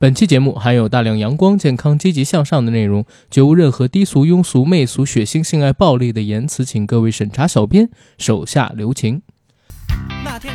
本期节目含有大量阳光、健康、积极向上的内容，绝无任何低俗、庸俗、媚俗、血腥、性爱、暴力的言辞，请各位审查小编手下留情。那天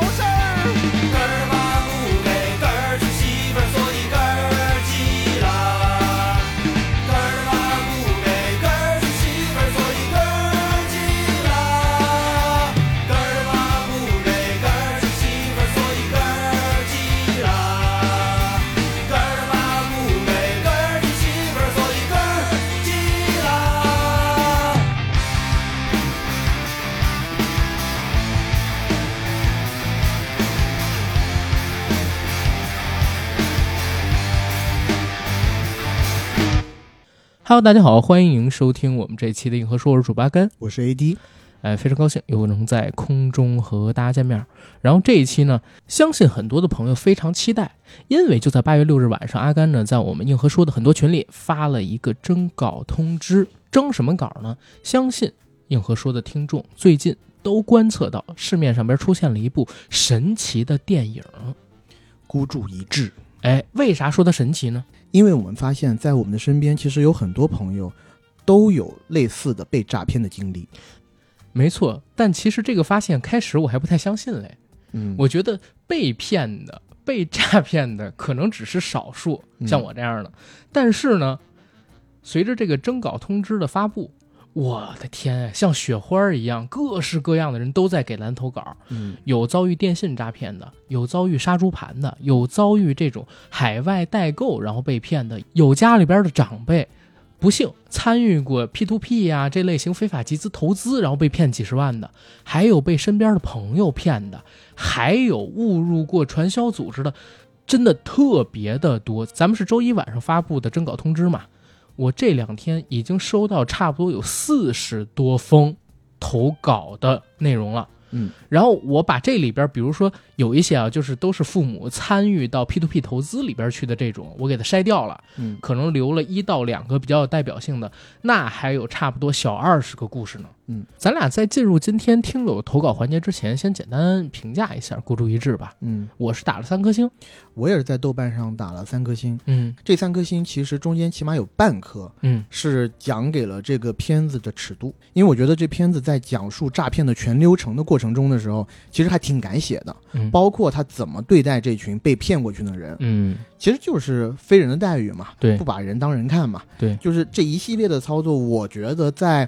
Hello，大家好，欢迎收听我们这期的硬核说，我是主八甘。我是 AD，哎，非常高兴又能在空中和大家见面。然后这一期呢，相信很多的朋友非常期待，因为就在八月六日晚上，阿甘呢在我们硬核说的很多群里发了一个征稿通知。征什么稿呢？相信硬核说的听众最近都观测到市面上边出现了一部神奇的电影。孤注一掷。哎，为啥说它神奇呢？因为我们发现，在我们的身边，其实有很多朋友都有类似的被诈骗的经历。没错，但其实这个发现开始我还不太相信嘞。嗯，我觉得被骗的、被诈骗的可能只是少数，嗯像我这样的。但是呢，随着这个征稿通知的发布，我的天，像雪花一样，各式各样的人都在给咱投稿。嗯有遭遇电信诈骗的，有遭遇杀猪盘的，有遭遇这种海外代购然后被骗的，有家里边的长辈不幸参与过 P to P 呀、这类型非法集资投资，然后被骗几十万的，还有被身边的朋友骗的，还有误入过传销组织的，真的特别的多。咱们是周一晚上发布的征稿通知嘛，我这两天已经收到差不多有四十多封投稿的内容了。嗯，然后我把这里边，比如说有一些啊，就是都是父母参与到 P to P 投资里边去的这种，我给它筛掉了，嗯可能留了一到两个比较有代表性的，那还有差不多小二十个故事呢。嗯，咱俩在进入今天听友投稿环节之前，先简单评价一下孤注一掷吧。嗯，我是打了三颗星，我也是在豆瓣上打了三颗星。嗯这三颗星其实中间起码有半颗嗯是讲给了这个片子的尺度，因为我觉得这片子在讲述诈骗的全流程的过程中的时候，其实还挺敢写的，嗯，包括他怎么对待这群被骗过去的人，嗯。其实就是非人的待遇嘛，对。不把人当人看嘛，对。就是这一系列的操作，我觉得在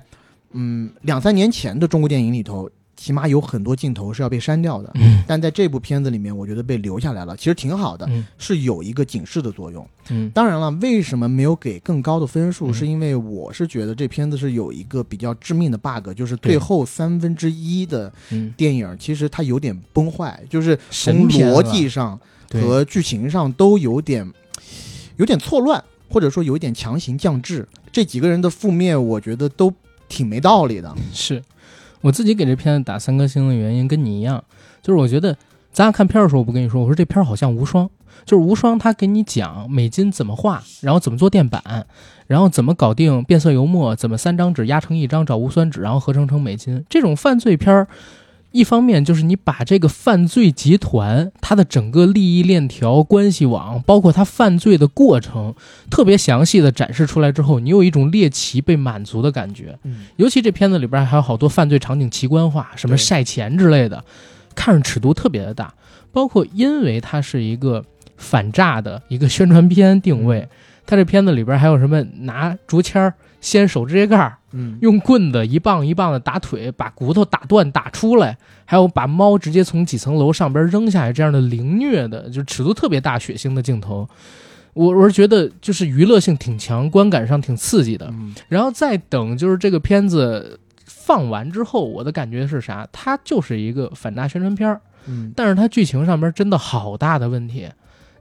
嗯两三年前的中国电影里头，起码有很多镜头是要被删掉的，嗯。但在这部片子里面，我觉得被留下来了，其实挺好的，嗯。是有一个警示的作用。嗯。当然了，为什么没有给更高的分数？嗯。是因为我是觉得这片子是有一个比较致命的 bug，就是最后三分之一的嗯，电影其实它有点崩坏，就是从逻辑上和剧情上都有点有点错乱，或者说有一点强行降智。这几个人的覆灭，我觉得都挺没道理的。是我自己给这片子打三颗星的原因跟你一样，就是我觉得咱俩看片儿的时候，我不跟你说，我说这片儿好像无双，就是无双他给你讲美金怎么画，然后怎么做垫板，然后怎么搞定变色油墨，怎么三张纸压成一张找无酸纸，然后合成成美金。这种犯罪片儿，一方面就是你把这个犯罪集团它的整个利益链条、关系网，包括它犯罪的过程，特别详细的展示出来之后，你有一种猎奇被满足的感觉。嗯，尤其这片子里边还有好多犯罪场景奇观化，什么晒钱之类的，看着尺度特别的大。包括因为它是一个反诈的一个宣传片定位，它这片子里边还有什么拿竹签儿掀手指甲盖儿，嗯，用棍子一棒一棒的打腿，把骨头打断打出来，还有把猫直接从几层楼上边扔下来这样的凌虐的，就尺度特别大、血腥的镜头。我我是觉得就是娱乐性挺强，观感上挺刺激的。嗯然后再等就是这个片子放完之后，我的感觉是啥？它就是一个反诈宣传片儿。嗯但是它剧情上边真的好大的问题，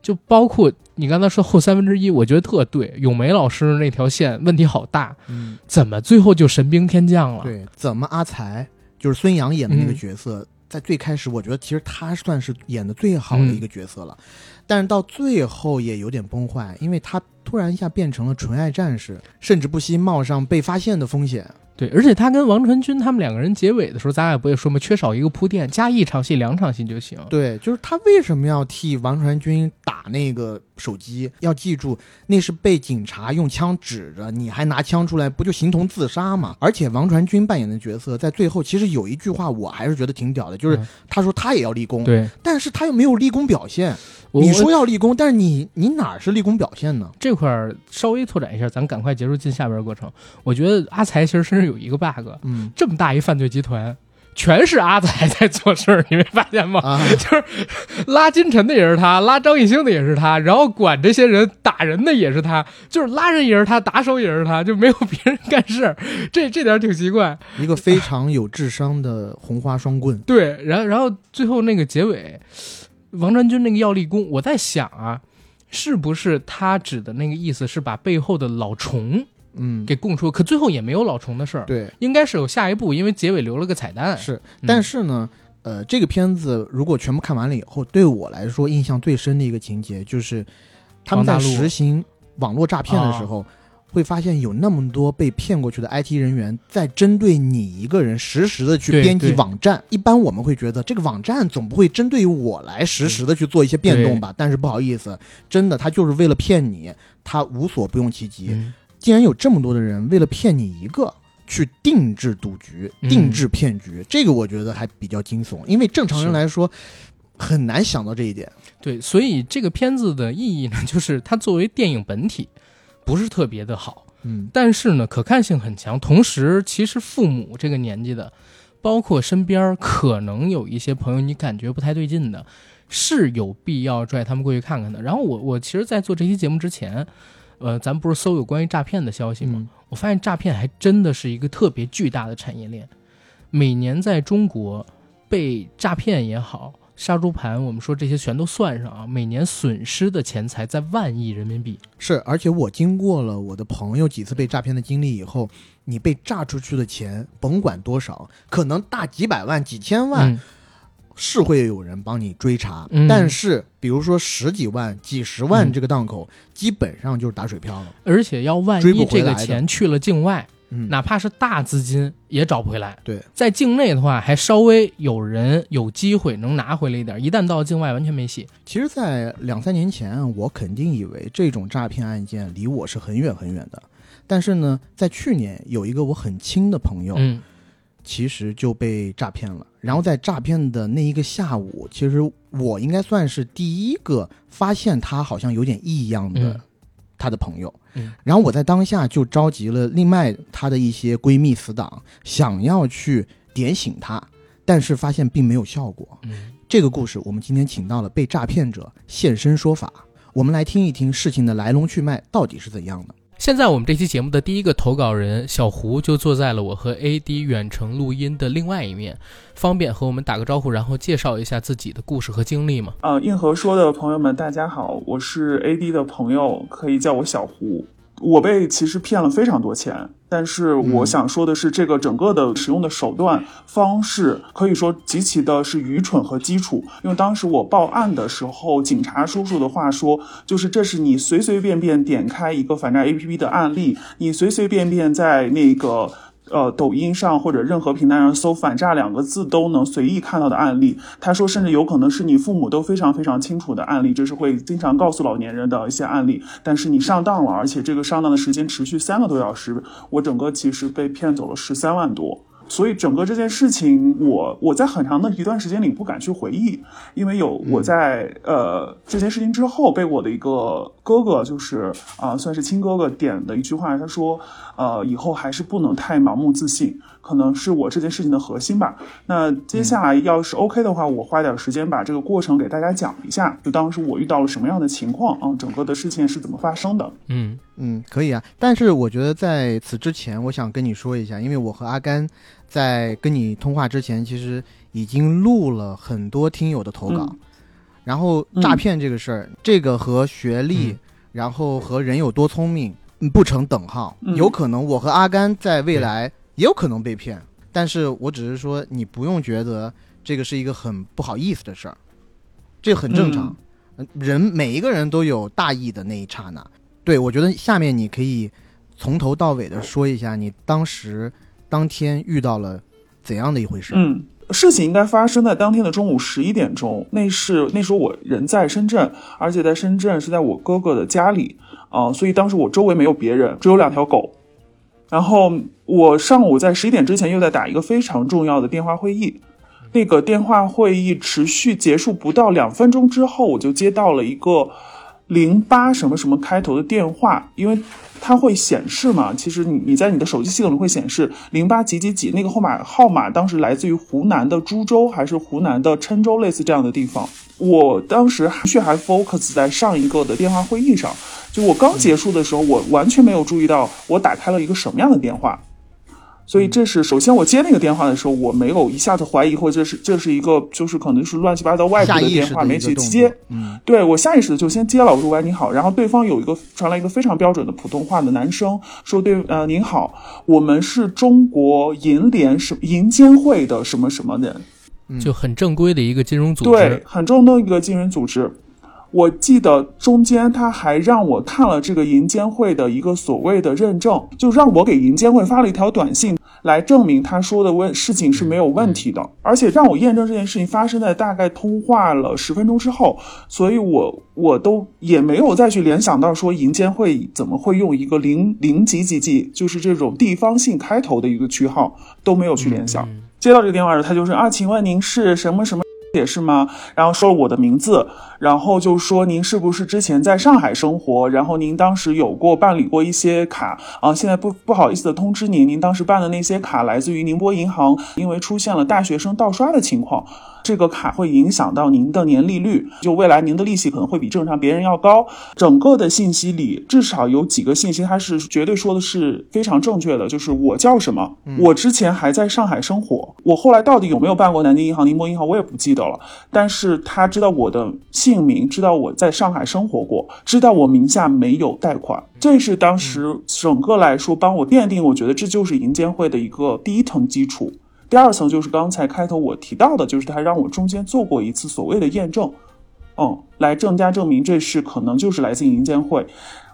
就包括你刚才说后三分之一，我觉得特对，咏梅老师那条线问题好大，嗯，怎么最后就神兵天降了？对，怎么阿才就是孙杨演的那个嗯角色，在最开始我觉得其实他算是演的最好的一个角色了，但是到最后也有点崩坏，因为他突然一下变成了纯爱战士，甚至不惜冒上被发现的风险。对，而且他跟王传君他们两个人结尾的时候，咱俩不也说吗？缺少一个铺垫，加一场戏、两场戏就行。对，就是他为什么要替王传君打那个手机？要记住，那是被警察用枪指着，你还拿枪出来，不就形同自杀吗？而且王传君扮演的角色在最后其实有一句话，我还是觉得挺屌的，就是嗯他说他也要立功，对，但是他又没有立功表现。我你说要立功，但是你你哪儿是立功表现呢？这块儿稍微拓展一下，咱赶快结束进下边的过程。我觉得阿才其实身上有一个 bug，嗯这么大一犯罪集团，全是阿才在做事儿，你没发现吗？啊，就是拉金晨的也是他，拉张艺兴的也是他，然后管这些人打人的也是他，就是拉人也是他，打手也是他，就没有别人干事儿，这这点儿挺奇怪。一个非常有智商的红花双棍。对，然后然后最后那个结尾，王传君那个要立功，我在想啊，是不是他指的那个意思是把背后的老虫嗯，给供出？可最后也没有老虫的事儿，对，应该是有下一步，因为结尾留了个彩蛋。是，嗯但是呢，呃，这个片子如果全部看完了以后，对我来说印象最深的一个情节就是，他们在实行网络诈骗的时候，会发现有那么多被骗过去的 IT 人员在针对你一个人实时的去编辑网站。一般我们会觉得这个网站总不会针对于我来实时的去做一些变动吧？但是不好意思，真的他就是为了骗你，他无所不用其极。嗯竟然有这么多的人为了骗你一个，去定制赌局、嗯定制骗局，这个我觉得还比较惊悚，因为正常人来说很难想到这一点。对，所以这个片子的意义呢，就是它作为电影本体不是特别的好，嗯但是呢，可看性很强。同时，其实父母这个年纪的，包括身边儿可能有一些朋友，你感觉不太对劲的，是有必要拽他们过去看看的。然后我我其实，在做这期节目之前，呃，咱不是搜有关于诈骗的消息吗？嗯我发现诈骗还真的是一个特别巨大的产业链，每年在中国被诈骗也好，杀猪盘，我们说这些全都算上啊，每年损失的钱财在万亿人民币。是，而且我经过了我的朋友几次被诈骗的经历以后，你被诈出去的钱，甭管多少，可能大几百万、几千万，嗯，是会有人帮你追查。嗯但是，比如说十几万、几十万嗯这个档口，基本上就是打水漂了。而且要万一这个钱去了境外，嗯，哪怕是大资金也找不回来。对，在境内的话，还稍微有人有机会能拿回来一点；一旦到境外，完全没戏。其实，在两三年前，我肯定以为这种诈骗案件离我是很远很远的。但是呢，在去年有一个我很亲的朋友，嗯其实就被诈骗了。然后在诈骗的那一个下午，其实我应该算是第一个发现他好像有点异样的嗯他的朋友。嗯然后我在当下就召集了另外她的一些闺蜜死党，想要去点醒她，但是发现并没有效果。嗯，这个故事，我们今天请到了被诈骗者现身说法，我们来听一听事情的来龙去脉到底是怎样的。现在我们这期节目的第一个投稿人小胡就坐在了我和 AD 远程录音的另外一面，方便和我们打个招呼，然后介绍一下自己的故事和经历吗？呃，硬核说的朋友们，大家好，我是 AD 的朋友，可以叫我小胡。我被其实骗了非常多钱，但是我嗯想说的是，这个整个的使用的手段方式可以说极其的是愚蠢和基础。因为当时我报案的时候，警察叔叔的话说，就是这是你随随便便点开一个反诈 APP 的案例，你随随便便在那个。呃，抖音上或者任何平台上搜“反诈”两个字都能随意看到的案例。他说，甚至有可能是你父母都非常非常清楚的案例，这是会经常告诉老年人的一些案例。但是你上当了，而且这个上当的时间持续三个多小时，我整个其实被骗走了十三万多。所以整个这件事情，我我在很长的一段时间里不敢去回忆，因为有我在呃这件事情之后被我的一个哥哥，就是啊、算是亲哥哥点的一句话，他说，呃，以后还是不能太盲目自信，可能是我这件事情的核心吧。那接下来要是 OK 的话，我花点时间把这个过程给大家讲一下，就当时我遇到了什么样的情况啊，整个的事情是怎么发生的。嗯嗯，可以啊。但是我觉得在此之前，我想跟你说一下，因为我和阿甘在跟你通话之前，其实已经录了很多听友的投稿。嗯然后诈骗这个事儿，这个和学历，嗯然后和人有多聪明嗯不成等号。嗯有可能我和阿甘在未来也有可能被骗，但是我只是说你不用觉得这个是一个很不好意思的事儿，这很正常。嗯人每一个人都有大意的那一刹那。对，我觉得下面你可以从头到尾的说一下你当时当天遇到了怎样的一回事。嗯，事情应该发生在当天的中午十一点钟，那是那时候我人在深圳，而且在深圳是在我哥哥的家里。啊、所以当时我周围没有别人，只有两条狗。然后我上午在十一点之前又在打一个非常重要的电话会议，那个电话会议持续结束不到两分钟之后，我就接到了一个零八什么什么开头的电话，因为它会显示嘛，其实你你在你的手机系统里会显示零八几几几那个号码号码，当时来自于湖南的株洲还是湖南的郴州类似这样的地方。我当时还却还 focus 在上一个的电话会议上，就我刚结束的时候，我完全没有注意到我打开了一个什么样的电话。所以这是首先我接那个电话的时候，我没有一下子怀疑或者这是这是一个就是可能是乱七八糟外部的电话，没去接。，嗯。对我下意识的就先接了，我说喂你好，然后对方有一个传来一个非常标准的普通话的男生说对呃您好，我们是中国银联什银监会的什么什么人，就很正规的一个金融组织。对织，，很重的一个金融组织。我记得中间他还让我看了这个银监会的一个所谓的认证，就让我给银监会发了一条短信，来证明他说的问事情是没有问题的，而且让我验证这件事情发生在大概通话了十分钟之后，所以我我都也没有再去联想到说银监会怎么会用一个零零几几几，就是这种地方性开头的一个区号都没有去联想。接到这个电话时，他就说啊，请问您是什么什么解释吗？然后说了我的名字，然后就说您是不是之前在上海生活？然后您当时有过办理过一些卡啊？现在不不好意思的通知您，您当时办的那些卡来自于宁波银行，因为出现了大学生盗刷的情况。这个卡会影响到您的年利率，就未来您的利息可能会比正常别人要高。整个的信息里，至少有几个信息，它是绝对说的是非常正确的，就是我叫什么，我之前还在上海生活，我后来到底有没有办过南京银行、宁波银行，我也不记得了。但是他知道我的姓名，知道我在上海生活过，知道我名下没有贷款，这是当时整个来说帮我奠定，我觉得这就是银监会的一个第一层基础。第二层就是刚才开头我提到的，就是他让我中间做过一次所谓的验证，嗯，来更加证明这事可能就是来自银监会。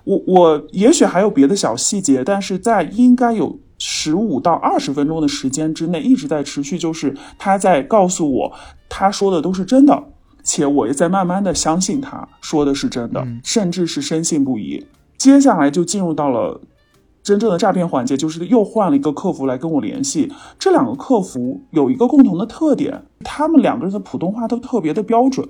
我我也许还有别的小细节，但是在应该有十五到二十分钟的时间之内，一直在持续，就是他在告诉我他说的都是真的，且我也在慢慢的相信他说的是真的，甚至是深信不疑。接下来就进入到了真正的诈骗环节，就是又换了一个客服来跟我联系。这两个客服有一个共同的特点，他们两个人的普通话都特别的标准。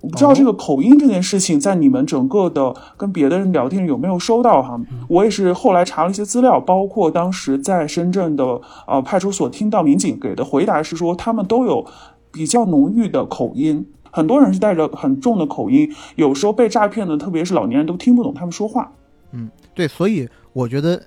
我不知道这个口音这件事情，在你们整个的跟别的人聊天有没有收到哈？我也是后来查了一些资料，包括当时在深圳的呃派出所听到民警给的回答是说，他们都有比较浓郁的口音，很多人是带着很重的口音，有时候被诈骗的，特别是老年人都听不懂他们说话。嗯对，所以我觉得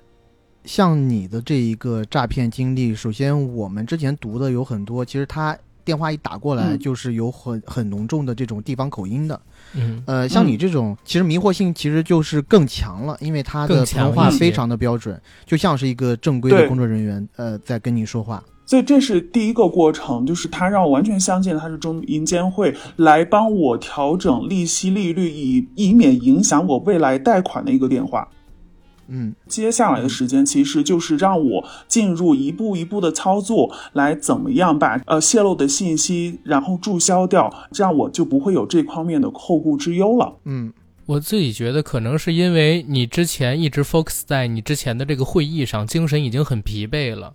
像你的这一个诈骗经历，首先我们之前读的有很多，其实他电话一打过来嗯就是有很很浓重的这种地方口音的。嗯呃，像嗯你这种，其实迷惑性其实就是更强了，因为他的更普通话非常的标准，就像是一个正规的工作人员，呃，在跟你说话。所以这是第一个过程，就是他让我完全相信他是中银监会来帮我调整利息利率，以以免影响我未来贷款的一个电话。嗯接下来的时间其实就是让我进入一步一步的操作，来怎么样把呃泄露的信息然后注销掉，这样我就不会有这方面的后顾之忧了。嗯我自己觉得可能是因为你之前一直 focus 在你之前的这个会议上，精神已经很疲惫了，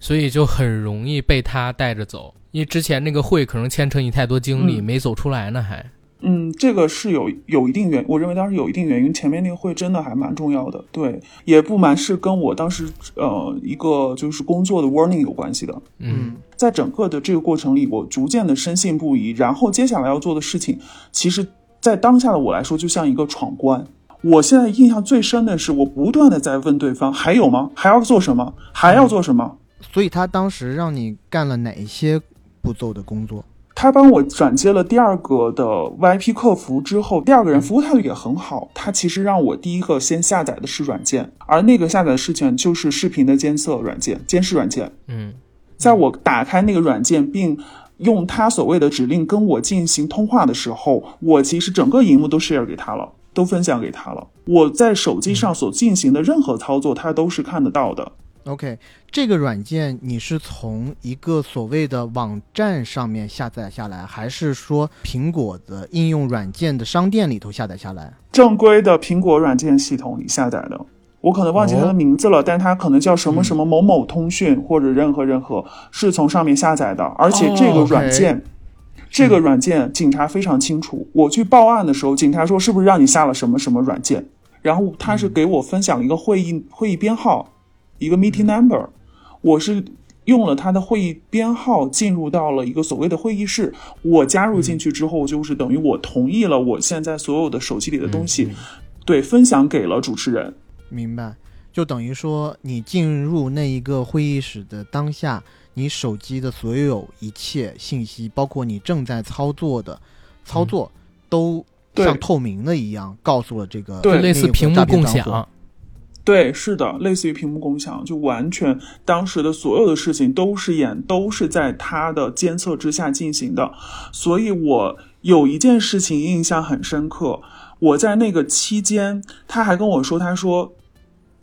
所以就很容易被他带着走。因为之前那个会可能牵扯你太多精力，嗯没走出来呢还。嗯，这个是有有一定原，我认为当时有一定原因。前面那个会真的还蛮重要的，对，也不瞒是跟我当时呃一个就是工作的 warning 有关系的。嗯在整个的这个过程里，我逐渐的深信不疑。然后接下来要做的事情，其实，在当下的我来说，就像一个闯关。我现在印象最深的是，我不断的在问对方还有吗？还要做什么？还要做什么？所以他当时让你干了哪一些步骤的工作？他帮我转接了第二个的 VIP 客服之后，第二个人服务态度也很好。他其实让我第一个先下载的是软件，而那个下载的事情就是视频的监测软件、监视软件。嗯在我打开那个软件并用他所谓的指令跟我进行通话的时候，我其实整个荧幕都 share 给他了，都分享给他了。我在手机上所进行的任何操作，他都是看得到的。OK，这个软件你是从一个所谓的网站上面下载下来，还是说苹果的应用软件的商店里头下载下来？正规的苹果软件系统里下载的。我可能忘记它的名字了，但它可能叫什么什么某某通讯、或者任何任何，是从上面下载的。而且这个软件，这个软件警察非常清楚。我去报案的时候，警察说是不是让你下了什么什么软件？然后他是给我分享了一个会议会议编号，一个 meeting number，我是用了他的会议编号进入到了一个所谓的会议室。我加入进去之后，就是等于我同意了我现在所有的手机里的东西，对，分享给了主持人。明白，就等于说你进入那一个会议室的当下，你手机的所有一切信息，包括你正在操作的操作，都像透明的一样，告诉了这个对类似屏幕共享。对，是的，类似于屏幕共享，就完全当时的所有的事情都是演，都是在他的监测之下进行的。所以我有一件事情印象很深刻，我在那个期间，他还跟我说，他说。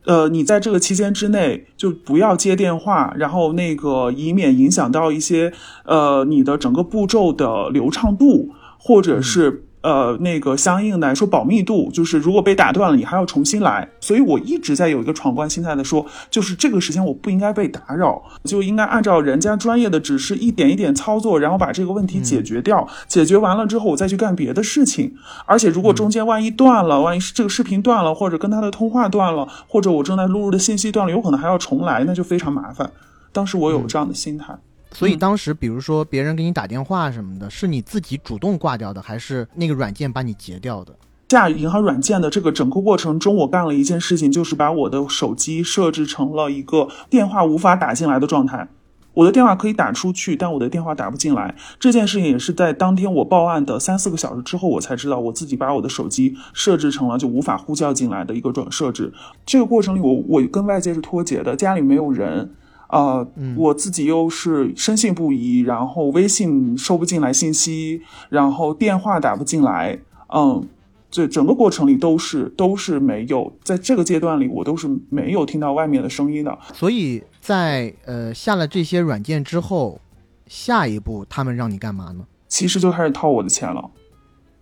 呃，你在这个期间之内就不要接电话，然后那个以免影响到一些呃你的整个步骤的流畅度，或者是呃那个相应来说保密度，就是如果被打断了，你还要重新来。所以我一直在有一个闯关心态的说，就是这个时间我不应该被打扰，就应该按照人家专业的指示一点一点操作，然后把这个问题解决掉。解决完了之后，我再去干别的事情。而且如果中间万一断了，万一是这个视频断了，或者跟他的通话断了，或者我正在录入的信息断了，有可能还要重来，那就非常麻烦。当时我有这样的心态。所以当时，比如说别人给你打电话什么的，是你自己主动挂掉的，还是那个软件把你截掉的？下银行软件的这个整个过程中，我干了一件事情，就是把我的手机设置成了一个电话无法打进来的状态。我的电话可以打出去，但我的电话打不进来。这件事情也是在当天我报案的三四个小时之后，我才知道我自己把我的手机设置成了就无法呼叫进来的一个转设置。这个过程里我，我跟外界是脱节的，家里没有人，呃，我自己又是深信不疑，然后微信收不进来信息，然后电话打不进来，嗯。这整个过程里都是都是没有，在这个阶段里，我都是没有听到外面的声音的。所以在呃下了这些软件之后，下一步他们让你干嘛呢？其实就开始套我的钱了。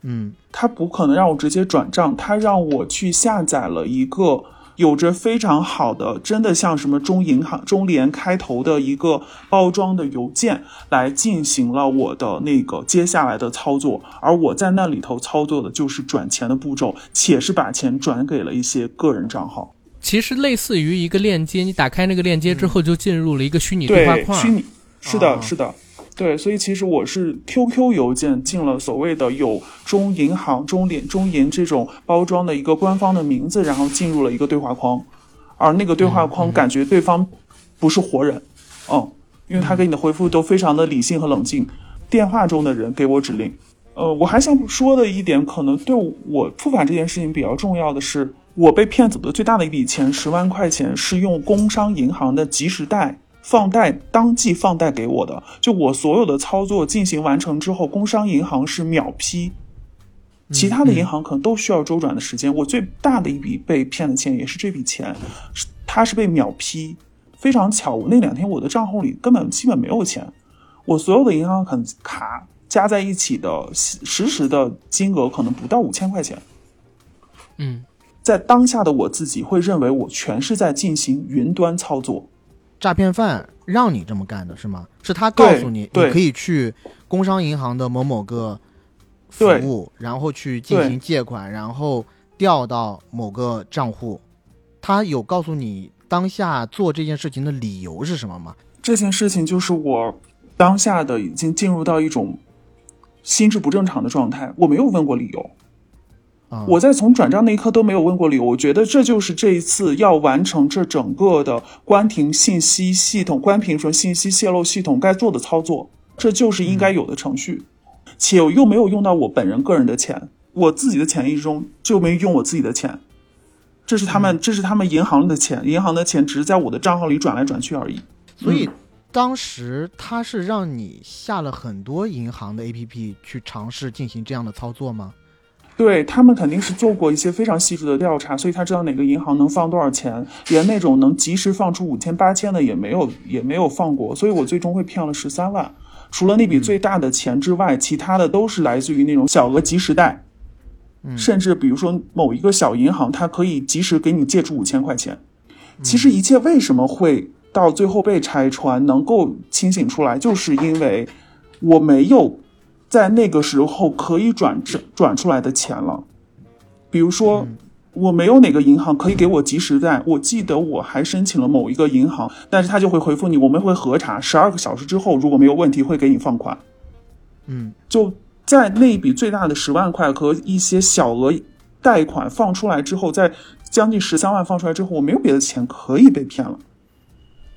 嗯，他不可能让我直接转账，他让我去下载了一个有着非常好的，真的像什么中银行、中联开头的一个包装的邮件，来进行了我的那个接下来的操作。而我在那里头操作的就是转钱的步骤，且是把钱转给了一些个人账号。其实类似于一个链接，你打开那个链接之后，就进入了一个虚拟对话对，框。虚拟是的，啊是的，对，所以其实我是 QQ 邮件进了所谓的有中银行、中联、中银这种包装的一个官方的名字，然后进入了一个对话框，而那个对话框感觉对方不是活人，嗯，因为他给你的回复都非常的理性和冷静，电话中的人给我指令。呃，我还想说的一点，可能对我复返这件事情比较重要的是，我被骗走的最大的一笔钱，十万块钱是用工商银行的即时贷放贷当即放贷给我的。就我所有的操作进行完成之后，工商银行是秒批，其他的银行可能都需要周转的时间。我最大的一笔被骗的钱也是这笔钱，是它是被秒批。非常巧，我那两天我的账户里根本基本没有钱，我所有的银行卡卡加在一起的实时的金额可能不到五千块钱。嗯，在当下的我自己会认为我全是在进行云端操作。诈骗犯让你这么干的是吗？是他告诉你，你可以去工商银行的某某个服务，然后去进行借款，然后调到某个账户。他有告诉你当下做这件事情的理由是什么吗？这件事情就是我当下的已经进入到一种心智不正常的状态，我没有问过理由。啊、我在从转账那一刻都没有问过理由，我觉得这就是这一次要完成这整个的关停信息系统、关停什么信息泄露系统该做的操作，这就是应该有的程序，且又没有用到我本人个人的钱，我自己的潜意识中就没用我自己的钱，这是他们，这是他们银行的钱，银行的钱只是在我的账号里转来转去而已。所以当时他是让你下了很多银行的 APP 去尝试进行这样的操作吗？对他们肯定是做过一些非常细致的调查，所以他知道哪个银行能放多少钱，连那种能及时放出五千八千的也没有也没有放过，所以我最终会骗了十三万。除了那笔最大的钱之外，其他的都是来自于那种小额及时贷，甚至比如说某一个小银行，它可以及时给你借出五千块钱。其实一切为什么会到最后被拆穿，能够清醒出来，就是因为我没有在那个时候可以转转转出来的钱了。比如说，我没有哪个银行可以给我及时贷。我记得我还申请了某一个银行，但是他就会回复你，我们会核查，十二个小时之后如果没有问题会给你放款。嗯，就在那一笔最大的十万块和一些小额贷款放出来之后，在将近十三万放出来之后，我没有别的钱可以被骗了。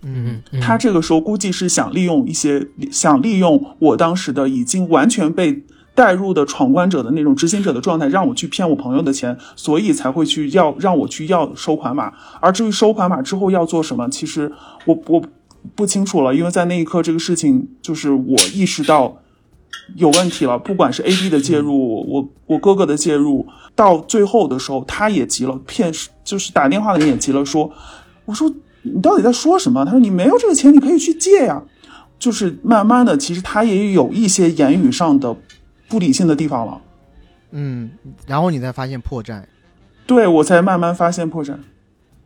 嗯嗯，他这个时候估计是想利用一些，想利用我当时的已经完全被带入的闯关者的那种执行者的状态，让我去骗我朋友的钱，所以才会去要让我去要收款码。而至于收款码之后要做什么，其实我我不清楚了，因为在那一刻这个事情就是我意识到有问题了，不管是 A B 的介入，我我哥哥的介入，到最后的时候他也急了，骗就是打电话的人也急了，说我说。你到底在说什么？他说你没有这个钱，你可以去借呀。就是慢慢的，其实他也有一些言语上的不理性的地方了。嗯，然后你才发现破绽。对我才慢慢发现破绽。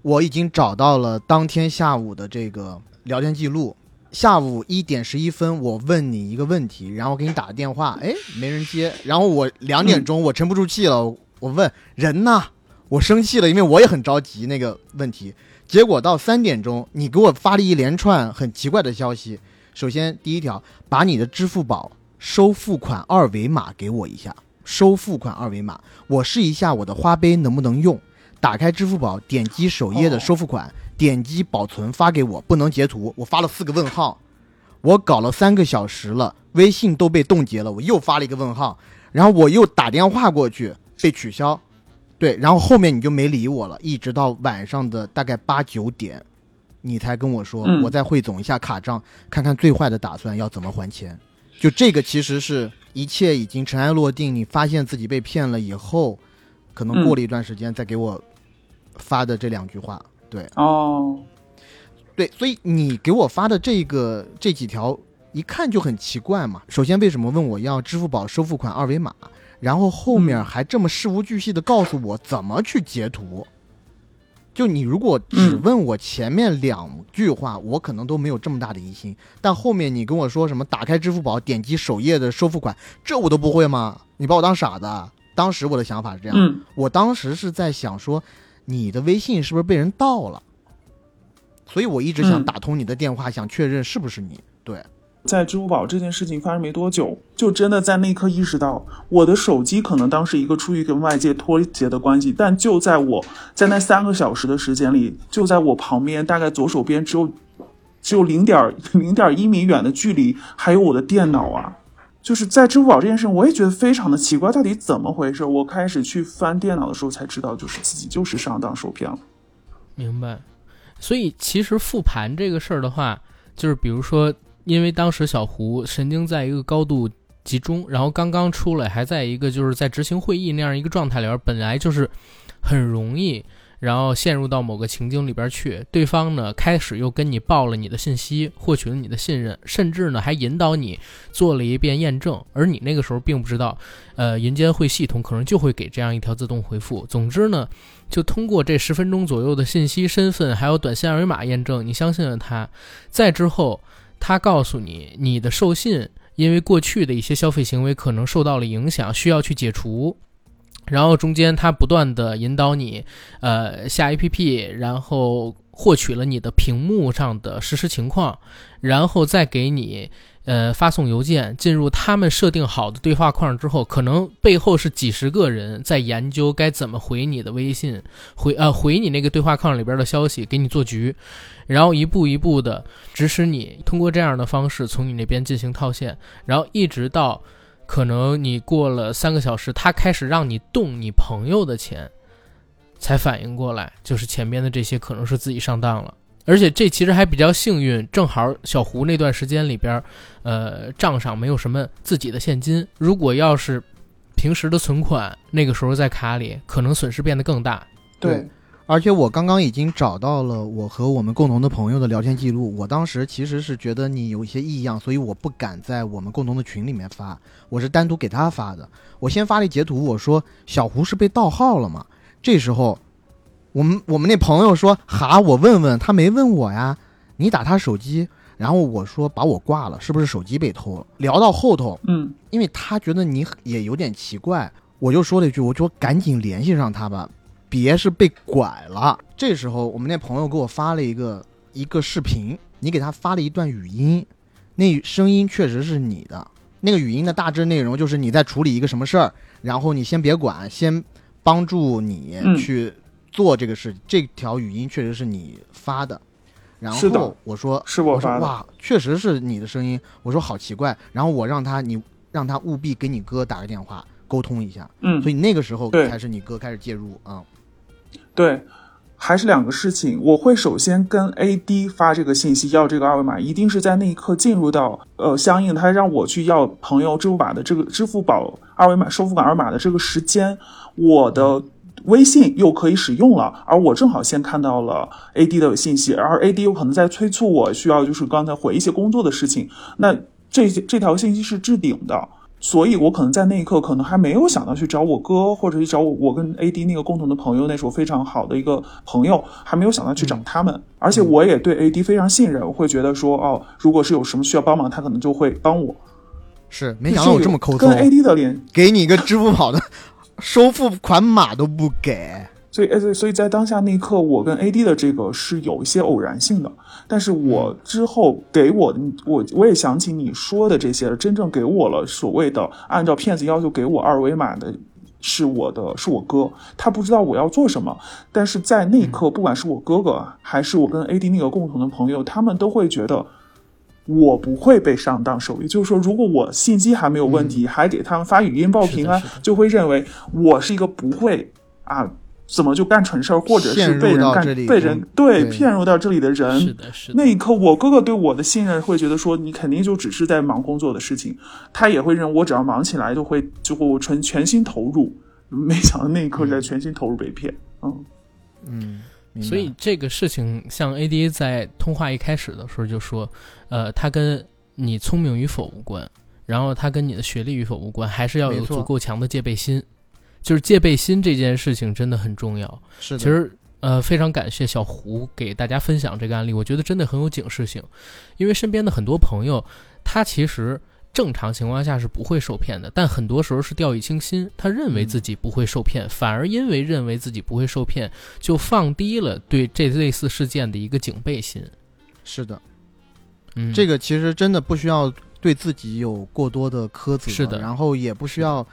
我已经找到了当天下午的这个聊天记录。下午一点十一分，我问你一个问题，然后给你打个电话，哎，没人接。然后我两点钟，我沉不住气了，我问人呢？我生气了，因为我也很着急那个问题。结果到三点钟，你给我发了一连串很奇怪的消息。首先，第一条，把你的支付宝收付款二维码给我一下。收付款二维码，我试一下我的花呗能不能用。打开支付宝，点击首页的收付款，点击保存发给我，不能截图。我发了四个问号。我搞了三个小时了，微信都被冻结了，我又发了一个问号。然后我又打电话过去，被取消。对，然后后面你就没理我了，一直到晚上的大概八九点，你才跟我说，嗯我再汇总一下卡账，看看最坏的打算要怎么还钱。就这个其实是一切已经尘埃落定，你发现自己被骗了以后，可能过了一段时间再给我发的这两句话。对哦，对，所以你给我发的这个这几条一看就很奇怪嘛。首先，为什么问我要支付宝收付款二维码？然后后面还这么事无巨细的告诉我怎么去截图。就你如果只问我前面两句话，我可能都没有这么大的疑心。但后面你跟我说什么打开支付宝，点击首页的收付款，这我都不会吗？你把我当傻子啊？当时我的想法是这样，嗯我当时是在想说，你的微信是不是被人盗了？所以我一直想嗯打通你的电话，想确认是不是你。对，在支付宝这件事情发生没多久，就真的在那一刻意识到，我的手机可能当时一个出于跟外界脱节的关系，但就在我在那三个小时的时间里，就在我旁边，大概左手边只有只有零点零点一米远的距离，还有我的电脑啊。就是在支付宝这件事，我也觉得非常的奇怪，到底怎么回事？我开始去翻电脑的时候才知道，就是自己就是上当受骗了。明白。所以其实复盘这个事儿的话，就是比如说，因为当时小胡神经在一个高度集中，然后刚刚出来，还在一个就是在执行会议那样一个状态里边，本来就是很容易，然后陷入到某个情境里边去。对方呢，开始又跟你报了你的信息，获取了你的信任，甚至呢还引导你做了一遍验证，而你那个时候并不知道，呃，银监会系统可能就会给这样一条自动回复。总之呢。就通过这十分钟左右的信息、身份还有短信二维码验证，你相信了他。再之后，他告诉你你的授信因为过去的一些消费行为可能受到了影响，需要去解除。然后中间他不断的引导你，呃，下 APP，然后获取了你的屏幕上的实时情况，然后再给你呃发送邮件，进入他们设定好的对话框之后，可能背后是几十个人在研究该怎么回你的微信，回呃回你那个对话框里边的消息，给你做局，然后一步一步的指使你通过这样的方式从你那边进行套现，然后一直到。可能你过了三个小时，他开始让你动你朋友的钱，才反应过来，就是前边的这些可能是自己上当了。而且这其实还比较幸运，正好小胡那段时间里边，呃，账上没有什么自己的现金。如果要是平时的存款，那个时候在卡里，可能损失变得更大。对，而且我刚刚已经找到了我和我们共同的朋友的聊天记录。我当时其实是觉得你有一些异样，所以我不敢在我们共同的群里面发，我是单独给他发的。我先发了一截图，我说小胡是被盗号了吗？这时候，我们我们那朋友说哈，我问问他没问我呀，你打他手机，然后我说把我挂了，是不是手机被偷了？聊到后头，嗯，因为他觉得你也有点奇怪，我就说了一句，我说赶紧联系上他吧，别是被拐了。这时候我们那朋友给我发了一个一个视频，你给他发了一段语音，那声音确实是你的。那个语音的大致内容就是你在处理一个什么事儿，然后你先别管，先帮助你嗯去做这个事。这条语音确实是你发的。然后我说是我。我说哇，确实是你的声音。我说好奇怪，然后我让他你让他务必给你哥打个电话沟通一下。嗯所，以那个时候才是你哥开始介入啊、对，还是两个事情。我会首先跟 AD 发这个信息，要这个二维码，一定是在那一刻进入到呃相应他让我去要朋友支付宝的这个支付宝二维码收付款二维码的这个时间，我的。微信又可以使用了，而我正好先看到了 AD 的信息，而 AD 有可能在催促我需要就是刚才回一些工作的事情，那这这条信息是置顶的，所以我可能在那一刻可能还没有想到去找我哥，或者去找我我跟 AD 那个共同的朋友，那时候非常好的一个朋友，还没有想到去找他们。而且我也对 AD 非常信任，我会觉得说，哦，如果是有什么需要帮忙，他可能就会帮我。是没想到我这么抠搜跟，AD 的连，给你一个支付宝的 收付款码都不给。所以呃，所以在当下那一刻，我跟 AD 的这个是有一些偶然性的。但是我之后给我，我我也想起你说的这些，真正给我了所谓的按照骗子要求给我二维码的。是我的，是我哥，他不知道我要做什么，但是在那一刻，不管是我哥哥还是我跟 AD 那个共同的朋友，他们都会觉得我不会被上当受理。就是说，如果我信息还没有问题，还给他们发语音报平安就会认为我是一个不会啊，怎么就干蠢事儿，或者是被人干被人对骗入到这里的人。是的，是的。那一刻，我哥哥对我的信任会觉得说，你肯定就只是在忙工作的事情，他也会认为我只要忙起来就会就会全全心投入。没想到那一刻在全心投入被骗，嗯，嗯，所以这个事情，像 ADA 在通话一开始的时候就说，呃，他跟你聪明与否无关，然后他跟你的学历与否无关，还是要有足够强的戒备心。就是戒备心这件事情真的很重要。是的，其实呃，非常感谢小胡给大家分享这个案例，我觉得真的很有警示性，因为身边的很多朋友，他其实正常情况下是不会受骗的，但很多时候是掉以轻心，他认为自己不会受骗，反而因为认为自己不会受骗，就放低了对这类似事件的一个警备心。是的，嗯，这个其实真的不需要对自己有过多的苛责，是的。然后也不需要，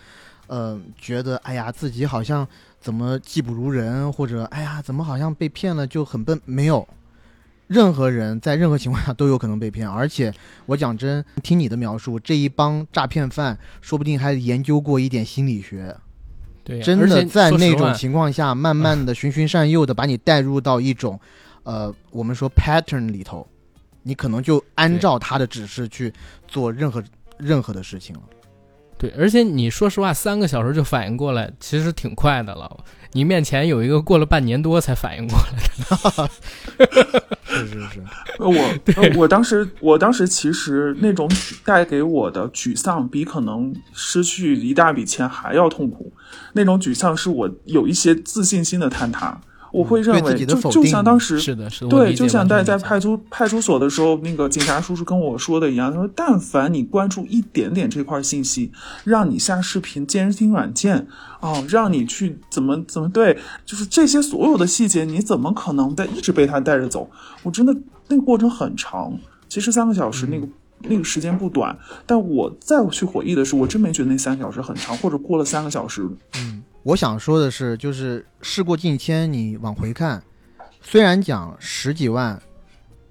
呃，觉得哎呀自己好像怎么技不如人，或者哎呀怎么好像被骗了就很笨，没有。任何人在任何情况下都有可能被骗，而且我讲真，听你的描述，这一帮诈骗犯说不定还研究过一点心理学，对，真的在那种情况下，慢慢的循循善诱的把你带入到一种，呃，我们说 pattern 里头，你可能就按照他的指示去做任何任何的事情了。对，而且你说实话，三个小时就反应过来，其实挺快的了。你面前有一个过了半年多才反应过来的，是是是，呃我 呃我当时我当时其实那种带给我的沮丧，比可能失去一大笔钱还要痛苦。那种沮丧是我有一些自信心的坍塌。我会认为，就就像当时是的，是的，对，就像在在派出派出所的时候，那个警察叔叔跟我说的一样，他说，但凡你关注一点点这块信息，让你下视频、监听软件，哦，让你去怎么怎么对，就是这些所有的细节，你怎么可能在一直被他带着走？我真的那个过程很长，其实三个小时那个。那个时间不短，但我再去回忆的时候，我真没觉得那三个小时很长，或者过了三个小时，我想说的是，就是事过境迁，你往回看，虽然讲十几万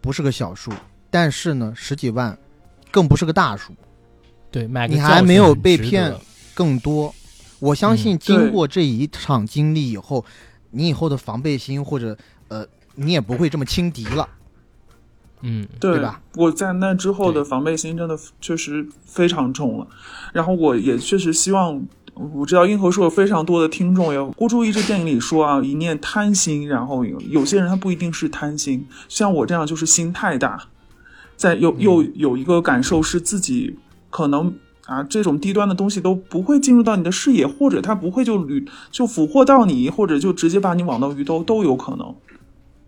不是个小数，但是呢，十几万更不是个大数，对，买个你还没有被骗更多。我相信嗯经过这一场经历以后，你以后的防备心或者呃，你也不会这么轻敌了。嗯，对吧？我在那之后的防备心真的确实非常重了，然后我也确实希望。我知道硬核说有非常多的听众，有孤注一掷电影里说啊，一念贪心，然后有有些人他不一定是贪心，像我这样就是心太大，在又又有一个感受是自己可能啊这种低端的东西都不会进入到你的视野，或者他不会就屡就俘获到你，或者就直接把你网到鱼兜都有可能。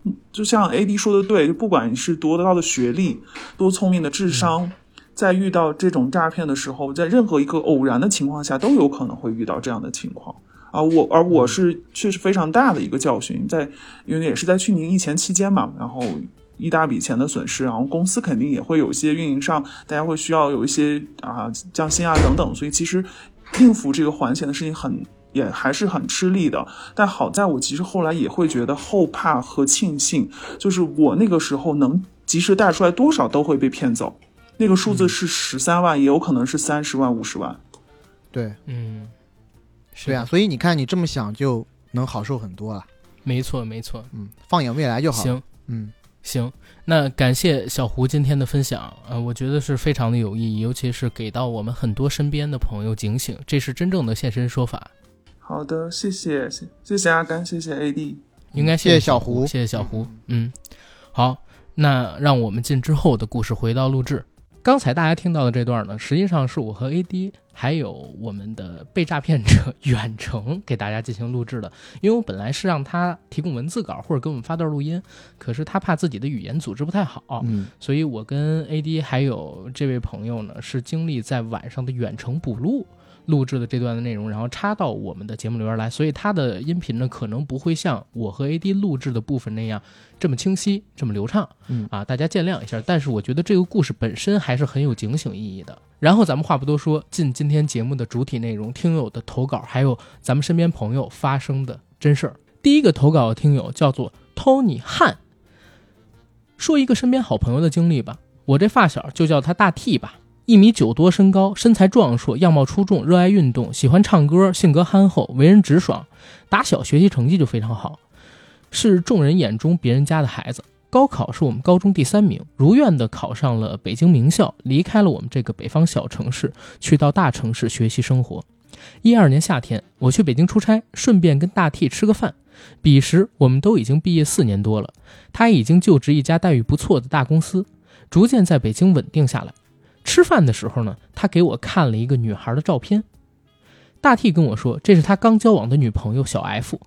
嗯就像 A D 说的对，就不管你是多高的学历、多聪明的智商，在遇到这种诈骗的时候，在任何一个偶然的情况下，都有可能会遇到这样的情况。啊，我而我是确实非常大的一个教训，在因为也是在去年疫情期间嘛，然后一大笔钱的损失，然后公司肯定也会有一些运营上，大家会需要有一些啊降薪啊等等，所以其实应付这个还钱的事情很也还是很吃力的。但好在我其实后来也会觉得后怕和庆幸，就是我那个时候能及时带出来多少都会被骗走，那个数字是十三万，也有可能是三十万、五十万。对嗯，是对啊，所以你看，你这么想就能好受很多了。没错没错。嗯，放眼未来就好。行嗯，行，那感谢小胡今天的分享，呃，我觉得是非常的有意义，尤其是给到我们很多身边的朋友警醒，这是真正的现身说法。好的，谢谢，谢谢谢阿甘，谢谢 AD。应该谢谢小小胡谢谢小胡。嗯，好，那让我们进之后的故事回到录制。刚才大家听到的这段呢，实际上是我和 AD 还有我们的被诈骗者远程给大家进行录制的。因为我本来是让他提供文字稿或者给我们发段录音，可是他怕自己的语言组织不太好，嗯，所以我跟 AD 还有这位朋友呢，是经历在晚上的远程补录录制的这段的内容，然后插到我们的节目里边来，所以它的音频呢，可能不会像我和 AD 录制的部分那样这么清晰、这么流畅。嗯啊，大家见谅一下。但是我觉得这个故事本身还是很有警醒意义的。然后咱们话不多说，进今天节目的主体内容，听友的投稿，还有咱们身边朋友发生的真事儿。第一个投稿的听友叫做 Tony 汉，说一个身边好朋友的经历吧。我这发小就叫他大 T 吧，一米九多身高，身材壮硕，样貌出众，热爱运动，喜欢唱歌，性格憨厚，为人直爽，打小学习成绩就非常好，是众人眼中别人家的孩子。高考是我们高中第三名，如愿的考上了北京名校，离开了我们这个北方小城市，去到大城市学习生活。一二年夏天，我去北京出差，顺便跟大 T 吃个饭。彼时我们都已经毕业四年多了，他已经就职一家待遇不错的大公司，逐渐在北京稳定下来。吃饭的时候呢，他给我看了一个女孩的照片。大 T 跟我说，这是他刚交往的女朋友小 F，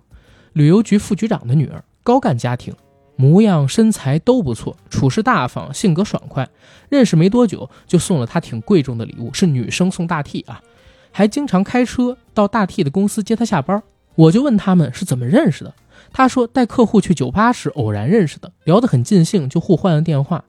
旅游局副局长的女儿，高干家庭，模样身材都不错，处事大方，性格爽快。认识没多久就送了他挺贵重的礼物，是女生送大 T 啊，还经常开车到大 T 的公司接他下班。我就问他们是怎么认识的，他说带客户去酒吧时偶然认识的，聊得很尽兴，就互换了电话。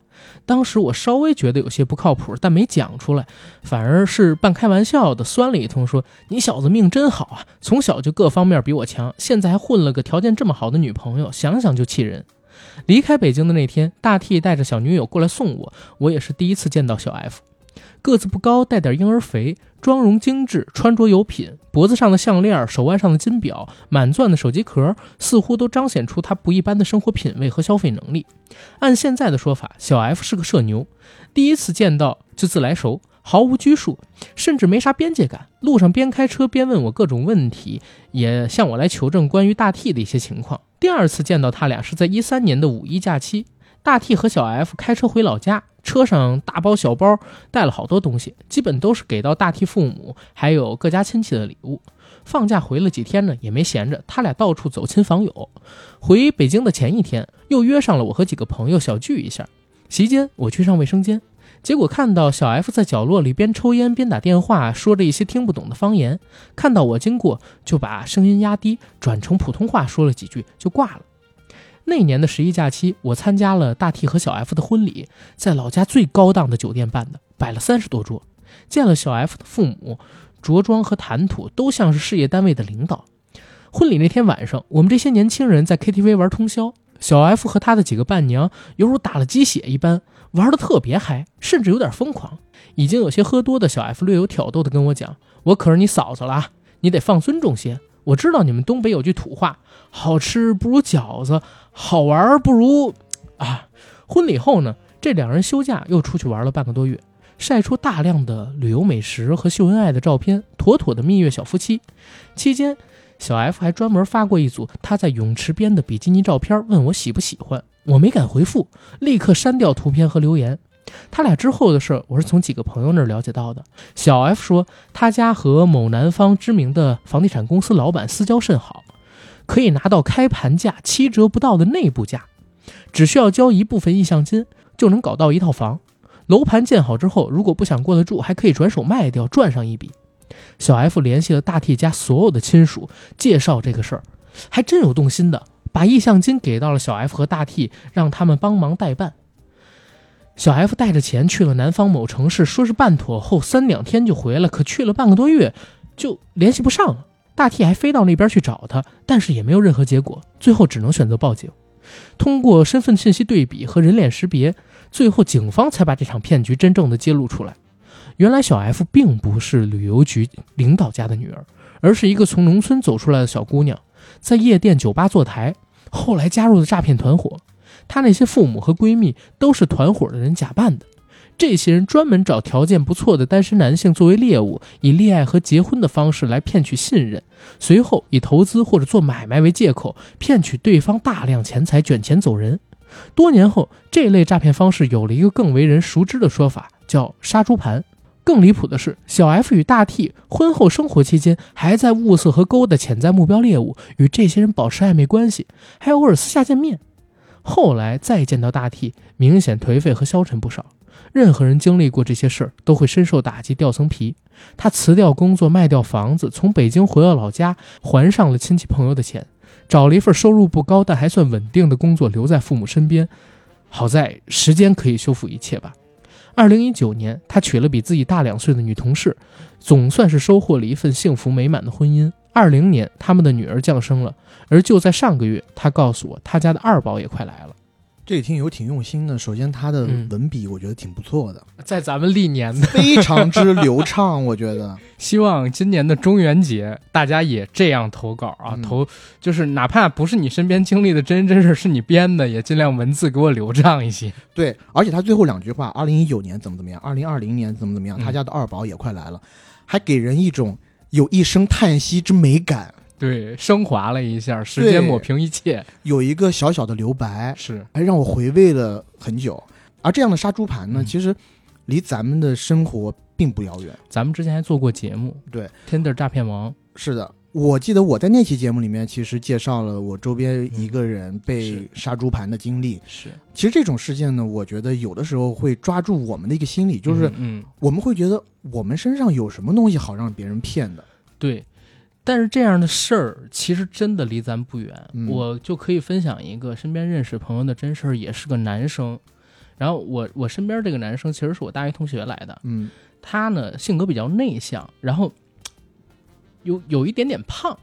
当时我稍微觉得有些不靠谱，但没讲出来，反而是半开玩笑的酸了一通，说：“你小子命真好啊，从小就各方面比我强，现在还混了个条件这么好的女朋友，想想就气人。”离开北京的那天，大 T 带着小女友过来送我，我也是第一次见到小 F。个子不高，带点婴儿肥，妆容精致，穿着有品，脖子上的项链，手腕上的金表，满钻的手机壳，似乎都彰显出他不一般的生活品味和消费能力。按现在的说法，小 F 是个社牛，第一次见到就自来熟，毫无拘束，甚至没啥边界感。路上边开车边问我各种问题，也向我来求证关于大 T 的一些情况。第二次见到他俩是在一三年的五一假期，大 T 和小 F 开车回老家，车上大包小包带了好多东西，基本都是给到大 T 父母还有各家亲戚的礼物。放假回了几天呢，也没闲着，他俩到处走亲访友。回北京的前一天，又约上了我和几个朋友小聚一下。席间，我去上卫生间，结果看到小 F 在角落里边抽烟边打电话，说着一些听不懂的方言。看到我经过，就把声音压低，转成普通话说了几句，就挂了。那年的十一假期，我参加了大 T 和小 F 的婚礼，在老家最高档的酒店办的，摆了三十多桌，见了小 F 的父母，着装和谈吐都像是事业单位的领导。婚礼那天晚上，我们这些年轻人在 KTV 玩通宵，小 F 和他的几个伴娘犹如打了鸡血一般，玩得特别嗨，甚至有点疯狂。已经有些喝多的小 F 略有挑逗地跟我讲：“我可是你嫂子了，你得放尊重些。我知道你们东北有句土话，好吃不如饺子。”好玩不如啊！婚礼后呢，这两人休假又出去玩了半个多月，晒出大量的旅游美食和秀恩爱的照片，妥妥的蜜月小夫妻。期间，小 F 还专门发过一组他在泳池边的比基尼照片，问我喜不喜欢。我没敢回复，立刻删掉图片和留言。他俩之后的事，我是从几个朋友那儿了解到的。小 F 说，他家和某南方知名的房地产公司老板私交甚好。可以拿到开盘价七折不到的内部价，只需要交一部分意向金就能搞到一套房。楼盘建好之后，如果不想过得住，还可以转手卖掉赚上一笔。小 F 联系了大 T 家所有的亲属，介绍这个事儿，还真有动心的，把意向金给到了小 F 和大 T，让他们帮忙代办。小 F 带着钱去了南方某城市，说是办妥后三两天就回来，可去了半个多月，就联系不上了。大 T 还飞到那边去找他，但是也没有任何结果，最后只能选择报警。通过身份信息对比和人脸识别，最后警方才把这场骗局真正的揭露出来。原来小 F 并不是旅游局领导家的女儿，而是一个从农村走出来的小姑娘，在夜店酒吧坐台，后来加入了诈骗团伙。她那些父母和闺蜜都是团伙的人假扮的。这些人专门找条件不错的单身男性作为猎物，以恋爱和结婚的方式来骗取信任，随后以投资或者做买卖为借口骗取对方大量钱财，卷钱走人。多年后，这类诈骗方式有了一个更为人熟知的说法，叫“杀猪盘”。更离谱的是，小 F 与大 T 婚后生活期间，还在物色和勾搭潜在目标猎物，与这些人保持暧昧关系，还偶尔私下见面。后来再见到大 T，明显颓废和消沉不少。任何人经历过这些事儿，都会深受打击，掉层皮。他辞掉工作，卖掉房子，从北京回到老家，还上了亲戚朋友的钱，找了一份收入不高但还算稳定的工作，留在父母身边。好在时间可以修复一切吧。二零一九年，他娶了比自己大两岁的女同事，总算是收获了一份幸福美满的婚姻。二零年，他们的女儿降生了，而就在上个月，他告诉我，他家的二宝也快来了。这听友挺用心的。首先，他的嗯文笔我觉得挺不错的，在咱们历年的 非常之流畅。我觉得，希望今年的中元节大家也这样投稿啊，嗯投就是哪怕不是你身边经历的真人真事，是你编的，也尽量文字给我流畅一些。对，而且他最后两句话，二零一九年怎么怎么样，二零二零年怎么怎么样，嗯他家的二宝也快来了，还给人一种有一声叹息之美感，对，升华了一下，时间抹平一切，有一个小小的留白，是还让我回味了很久。而这样的杀猪盘呢，嗯其实离咱们的生活并不遥远。咱们之前还做过节目，对，Tinder 诈骗王，是的，我记得我在那期节目里面，其实介绍了我周边一个人被杀猪盘的经历。是，其实这种事件呢，我觉得有的时候会抓住我们的一个心理，就是嗯，嗯我们会觉得我们身上有什么东西好让别人骗的。对。但是这样的事儿其实真的离咱不远，嗯我就可以分享一个身边认识朋友的真事儿，也是个男生。然后我我身边这个男生其实是我大学同学来的，嗯他呢性格比较内向，然后有有一点点胖，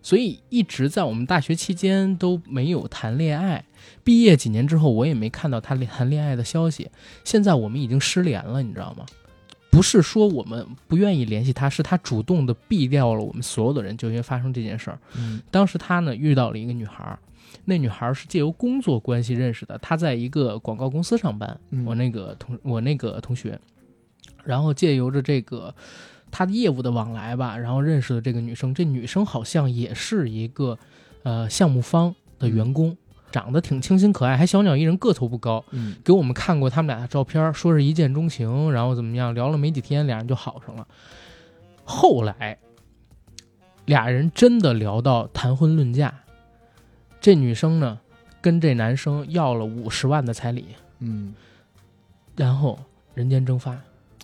所以一直在我们大学期间都没有谈恋爱。毕业几年之后，我也没看到他谈恋爱的消息。现在我们已经失联了，你知道吗？不是说我们不愿意联系他，是他主动的避掉了我们所有的人，就因为发生这件事儿。嗯当时他呢遇到了一个女孩儿，那女孩儿是借由工作关系认识的，她在一个广告公司上班。嗯我那个同我那个同学，然后借由着这个他的业务的往来吧，然后认识了这个女生。这女生好像也是一个呃项目方的员工，长得挺清新可爱，还小鸟依人，个头不高。嗯给我们看过他们俩的照片，说是一见钟情，然后怎么样，聊了没几天，俩人就好上了。后来，俩人真的聊到谈婚论嫁，这女生呢跟这男生要了五十万的彩礼，嗯，然后人间蒸发，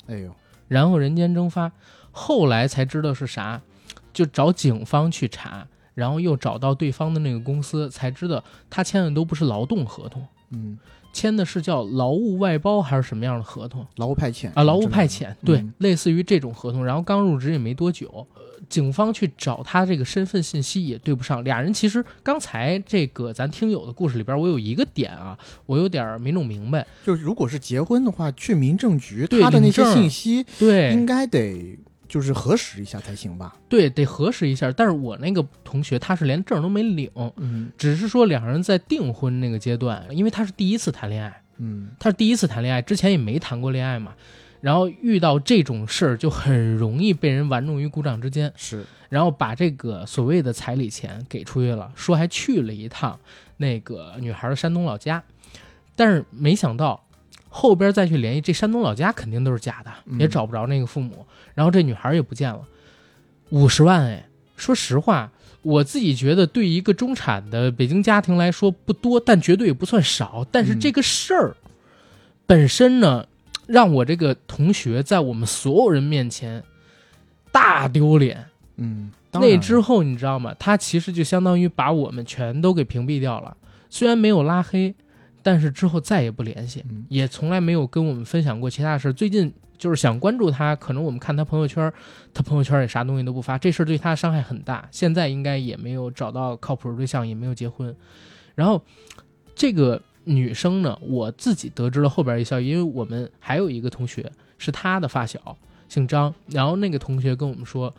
哎呦，然后人间蒸发，后来才知道是啥，就找警方去查，然后又找到对方的那个公司，才知道他签的都不是劳动合同，嗯，签的是叫劳务外包还是什么样的合同劳务派遣啊？劳务派遣，对，嗯类似于这种合同。然后刚入职也没多久，呃警方去找他这个身份信息也对不上。俩人其实刚才这个咱听友的故事里边，我有一个点啊，我有点没弄明白。就是如果是结婚的话，去民政局，对他的那些信息对应，该得就是核实一下才行吧？对，得核实一下。但是我那个同学他是连证都没领，嗯只是说两人在订婚那个阶段，因为他是第一次谈恋爱，嗯他是第一次谈恋爱，之前也没谈过恋爱嘛，然后遇到这种事儿就很容易被人玩弄于股掌之间，是，然后把这个所谓的彩礼钱给出去了，说还去了一趟那个女孩的山东老家，但是没想到后边再去联系这山东老家肯定都是假的，嗯也找不着那个父母，然后这女孩也不见了，五十万哎，说实话。我自己觉得，对一个中产的北京家庭来说不多，但绝对也不算少。但是嗯这个事儿本身呢，让我这个同学在我们所有人面前大丢脸。嗯，那之后你知道吗？他其实就相当于把我们全都给屏蔽掉了，虽然没有拉黑，但是之后再也不联系，嗯也从来没有跟我们分享过其他事儿。最近就是想关注他，可能我们看他朋友圈，他朋友圈也啥东西都不发，这事儿对他伤害很大。现在应该也没有找到靠谱的对象，也没有结婚。然后这个女生呢，我自己得知了后边一消息，因为我们还有一个同学是他的发小，姓张，然后那个同学跟我们说。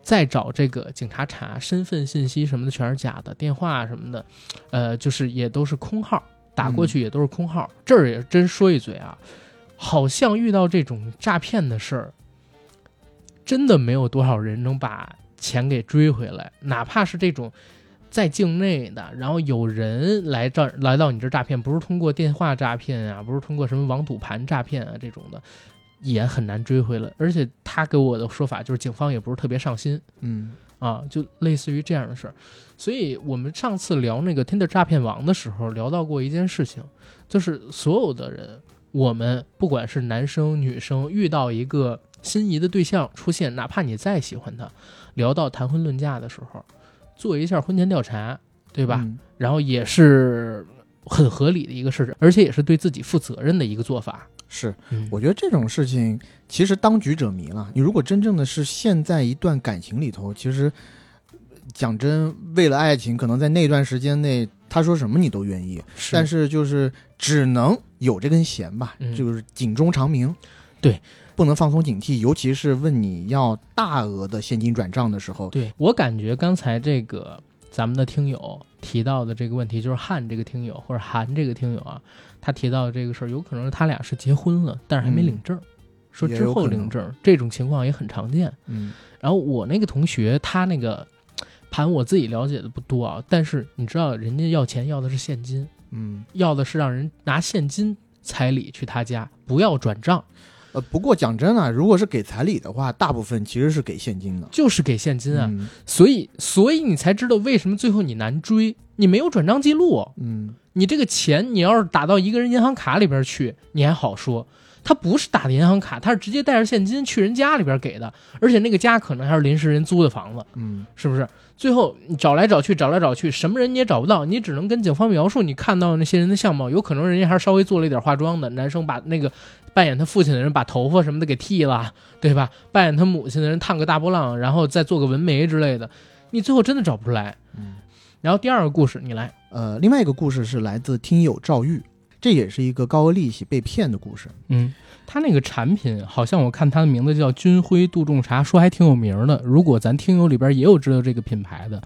再找这个警察查身份信息什么的全是假的，电话什么的，呃，就是也都是空号，打过去也都是空号。这儿也真说一嘴啊，好像遇到这种诈骗的事儿，真的没有多少人能把钱给追回来，哪怕是这种在境内的，然后有人来这儿来到你这儿诈骗，不是通过电话诈骗啊，不是通过什么网赌盘诈骗啊这种的，也很难追回来。而且他给我的说法就是，警方也不是特别上心嗯啊，就类似于这样的事儿。所以我们上次聊那个 Tinder 诈骗王的时候，聊到过一件事情，就是所有的人，我们不管是男生女生，遇到一个心仪的对象出现，哪怕你再喜欢他，聊到谈婚论嫁的时候，做一下婚前调查，对吧？嗯然后也是很合理的一个事情，而且也是对自己负责任的一个做法。是，嗯，我觉得这种事情其实当局者迷了。你如果真正的是陷在一段感情里头，其实讲真，为了爱情，可能在那段时间内，他说什么你都愿意。但是就是只能有这根弦吧，嗯就是警钟长鸣。对，不能放松警惕，尤其是问你要大额的现金转账的时候。对我感觉刚才这个咱们的听友提到的这个问题，就是汉这个听友或者韩这个听友啊，他提到的这个事儿，有可能是他俩是结婚了，但是还没领证，说之后领证，这种情况也很常见。嗯然后我那个同学，他那个盘我自己了解的不多啊，但是你知道人家要钱要的是现金，嗯，要的是让人拿现金彩礼去他家，不要转账，呃，不过讲真啊，如果是给彩礼的话，大部分其实是给现金的。就是给现金啊。嗯所以，所以你才知道为什么最后你难追，你没有转账记录，嗯你这个钱你要是打到一个人银行卡里边去，你还好说。他不是打的银行卡，他是直接带着现金去人家里边给的，而且那个家可能还是临时人租的房子，嗯是不是？最后你找来找去，找来找去，什么人你也找不到，你只能跟警方描述你看到那些人的相貌，有可能人家还是稍微做了一点化妆的，男生把那个扮演他父亲的人把头发什么的给剃了，对吧？扮演他母亲的人烫个大波浪，然后再做个纹眉之类的，你最后真的找不出来。嗯。然后第二个故事你来，呃，另外一个故事是来自听友赵玉，这也是一个高额利息被骗的故事。嗯，他那个产品好像我看他的名字叫军辉杜仲茶，说还挺有名的。如果咱听友里边也有知道这个品牌的，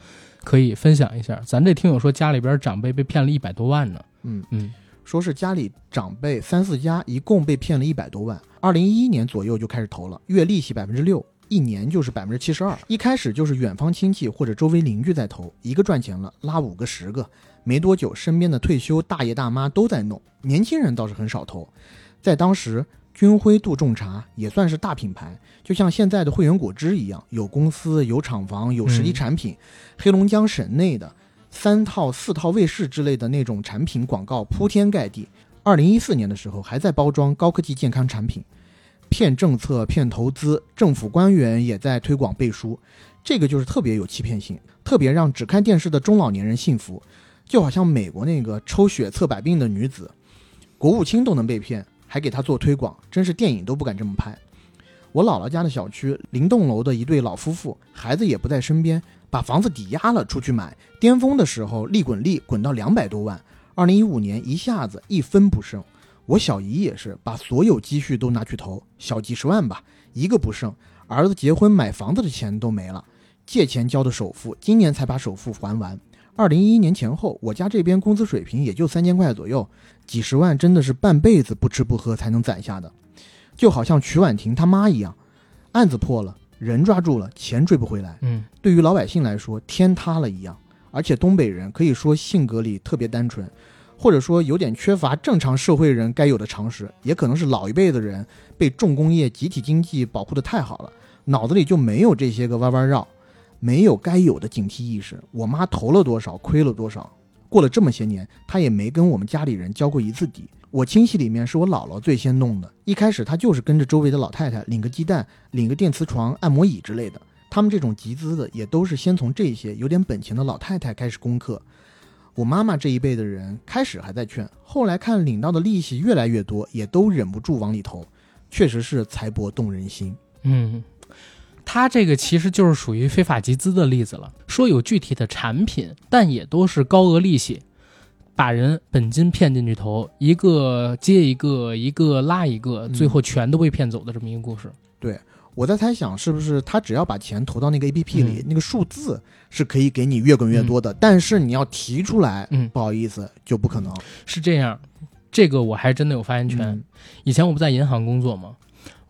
可以分享一下。咱这听友说家里边长辈被骗了一百多万呢。嗯，嗯说是家里长辈三四家一共被骗了一百多万，二零一一年左右就开始投了，月利息百分之六，一年就是百分之七十二。一开始就是远方亲戚或者周围邻居在投，一个赚钱了，拉五个十个，没多久身边的退休大爷大妈都在弄，年轻人倒是很少投。在当时，军辉杜仲茶也算是大品牌，就像现在的汇源果汁一样，有公司、有厂房、有实体嗯产品。黑龙江省内的三套、四套卫视之类的那种产品广告铺天盖地。二零一四年的时候，还在包装高科技健康产品，骗政策、骗投资，政府官员也在推广背书，这个就是特别有欺骗性，特别让只看电视的中老年人信服，就好像美国那个抽血测百病的女子，国务卿都能被骗，还给她做推广，真是电影都不敢这么拍。我姥姥家的小区，零栋楼的一对老夫妇，孩子也不在身边，把房子抵押了出去买，巅峰的时候利滚利滚到两百多万，二零一五年一下子一分不剩。我小姨也是把所有积蓄都拿去投，小几十万吧，一个不剩。儿子结婚买房子的钱都没了，借钱交的首付，今年才把首付还完。二零一一年前后，我家这边工资水平也就三千块左右，几十万真的是半辈子不吃不喝才能攒下的，就好像曲婉婷他妈一样，案子破了，人抓住了，钱追不回来。嗯对于老百姓来说，天塌了一样。而且东北人可以说性格里特别单纯，或者说有点缺乏正常社会人该有的常识，也可能是老一辈的人被重工业集体经济保护的太好了，脑子里就没有这些个弯弯绕，没有该有的警惕意识。我妈投了多少，亏了多少，过了这么些年，她也没跟我们家里人交过一次底。我亲戚里面是我姥姥最先弄的，一开始她就是跟着周围的老太太领个鸡蛋、领个电磁床、按摩椅之类的。他们这种集资的，也都是先从这些有点本钱的老太太开始攻克。我妈妈这一辈的人开始还在劝，后来看领到的利息越来越多，也都忍不住往里投。确实是财帛动人心。嗯，他这个其实就是属于非法集资的例子了。说有具体的产品，但也都是高额利息，把人本金骗进去投，一个接一个，一个拉一个，嗯最后全都被骗走的这么一个故事。对我在猜想，是不是他只要把钱投到那个 A P P 里，嗯那个数字是可以给你越滚越多的，但是你要提出来，嗯不好意思，就不可能。是这样，这个我还真的有发言权。嗯以前我不在银行工作吗？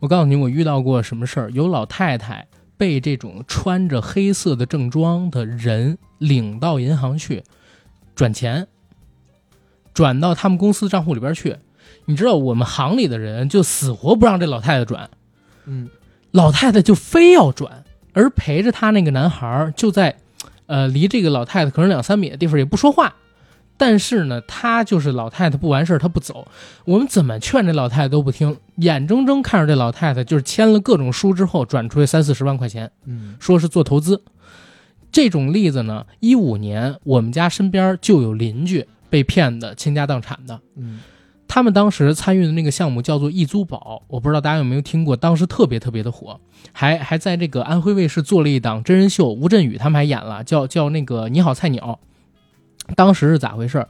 我告诉你，我遇到过什么事儿？有老太太被这种穿着黑色的正装的人领到银行去转钱，转到他们公司账户里边去。你知道我们行里的人就死活不让这老太太转，嗯。老太太就非要转，而陪着她那个男孩就在，呃，离这个老太太可能两三米的地方也不说话，但是呢，他就是老太太不完事儿他不走，我们怎么劝这老太太都不听，眼睁睁看着这老太太就是签了各种书之后转出去三四十万块钱，嗯。说是做投资。这种例子呢，一五年我们家身边就有邻居被骗的倾家荡产的。嗯他们当时参与的那个项目叫做易租宝，我不知道大家有没有听过，当时特别特别的火，还还在这个安徽卫视做了一档真人秀，吴镇宇他们还演了，叫叫那个你好菜鸟。当时是咋回事？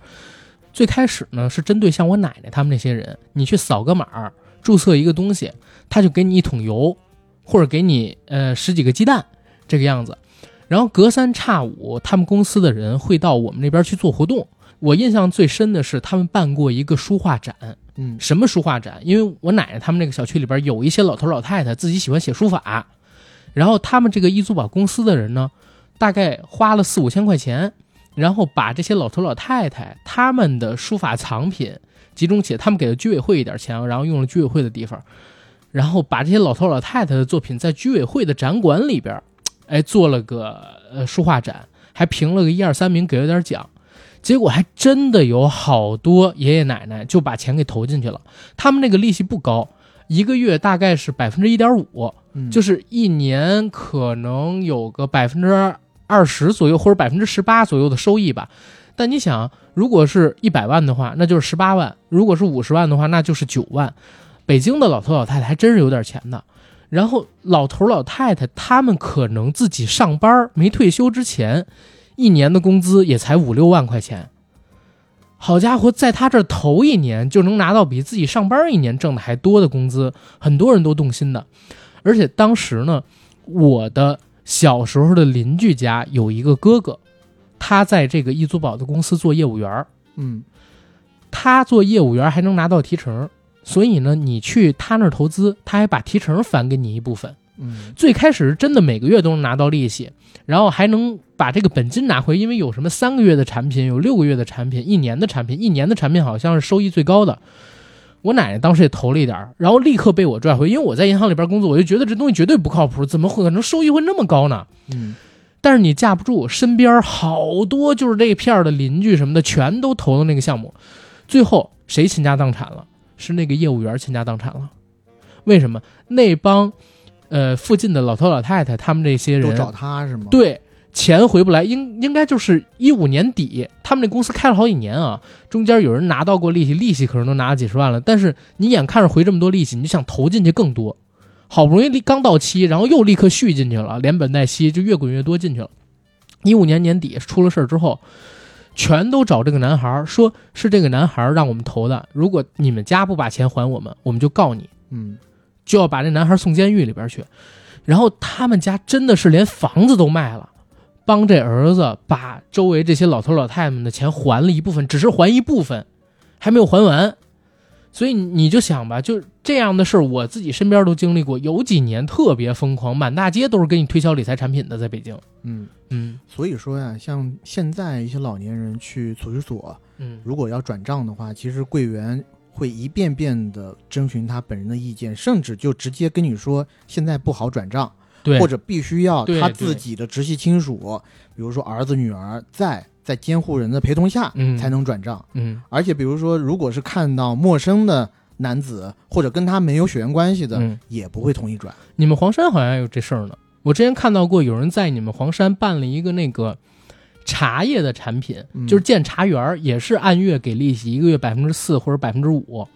最开始呢是针对像我奶奶他们这些人，你去扫个码，注册一个东西，他就给你一桶油，或者给你呃十几个鸡蛋这个样子，然后隔三差五他们公司的人会到我们那边去做活动。我印象最深的是他们办过一个书画展，嗯什么书画展？因为我奶奶他们那个小区里边有一些老头老太太自己喜欢写书法，然后他们这个易租宝公司的人呢，大概花了四五千块钱，然后把这些老头老太太他们的书法藏品集中起来，他们给了居委会一点钱，然后用了居委会的地方，然后把这些老头老太太的作品在居委会的展馆里边，哎，做了个呃书画展，还评了个一二三名，给了点奖。结果还真的有好多爷爷奶奶就把钱给投进去了，他们那个利息不高，一个月大概是百分之一点五，嗯，就是一年可能有个百分之二十左右或者百分之十八左右的收益吧。但你想，如果是一百万的话，那就是十八万；如果是五十万的话，那就是九万。北京的老头老太太还真是有点钱的。然后老头老太太他们可能自己上班没退休之前，一年的工资也才五六万块钱。好家伙，在他这儿头一年就能拿到比自己上班一年挣的还多的工资，很多人都动心的。而且当时呢，我的小时候的邻居家有一个哥哥，他在这个易租宝的公司做业务员儿，嗯他做业务员还能拿到提成，所以呢，你去他那儿投资，他还把提成返给你一部分。嗯最开始真的每个月都能拿到利息，然后还能把这个本金拿回，因为有什么三个月的产品，有六个月的产品，一年的产品，一年的产品好像是收益最高的。我奶奶当时也投了一点儿，然后立刻被我拽回，因为我在银行里边工作，我就觉得这东西绝对不靠谱，怎么可能收益会那么高呢？嗯但是你架不住，身边好多就是这片儿的邻居什么的，全都投了那个项目，最后谁倾家荡产了？是那个业务员倾家荡产了。为什么？那帮呃附近的老头老太太，他们这些人都找他是吗？，对钱回不来，应应该就是一五年底，他们那公司开了好几年啊，中间有人拿到过利息，利息可能都拿了几十万了，但是你眼看着回这么多利息，你就想投进去更多，好不容易刚到期，然后又立刻续进去了，连本带息就越滚越多进去了。一五年年底出了事儿之后，全都找这个男孩，说是这个男孩让我们投的，如果你们家不把钱还我们，我们就告你。嗯就要把这男孩送监狱里边去。然后他们家真的是连房子都卖了，帮这儿子把周围这些老头老太太们的钱还了一部分，只是还一部分，还没有还完。所以你就想吧，就这样的事儿，我自己身边都经历过。有几年特别疯狂，满大街都是给你推销理财产品的，在北京。嗯，嗯所以说呀，像现在一些老年人去储蓄所，嗯，如果要转账的话，其实柜员会一遍遍的征询他本人的意见，甚至就直接跟你说现在不好转账，对，或者必须要他自己的直系亲属，比如说儿子、女儿，在在监护人的陪同下嗯才能转账。嗯而且比如说，如果是看到陌生的男子或者跟他没有血缘关系的，嗯，也不会同意转。你们黄山好像有这事儿呢。我之前看到过有人在你们黄山办了一个那个茶叶的产品，嗯就是建茶园，也是按月给利息，一个月百分之四或者百分之五，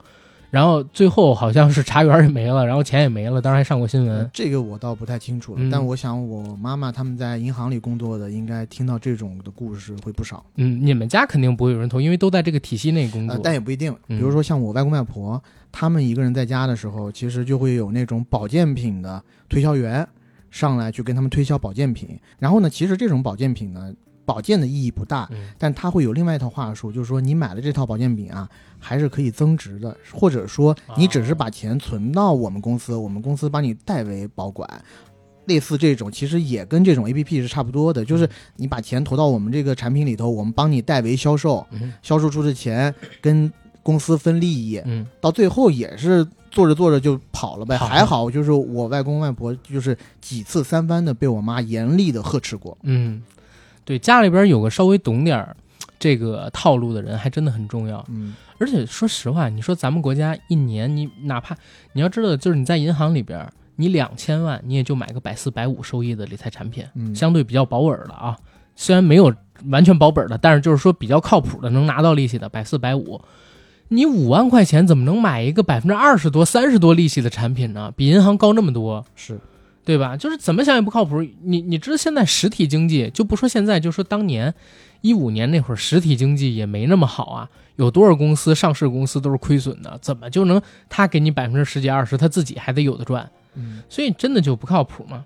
然后最后好像是茶园也没了，然后钱也没了，当时还上过新闻。这个我倒不太清楚了，嗯但我想我妈妈他们在银行里工作的，应该听到这种的故事会不少。嗯，你们家肯定不会有人投，因为都在这个体系内工呃作。，但也不一定。嗯比如说像我外公外婆，他们一个人在家的时候，其实就会有那种保健品的推销员上来去跟他们推销保健品。然后呢，其实这种保健品呢，保健的意义不大，嗯但他会有另外一套话术，就是说你买了这套保健品啊，还是可以增值的，或者说你只是把钱存到我们公司，我们公司帮你代为保管。类似这种，其实也跟这种 A P P 是差不多的，就是你把钱投到我们这个产品里头，我们帮你代为销售，嗯销售出的钱跟公司分利益，嗯到最后也是做着做着就跑了呗。好还好就是我外公外婆就是几次三番的被我妈严厉的呵斥过。嗯，对，家里边有个稍微懂点儿这个套路的人，还真的很重要。嗯而且说实话，你说咱们国家一年，你哪怕你要知道，就是你在银行里边，你两千万，你也就买个百四百五收益的理财产品，嗯，相对比较保本的啊。虽然没有完全保本的，但是就是说比较靠谱的，能拿到利息的百四百五。你五万块钱怎么能买一个百分之二十多、三十多利息的产品呢？比银行高那么多，是对吧？就是怎么想也不靠谱。你你知道现在实体经济，就不说现在，就说当年一五年那会儿，实体经济也没那么好啊。有多少公司上市公司都是亏损的，怎么就能他给你百分之十几二十，他自己还得有的赚？嗯所以真的就不靠谱嘛。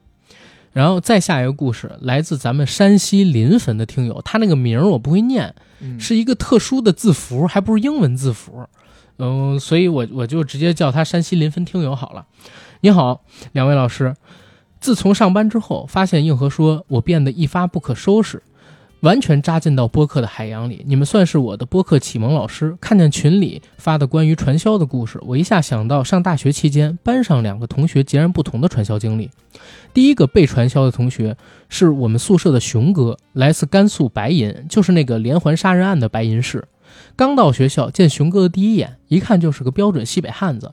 然后再下一个故事，来自咱们山西临汾的听友，他那个名儿我不会念，嗯是一个特殊的字符，还不是英文字符。嗯、所以我我就直接叫他山西临汾听友好了。你好，两位老师。自从上班之后，发现硬核说我变得一发不可收拾，完全扎进到播客的海洋里。你们算是我的播客启蒙老师。看见群里发的关于传销的故事，我一下想到上大学期间班上两个同学截然不同的传销经历。第一个被传销的同学是我们宿舍的熊哥，来自甘肃白银，就是那个连环杀人案的白银市。刚到学校见熊哥的第一眼，一看就是个标准西北汉子，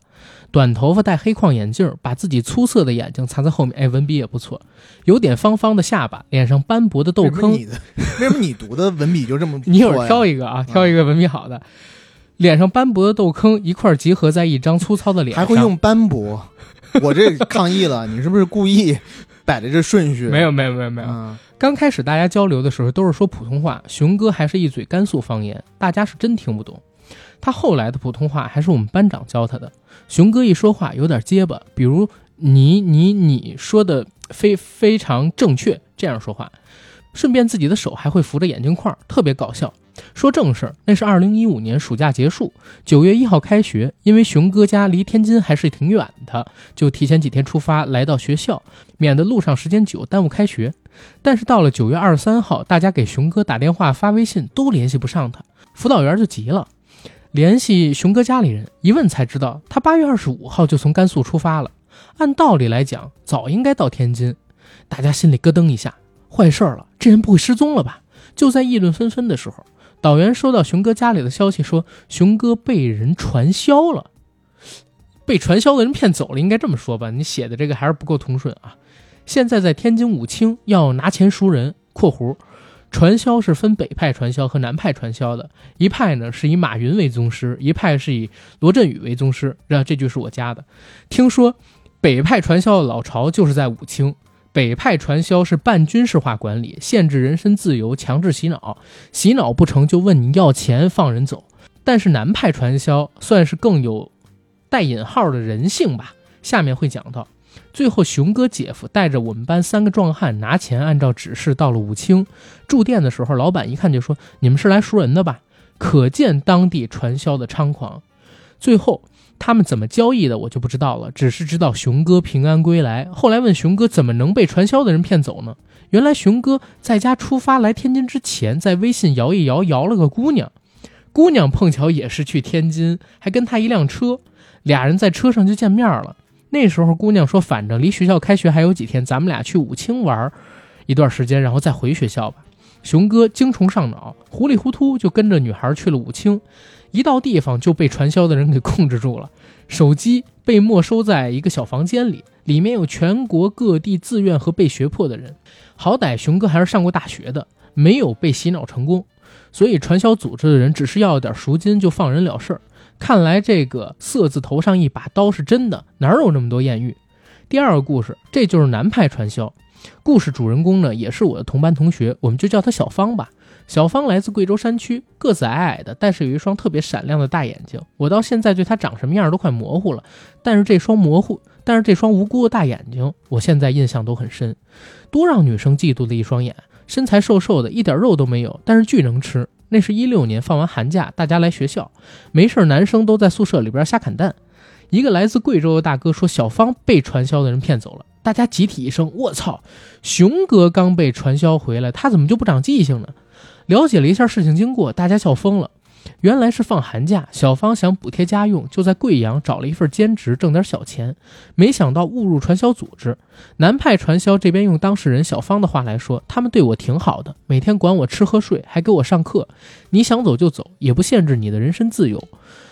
短头发戴黑框眼镜，把自己粗涩的眼睛藏在后面，哎，文笔也不错，有点方方的下巴，脸上斑驳的痘坑。为什么你的为什么你读的文笔就这么？你一会儿挑一个啊，挑一个文笔好的。脸上斑驳的痘坑一块儿集合在一张粗糙的脸上，还会用斑驳，我这抗议了，你是不是故意 摆的这顺序？没有没有没有没有。啊，刚开始大家交流的时候都是说普通话，熊哥还是一嘴甘肃方言，大家是真听不懂。他后来的普通话还是我们班长教他的。熊哥一说话有点结巴，比如你你你说的非非常正确，这样说话。顺便自己的手还会扶着眼镜框，特别搞笑。说正事儿，那是二零一五年暑假结束，九月一号开学。因为熊哥家离天津还是挺远的，就提前几天出发来到学校，免得路上时间久耽误开学。但是到了九月二十三号，大家给熊哥打电话、发微信都联系不上他，辅导员就急了，联系熊哥家里人，一问才知道他八月二十五号就从甘肃出发了。按道理来讲，早应该到天津。大家心里咯噔一下，坏事了，这人不会失踪了吧？就在议论纷纷的时候。导员收到熊哥家里的消息，说熊哥被人传销了，被传销的人骗走了，应该这么说吧？你写的这个还是不够通顺啊！现在在天津武清要拿钱赎人（括弧），传销是分北派传销和南派传销的，一派呢是以马云为宗师，一派是以罗振宇为宗师。这这句是我加的。听说北派传销的老巢就是在武清。北派传销是半军事化管理，限制人身自由，强制洗脑，洗脑不成就问你要钱放人走。但是南派传销算是更有带引号的人性吧。下面会讲到，最后熊哥姐夫带着我们班三个壮汉拿钱，按照指示到了武清住店的时候，老板一看就说：“你们是来赎人的吧？”可见当地传销的猖狂。最后。他们怎么交易的，我就不知道了，只是知道熊哥平安归来。后来问熊哥怎么能被传销的人骗走呢？原来熊哥在家出发来天津之前，在微信摇一摇，摇了个姑娘，姑娘碰巧也是去天津，还跟他一辆车，俩人在车上就见面了。那时候姑娘说，反正离学校开学还有几天，咱们俩去武清玩一段时间，然后再回学校吧。熊哥精虫上脑，糊里糊涂就跟着女孩去了武清。一到地方就被传销的人给控制住了，手机被没收在一个小房间里，里面有全国各地自愿和被学破的人。好歹熊哥还是上过大学的，没有被洗脑成功，所以传销组织的人只是要点赎金就放人了事儿。看来这个色字头上一把刀是真的，哪有那么多艳遇？第二个故事，这就是南派传销。故事主人公呢，也是我的同班同学，我们就叫他小芳吧。小芳来自贵州山区，个子矮矮的，但是有一双特别闪亮的大眼睛。我到现在对她长什么样都快模糊了，但是这双模糊，但是这双无辜的大眼睛，我现在印象都很深。多让女生嫉妒的一双眼，身材瘦瘦的，一点肉都没有，但是巨能吃。那是一六年放完寒假，大家来学校，没事，男生都在宿舍里边瞎砍蛋。一个来自贵州的大哥说，小芳被传销的人骗走了。大家集体一声：“我操！熊哥刚被传销回来，他怎么就不长记性呢？”了解了一下事情经过，大家笑疯了。原来是放寒假，小芳想补贴家用，就在贵阳找了一份兼职，挣点小钱。没想到误入传销组织。南派传销这边用当事人小芳的话来说，他们对我挺好的，每天管我吃喝睡，还给我上课。你想走就走，也不限制你的人身自由。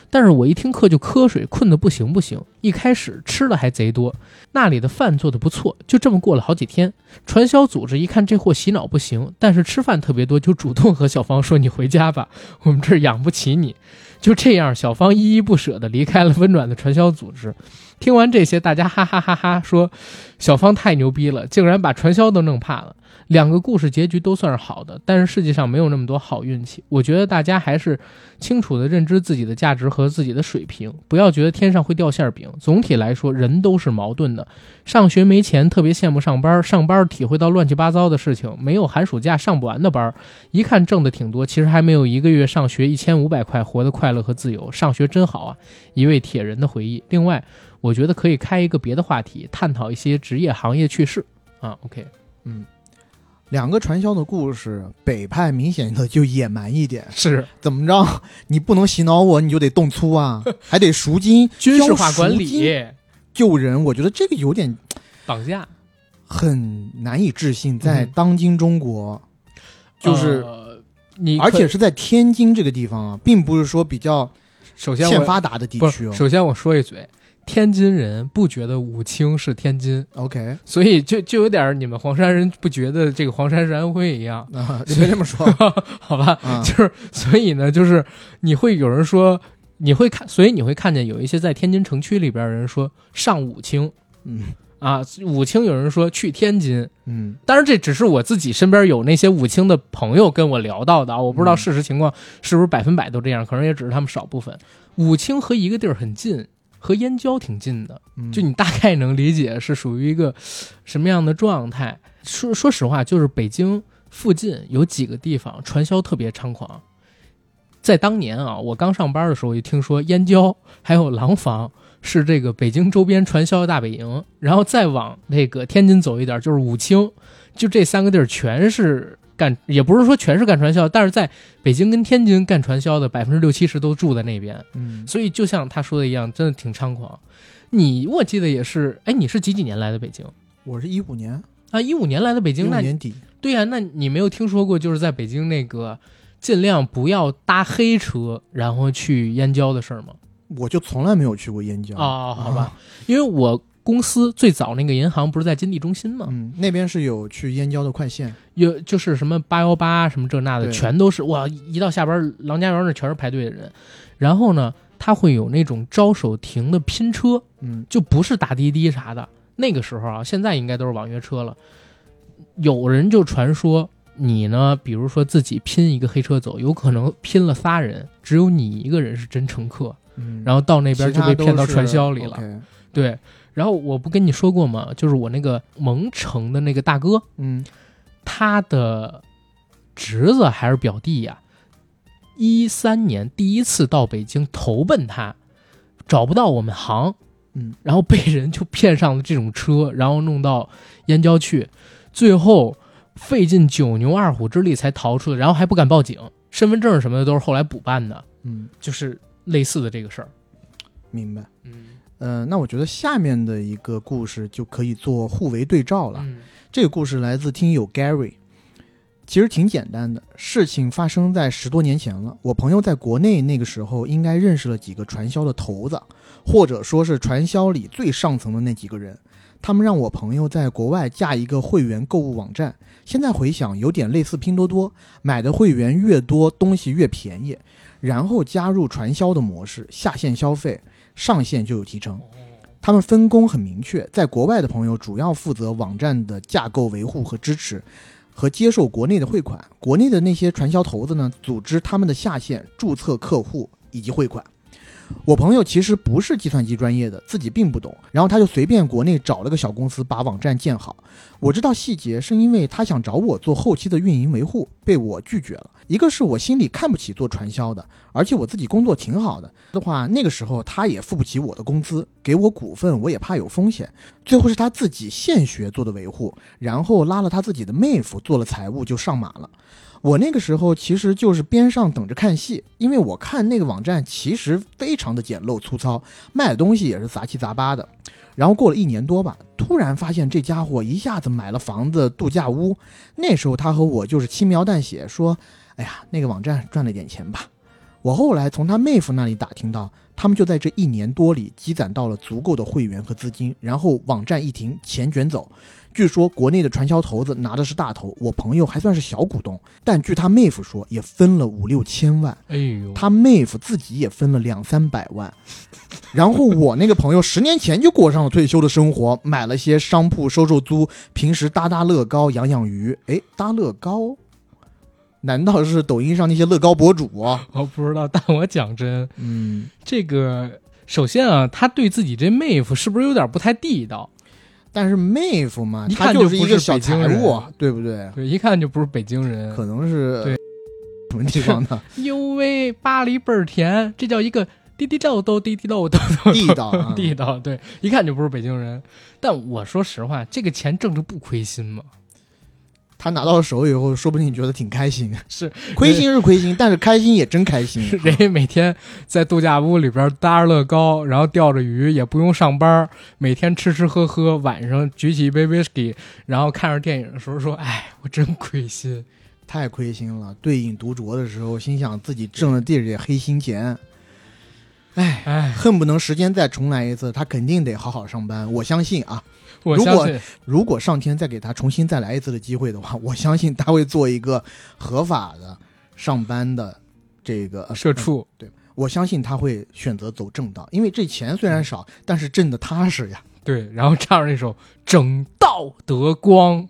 但是我一听课就瞌睡，困得不行不行。一开始吃的还贼多，那里的饭做的不错，就这么过了好几天。传销组织一看这货洗脑不行，但是吃饭特别多，就主动和小芳说：“你回家吧，我们这儿养不起你。”就这样，小芳依依不舍地离开了温暖的传销组织。听完这些，大家哈哈哈哈说：“小芳太牛逼了，竟然把传销都弄怕了。”两个故事结局都算是好的，但是世界上没有那么多好运气。我觉得大家还是清楚地认知自己的价值和自己的水平，不要觉得天上会掉馅饼。总体来说，人都是矛盾的。上学没钱，特别羡慕上班；上班体会到乱七八糟的事情，没有寒暑假上不完的班。一看挣的挺多，其实还没有一个月上学一千五百块活得快乐和自由。上学真好啊！一位铁人的回忆。另外，我觉得可以开一个别的话题，探讨一些职业行业趣事啊。OK，嗯。两个传销的故事，北派明显的就野蛮一点，是怎么着？你不能洗脑我，你就得动粗啊，还得赎金，军事化管理救人。我觉得这个有点绑架，很难以置信。在当今中国，就是你，而且是在天津这个地方啊，并不是说比较首先欠发达的地区。首先我说一嘴。天津人不觉得武清是天津，OK，所以就就有点你们黄山人不觉得这个黄山是安徽一样啊？别这么说，好吧？就是所以呢，就是你会有人说你会看，所以你会看见有一些在天津城区里边人说上武清，嗯啊，武清有人说去天津，嗯，当然这只是我自己身边有那些武清的朋友跟我聊到的啊，我不知道事实情况是不是百分百都这样，可能也只是他们少部分。武清和一个地儿很近。和燕郊挺近的，就你大概能理解是属于一个什么样的状态。说说实话，就是北京附近有几个地方传销特别猖狂。在当年啊，我刚上班的时候，就听说燕郊还有廊坊是这个北京周边传销的大本营，然后再往那个天津走一点就是武清，就这三个地儿全是干，也不是说全是干传销，但是在北京跟天津干传销的百分之六七十都住在那边，嗯，所以就像他说的一样，真的挺猖狂。你我记得也是，哎，你是几几年来的北京我是一五年，啊？一五年来的北京，那年底，对呀、那你没有听说过就是在北京那个尽量不要搭黑车，然后去燕郊的事儿吗？我就从来没有去过燕郊啊、好吧，因为我公司最早那个银行不是在金地中心吗？嗯，那边是有去燕郊的快线，有就是什么八幺八什么这那的，全都是哇！一到下班，郎家园那全是排队的人。然后呢，他会有那种招手停的拼车，嗯就不是打滴滴啥的。那个时候啊，现在应该都是网约车了。有人就传说你呢，比如说自己拼一个黑车走，有可能拼了仨人，只有你一个人是真乘客，嗯，然后到那边就被骗到传销里了。对，然后我不跟你说过吗？就是我那个蒙城的那个大哥，嗯他的侄子还是表弟呀、一三年第一次到北京投奔他，找不到我们行，嗯，然后被人就骗上了这种车，然后弄到燕郊去，最后费尽九牛二虎之力才逃出来，然后还不敢报警，身份证什么的都是后来补办的，嗯，就是类似的这个事儿。明白。嗯呃，那我觉得下面的一个故事就可以做互为对照了。嗯这个故事来自听友 Gary，其实挺简单的。事情发生在十多年前了，我朋友在国内那个时候应该认识了几个传销的头子，或者说是传销里最上层的那几个人。他们让我朋友在国外架一个会员购物网站，现在回想有点类似拼多多，买的会员越多，东西越便宜，然后加入传销的模式，下线消费，上线就有提成。他们分工很明确，在国外的朋友主要负责网站的架构维护和支持，和接受国内的汇款。国内的那些传销头子呢，组织他们的下线、注册客户以及汇款。我朋友其实不是计算机专业的，自己并不懂，然后他就随便国内找了个小公司把网站建好。我知道细节是因为他想找我做后期的运营维护，被我拒绝了。一个是我心里看不起做传销的，而且我自己工作挺好的的话，那个时候他也付不起我的工资，给我股份我也怕有风险。最后是他自己现学做的维护，然后拉了他自己的妹夫做了财务就上马了。我那个时候其实就是边上等着看戏，因为我看那个网站其实非常的简陋粗糙，卖的东西也是杂七杂八的。然后过了一年多吧，突然发现这家伙一下子买了房子、度假屋。那时候他和我就是轻描淡写说：“哎呀，那个网站赚了点钱吧。”我后来从他妹夫那里打听到，他们就在这一年多里积攒到了足够的会员和资金，然后网站一停，钱卷走。据说国内的传销头子拿的是大头，我朋友还算是小股东，但据他妹夫说，也分了五六千万。哎呦，他妹夫自己也分了两三百万，然后我那个朋友十年前就过上了退休的生活，买了些商铺收收租，平时搭搭乐高养养鱼。哎，搭乐高？难道是抖音上那些乐高博主啊？我不知道，但我讲真，嗯，这个首先啊，他对自己这妹夫是不是有点不太地道？但是妹夫嘛，他一看就就是一个小不是北京财务，对不对？对，一看就不是北京人。可能是对什么地方的哟喂，巴黎倍儿甜，这叫一个滴滴豆豆滴滴豆豆地道啊？地道，对，一看就不是北京人。但我说实话，这个钱挣着不亏心吗？他拿到手以后，说不定觉得挺开心。是亏心是亏心，但是开心也真开心。人家每天在度假屋里边搭着乐高，然后钓着鱼，也不用上班，每天吃吃喝喝，晚上举起一杯 whisky，然后看着电影的时候说：“哎，我真亏心。太亏心了。对饮独酌的时候，心想自己挣了这点黑心钱，”哎，哎，恨不能时间再重来一次，他肯定得好好上班。我相信啊，如果如果上天再给他重新再来一次的机会的话，我相信他会做一个合法的上班的这个呃社畜。对我相信他会选择走正道，因为这钱虽然少，但是挣的踏实呀。对，然后唱着那首《正道得光》，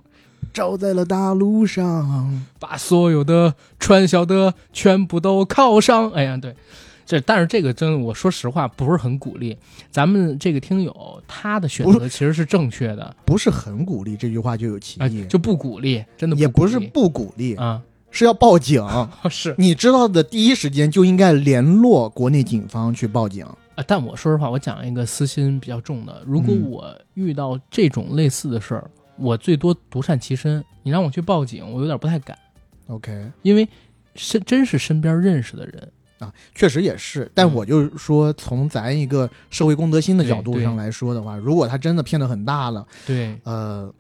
照在了大路上，把所有的传销的全部都铐上。哎呀，对，这但是这个真我说实话不是很鼓励。咱们这个听友他的选择其实是正确的，不是很鼓励这句话就有歧啊、义，就不鼓励，真的也不是不鼓励啊，是要报警。是你知道的第一时间就应该联络国内警方去报警。啊，但我说实话，我讲一个私心比较重的，如果嗯我遇到这种类似的事儿，我最多独善其身。你让我去报警，我有点不太敢，OK 因为身真是身边认识的人，啊，确实也是，但嗯我就是说，从咱一个社会公德心的角度上来说的话，如果他真的骗得很大了，对呃，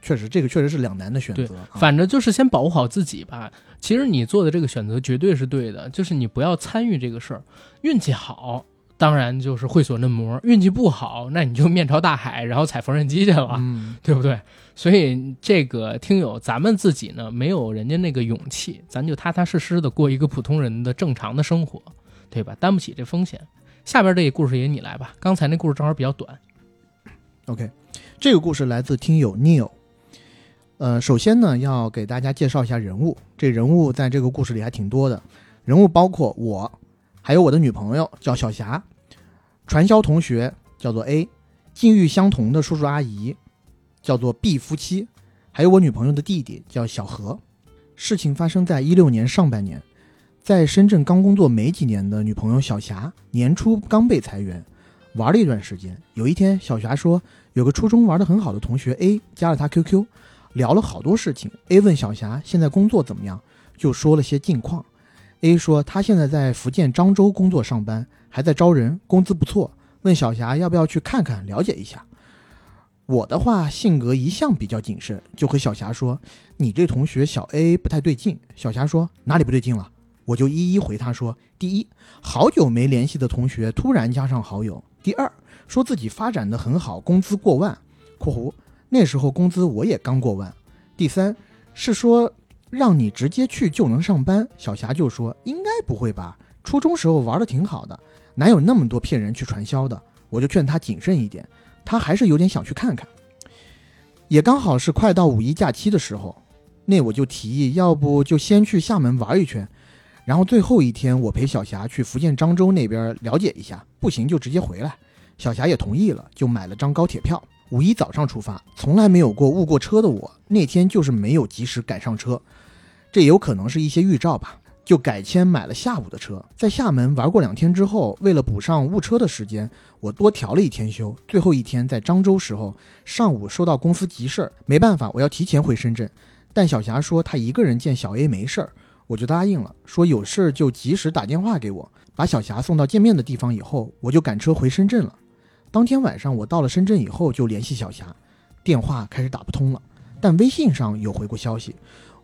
确实这个确实是两难的选择。啊反正就是先保护好自己吧。其实你做的这个选择绝对是对的，就是你不要参与这个事儿。运气好，当然就是会所嫩模；运气不好，那你就面朝大海，然后踩缝纫机去了，嗯，对不对？所以这个听友，咱们自己呢没有人家那个勇气，咱就踏踏实实的过一个普通人的正常的生活，对吧？担不起这风险。下边这个故事也你来吧，刚才那故事正好比较短。OK，这个故事来自听友 Neil。呃，首先呢，要给大家介绍一下人物。这人物在这个故事里还挺多的，人物包括我，还有我的女朋友叫小霞，传销同学叫做 A，境遇相同的叔叔阿姨叫做 B 夫妻，还有我女朋友的弟弟叫小何。事情发生在一六年上半年，在深圳刚工作没几年的女朋友小霞，年初刚被裁员，玩了一段时间。有一天，小霞说有个初中玩的很好的同学 A 加了她 QQ，聊了好多事情。A 问小霞现在工作怎么样，就说了些近况。A 说他现在在福建漳州工作上班，还在招人，工资不错。问小霞要不要去看看了解一下。我的话性格一向比较谨慎，就和小霞说：“你这同学小 A 不太对劲。”小霞说：“哪里不对劲了？”我就一一回他说：“第一，好久没联系的同学突然加上好友；第二，说自己发展的很好，工资过万（括弧那时候工资我也刚过万）；第三，是说让你直接去就能上班。小霞就说：“应该不会吧？初中时候玩的挺好的，哪有那么多骗人去传销的？”我就劝她谨慎一点，她还是有点想去看看。也刚好是快到五一假期的时候，那我就提议，要不就先去厦门玩一圈，然后最后一天我陪小霞去福建漳州那边了解一下，不行就直接回来。小霞也同意了，就买了张高铁票，五一早上出发。从来没有过误过车的我，那天就是没有及时赶上车，这也有可能是一些预兆吧。就改签买了下午的车，在厦门玩过两天之后，为了补上误车的时间，我多调了一天休。最后一天在漳州时候，上午收到公司急事儿，没办法，我要提前回深圳。但小霞说她一个人见小 A 没事儿，我就答应了，说有事儿就及时打电话给我。把小霞送到见面的地方以后，我就赶车回深圳了。当天晚上我到了深圳以后，就联系小霞，电话开始打不通了，但微信上有回过消息。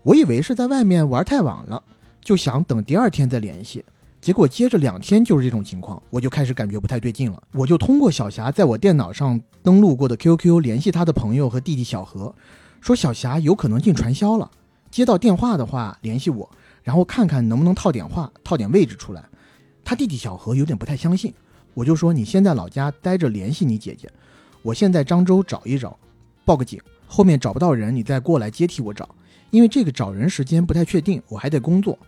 我以为是在外面玩太晚了，就想等第二天再联系。结果接着两天就是这种情况，我就开始感觉不太对劲了。我就通过小霞在我电脑上登录过的 QQ 联系她的朋友和弟弟小何，说小霞有可能进传销了。接到电话的话联系我，然后看看能不能套点话、套点位置出来。他弟弟小何有点不太相信，我就说你先在老家待着，联系你姐姐。我现在漳州找一找，报个警，后面找不到人，你再过来接替我找。因为这个找人时间不太确定，我还得工作。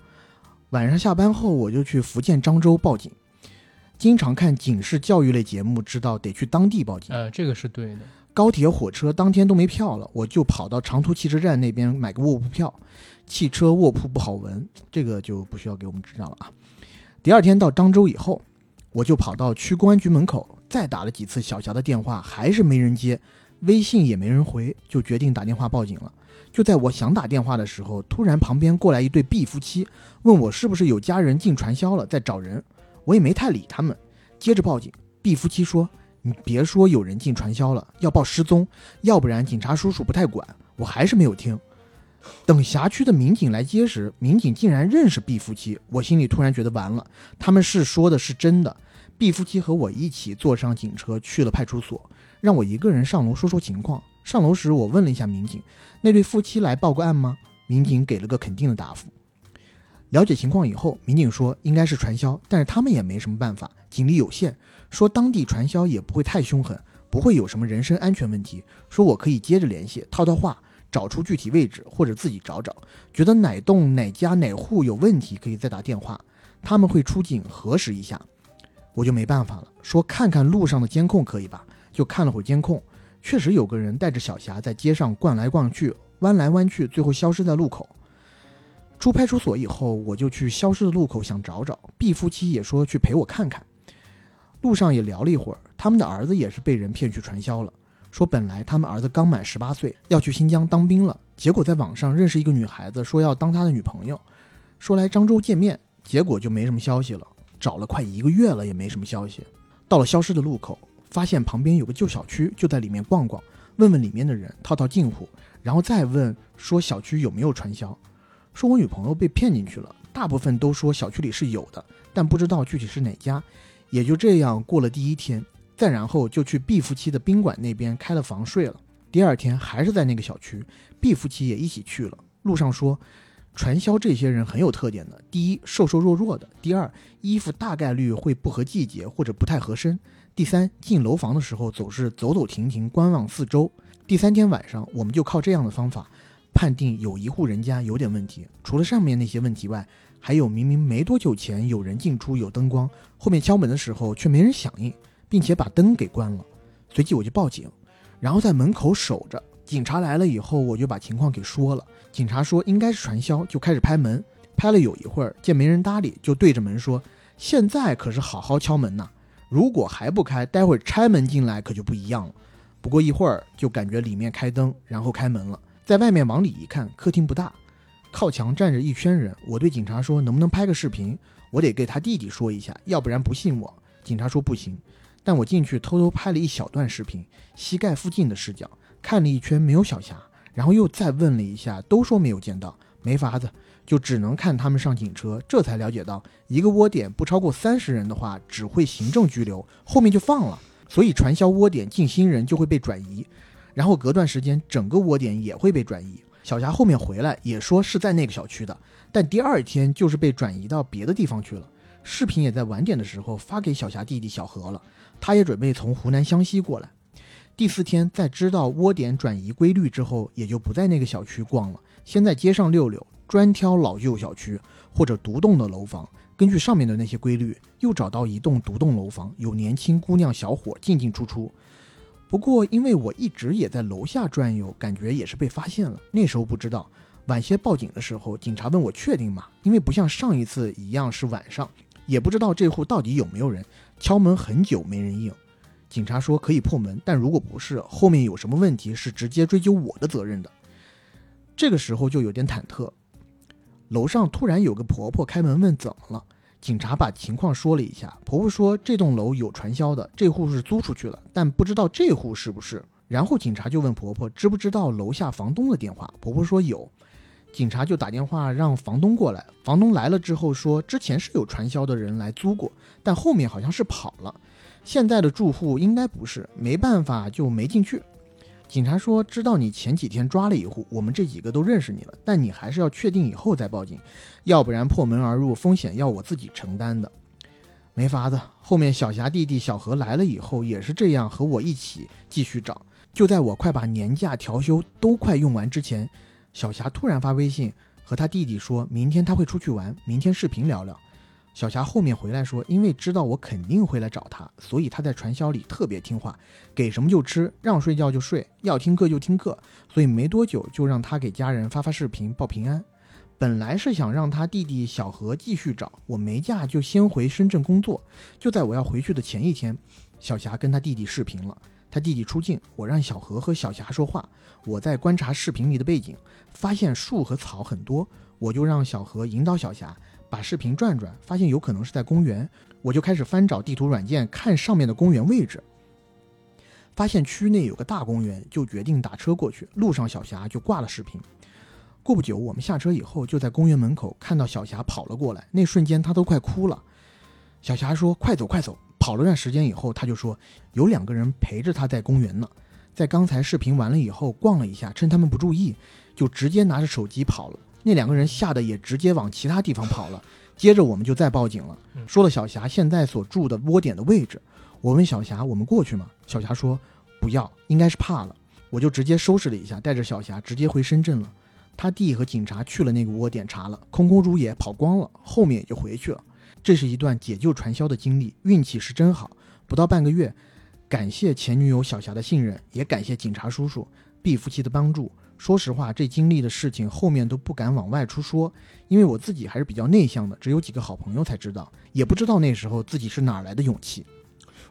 晚上下班后，我就去福建漳州报警。经常看警示教育类节目，知道得去当地报警。呃，这个是对的。高铁、火车当天都没票了，我就跑到长途汽车站那边买个卧铺票。汽车卧铺不好闻，这个就不需要给我们指导了啊。第二天到漳州以后，我就跑到区公安局门口，再打了几次小霞的电话，还是没人接，微信也没人回，就决定打电话报警了。就在我想打电话的时候，突然旁边过来一对 B 夫妻，问我是不是有家人进传销了，在找人。我也没太理他们，接着报警。B 夫妻说：“你别说有人进传销了，要报失踪，要不然警察叔叔不太管。”我还是没有听。等辖区的民警来接时，民警竟然认识 B 夫妻，我心里突然觉得完了，他们是说的是真的。B 夫妻和我一起坐上警车去了派出所，让我一个人上楼说说情况。上楼时，我问了一下民警：“那对夫妻来报过案吗？”民警给了个肯定的答复。了解情况以后，民警说应该是传销，但是他们也没什么办法，警力有限，说当地传销也不会太凶狠，不会有什么人身安全问题。说我可以接着联系，套套话，找出具体位置或者自己找找，觉得哪栋哪家哪户有问题可以再打电话。他们会出警核实一下。我就没办法了，说看看路上的监控可以吧？就看了会儿监控，确实有个人带着小霞在街上逛来逛去，弯来弯去，最后消失在路口。出派出所以后，我就去消失的路口想找找。B 夫妻也说去陪我看看，路上也聊了一会儿，他们的儿子也是被人骗去传销了。说本来他们儿子刚满十八岁，要去新疆当兵了，结果在网上认识一个女孩子，说要当他的女朋友，说来漳州见面，结果就没什么消息了。找了快一个月了，也没什么消息。到了消失的路口，发现旁边有个旧小区，就在里面逛逛，问问里面的人，套套近乎，然后再问说小区有没有传销。说我女朋友被骗进去了，大部分都说小区里是有的，但不知道具体是哪家。也就这样过了第一天，再然后就去 B 夫妻的宾馆那边开了房睡了。第二天还是在那个小区，B 夫妻也一起去了。路上说。传销这些人很有特点的，第一瘦瘦弱弱的，第二衣服大概率会不合季节或者不太合身，第三进楼房的时候总是走走停停观望四周。第三天晚上，我们就靠这样的方法判定有一户人家有点问题。除了上面那些问题外，还有明明没多久前有人进出有灯光，后面敲门的时候却没人响应，并且把灯给关了。随即我就报警，然后在门口守着。警察来了以后，我就把情况给说了。警察说应该是传销，就开始拍门。拍了有一会儿，见没人搭理，就对着门说：“现在可是好好敲门呐，如果还不开，待会儿拆门进来可就不一样了。”不过一会儿就感觉里面开灯，然后开门了。在外面往里一看，客厅不大，靠墙站着一圈人。我对警察说：“能不能拍个视频？我得给他弟弟说一下，要不然不信我。”警察说：“不行。”但我进去偷偷拍了一小段视频，膝盖附近的视角。看了一圈没有小霞，然后又再问了一下，都说没有见到，没法子，就只能看他们上警车。这才了解到，一个窝点不超过三十人的话，只会行政拘留，后面就放了。所以传销窝点进新人就会被转移，然后隔段时间整个窝点也会被转移。小霞后面回来也说是在那个小区的，但第二天就是被转移到别的地方去了。视频也在晚点的时候发给小霞弟弟小何了，他也准备从湖南湘西过来。第四天，在知道窝点转移规律之后，也就不在那个小区逛了，先在街上溜溜，专挑老旧小区或者独栋的楼房，根据上面的那些规律，又找到一栋独栋楼房，有年轻姑娘小伙进进出出。不过，因为我一直也在楼下转悠，感觉也是被发现了。那时候不知道，晚些报警的时候，警察问我确定吗？因为不像上一次一样是晚上，也不知道这户到底有没有人，敲门很久没人应。警察说可以破门，但如果不是，后面有什么问题是直接追究我的责任的。这个时候就有点忐忑。楼上突然有个婆婆开门问怎么了，警察把情况说了一下。婆婆说这栋楼有传销的，这户是租出去了，但不知道这户是不是。然后警察就问婆婆知不知道楼下房东的电话，婆婆说有。警察就打电话让房东过来，房东来了之后说之前是有传销的人来租过，但后面好像是跑了。现在的住户应该不是，没办法就没进去。警察说知道你前几天抓了一户，我们这几个都认识你了，但你还是要确定以后再报警，要不然破门而入风险要我自己承担的。没法子，后面小霞弟弟小何来了以后也是这样和我一起继续找。就在我快把年假调休都快用完之前，小霞突然发微信和他弟弟说明天他会出去玩，明天视频聊聊。小霞后面回来说，因为知道我肯定会来找他，所以他在传销里特别听话，给什么就吃，让睡觉就睡，要听课就听课，所以没多久就让他给家人发发视频报平安。本来是想让他弟弟小何继续找，我没假就先回深圳工作。就在我要回去的前一天，小霞跟他弟弟视频了，他弟弟出镜，我让小何和小霞说话，我在观察视频里的背景，发现树和草很多，我就让小何引导小霞。把视频转转，发现有可能是在公园，我就开始翻找地图软件看上面的公园位置。发现区内有个大公园，就决定打车过去。路上小霞就挂了视频。过不久，我们下车以后，就在公园门口看到小霞跑了过来，那瞬间她都快哭了。小霞说：“快走，快走！”跑了段时间以后，她就说有两个人陪着她在公园呢。在刚才视频完了以后，逛了一下，趁他们不注意，就直接拿着手机跑了。那两个人吓得也直接往其他地方跑了。接着我们就再报警了，说了小霞现在所住的窝点的位置。我问小霞：“我们过去吗？”小霞说：“不要，应该是怕了。”我就直接收拾了一下，带着小霞直接回深圳了。他弟和警察去了那个窝点查了，空空如也，跑光了。后面也就回去了。这是一段解救传销的经历，运气是真好。不到半个月，感谢前女友小霞的信任，也感谢警察叔叔、毕夫妻的帮助。说实话，这经历的事情后面都不敢往外出说，因为我自己还是比较内向的，只有几个好朋友才知道，也不知道那时候自己是哪来的勇气。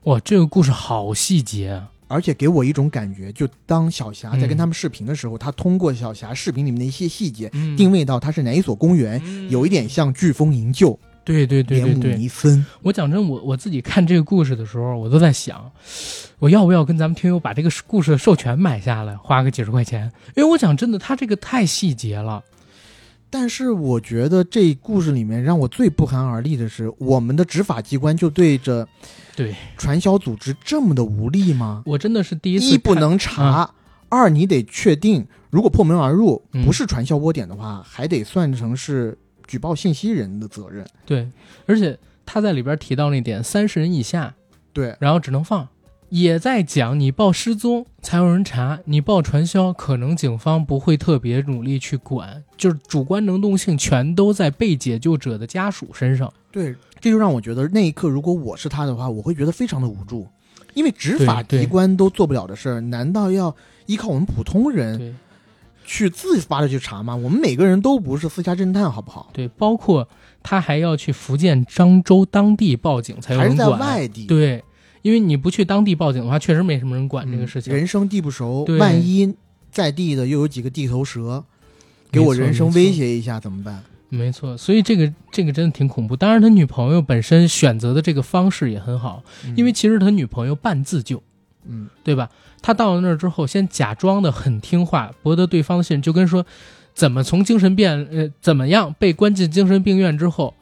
哇，这个故事好细节啊！而且给我一种感觉，就当小霞在跟嗯他们视频的时候，他通过小霞视频里面的一些细节，嗯定位到它是哪一所公园，有一点像飓风营救、对对对对对。我讲真，我我自己看这个故事的时候，我都在想，我要不要跟咱们听友把这个故事的授权买下来，花个几十块钱？因为我讲真的，他这个太细节了。但是我觉得这故事里面让我最不寒而栗的是，我们的执法机关就对着对传销组织这么的无力吗？我真的是第一次一不能查，二你得确定，如果破门而入嗯不是传销窝点的话，还得算成是举报信息人的责任。对，而且他在里边提到那点，三十人以下，对，然后只能放，也在讲你报失踪才有人查，你报传销可能警方不会特别努力去管，就是主观能动性全都在被解救者的家属身上。对，这就让我觉得那一刻，如果我是他的话，我会觉得非常的无助，因为执法机关都做不了的事儿，难道要依靠我们普通人对去自发的去查吗？我们每个人都不是私家侦探，好不好？对，包括他还要去福建漳州当地报警才有还是在。外地，对，因为你不去当地报警的话，确实没什么人管嗯这个事情。人生地不熟，万一在地的又有几个地头蛇，给我人生威胁一下怎么办？没错，所以这个这个真的挺恐怖。当然，他女朋友本身选择的这个方式也很好，因为其实他女朋友半自救，嗯，对吧？他到了那儿之后，先假装的很听话，博得对方的信任，就跟说怎么从精神病呃怎么样被关进精神病院之后，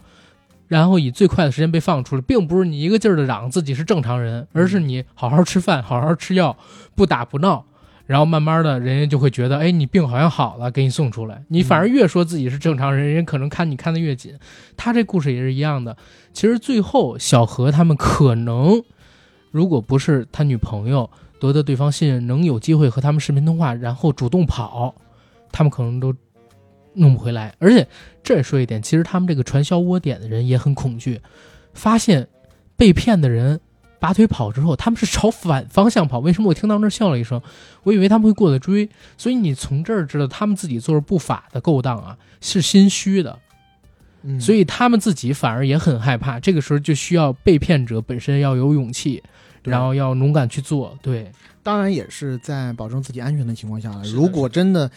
然后以最快的时间被放出来，并不是你一个劲儿的嚷自己是正常人，而是你好好吃饭，好好吃药，不打不闹。然后慢慢的，人家就会觉得，哎，你病好像好了，给你送出来。你反而越说自己是正常人，人家可能看你看得越紧。他这故事也是一样的。其实最后小何他们可能，如果不是他女朋友夺得对方信任，能有机会和他们视频通话，然后主动跑，他们可能都弄不回来。而且这也说一点，其实他们这个传销窝点的人也很恐惧，发现被骗的人拔腿跑之后，他们是朝反方向跑。为什么我听到那儿笑了一声？我以为他们会过来追。所以你从这儿知道，他们自己做着不法的勾当啊，是心虚的。嗯所以他们自己反而也很害怕。这个时候就需要被骗者本身要有勇气，对然后要勇敢去做。对，当然也是在保证自己安全的情况下了。如果真的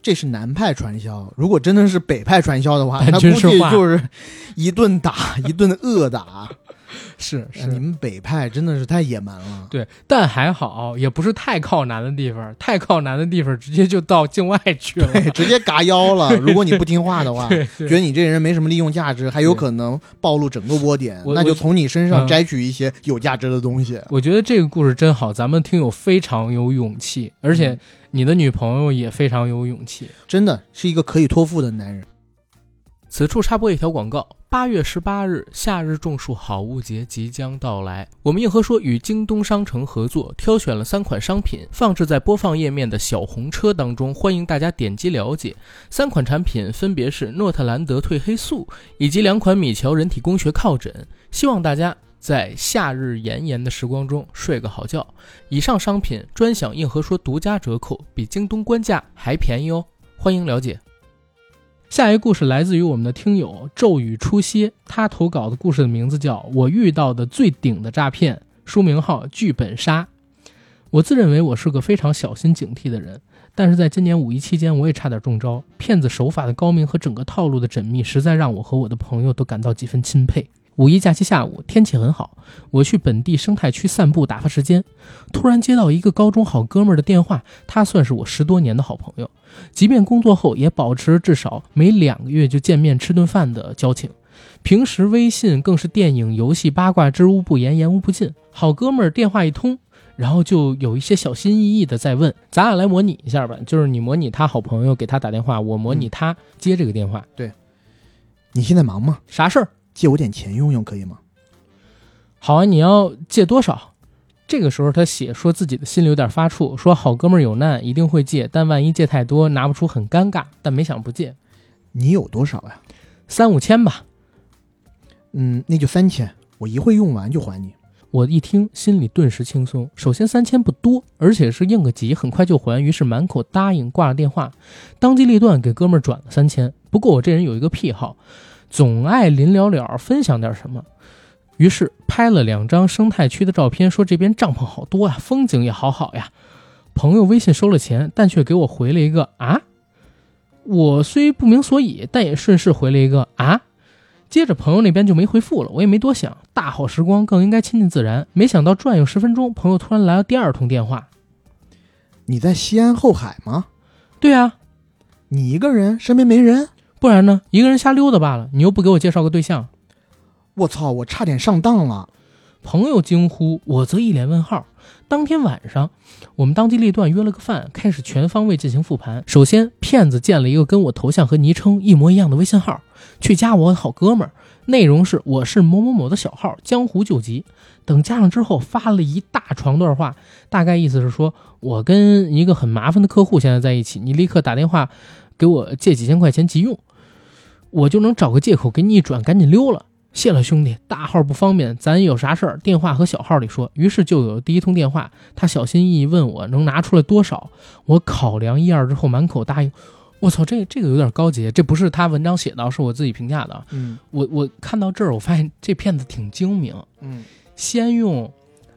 这是南派传销，如果真的是北派传销的话，单那估计就是一顿打，一顿恶打。是是你们北派真的是太野蛮了。对，但还好也不是太靠南的地方，太靠南的地方直接就到境外去了。对，直接嘎腰了。如果你不听话的话，觉得你这人没什么利用价值，还有可能暴露整个窝点，那就从你身上嗯摘取一些有价值的东西。我觉得这个故事真好，咱们听友非常有勇气，而且嗯你的女朋友也非常有勇气。真的是一个可以托付的男人。此处插播一条广告：八月十八日，夏日种树好物节即将到来。我们硬核说与京东商城合作，挑选了三款商品，放置在播放页面的小红车当中，欢迎大家点击了解。三款产品分别是诺特兰德褪黑素以及两款米乔人体工学靠枕，希望大家在夏日炎炎的时光中睡个好觉。以上商品专享硬核说独家折扣，比京东官价还便宜哦，欢迎了解。下一个故事来自于我们的听友骤雨初歇，他投稿的故事的名字叫《我遇到的最顶的诈骗》，书名号《剧本杀》。我自认为我是个非常小心警惕的人，但是在今年五一期间，我也差点中招。骗子手法的高明和整个套路的缜密，实在让我和我的朋友都感到几分钦佩。五一假期下午，天气很好，我去本地生态区散步打发时间，突然接到一个高中好哥们儿的电话，他算是我十多年的好朋友。即便工作后，也保持至少每两个月就见面吃顿饭的交情。平时微信更是电影、游戏、八卦知无不言，言无不尽。好哥们儿电话一通，然后就有一些小心翼翼的在问：“咱俩来模拟一下吧，就是你模拟他好朋友给他打电话，我模拟他接这个电话，对你现在忙吗？啥事儿？借我点钱用用可以吗？好啊，你要借多少？”这个时候他写说自己的心里有点发怵，说好哥们儿有难一定会借，但万一借太多拿不出很尴尬，但没想不借，你有多少呀？三五千吧。嗯，那就三千，我一会用完就还你。我一听，心里顿时轻松。首先三千不多，而且是应个急，很快就还。于是满口答应，挂了电话，当机立断给哥们儿转了三千。不过我这人有一个癖好，总爱临了了分享点什么，于是拍了两张生态区的照片，说这边帐篷好多呀，风景也好好呀。朋友微信收了钱，但却给我回了一个啊。我虽不明所以，但也顺势回了一个啊。接着朋友那边就没回复了，我也没多想。大好时光更应该亲近自然。没想到转悠十分钟，朋友突然来了第二通电话。你在西安后海吗？对啊，你一个人，身边没人？不然呢？一个人瞎溜达罢了。你又不给我介绍个对象。我操！我差点上当了。朋友惊呼，我则一脸问号。当天晚上，我们当机立断约了个饭，开始全方位进行复盘。首先，骗子建了一个跟我头像和昵称一模一样的微信号，去加我好哥们儿。内容是我是某某某的小号，江湖救急。等加上之后，发了一大长段话，大概意思是说我跟一个很麻烦的客户现在在一起，你立刻打电话给我借几千块钱急用，我就能找个借口给你一转，赶紧溜了。谢了，兄弟，大号不方便，咱有啥事儿电话和小号里说。于是就有第一通电话，他小心翼翼问我能拿出来多少，我考量一二之后满口答应。我操，这这个有点高级，这不是他文章写的，是我自己评价的。嗯我我看到这儿，我发现这骗子挺精明，嗯先用，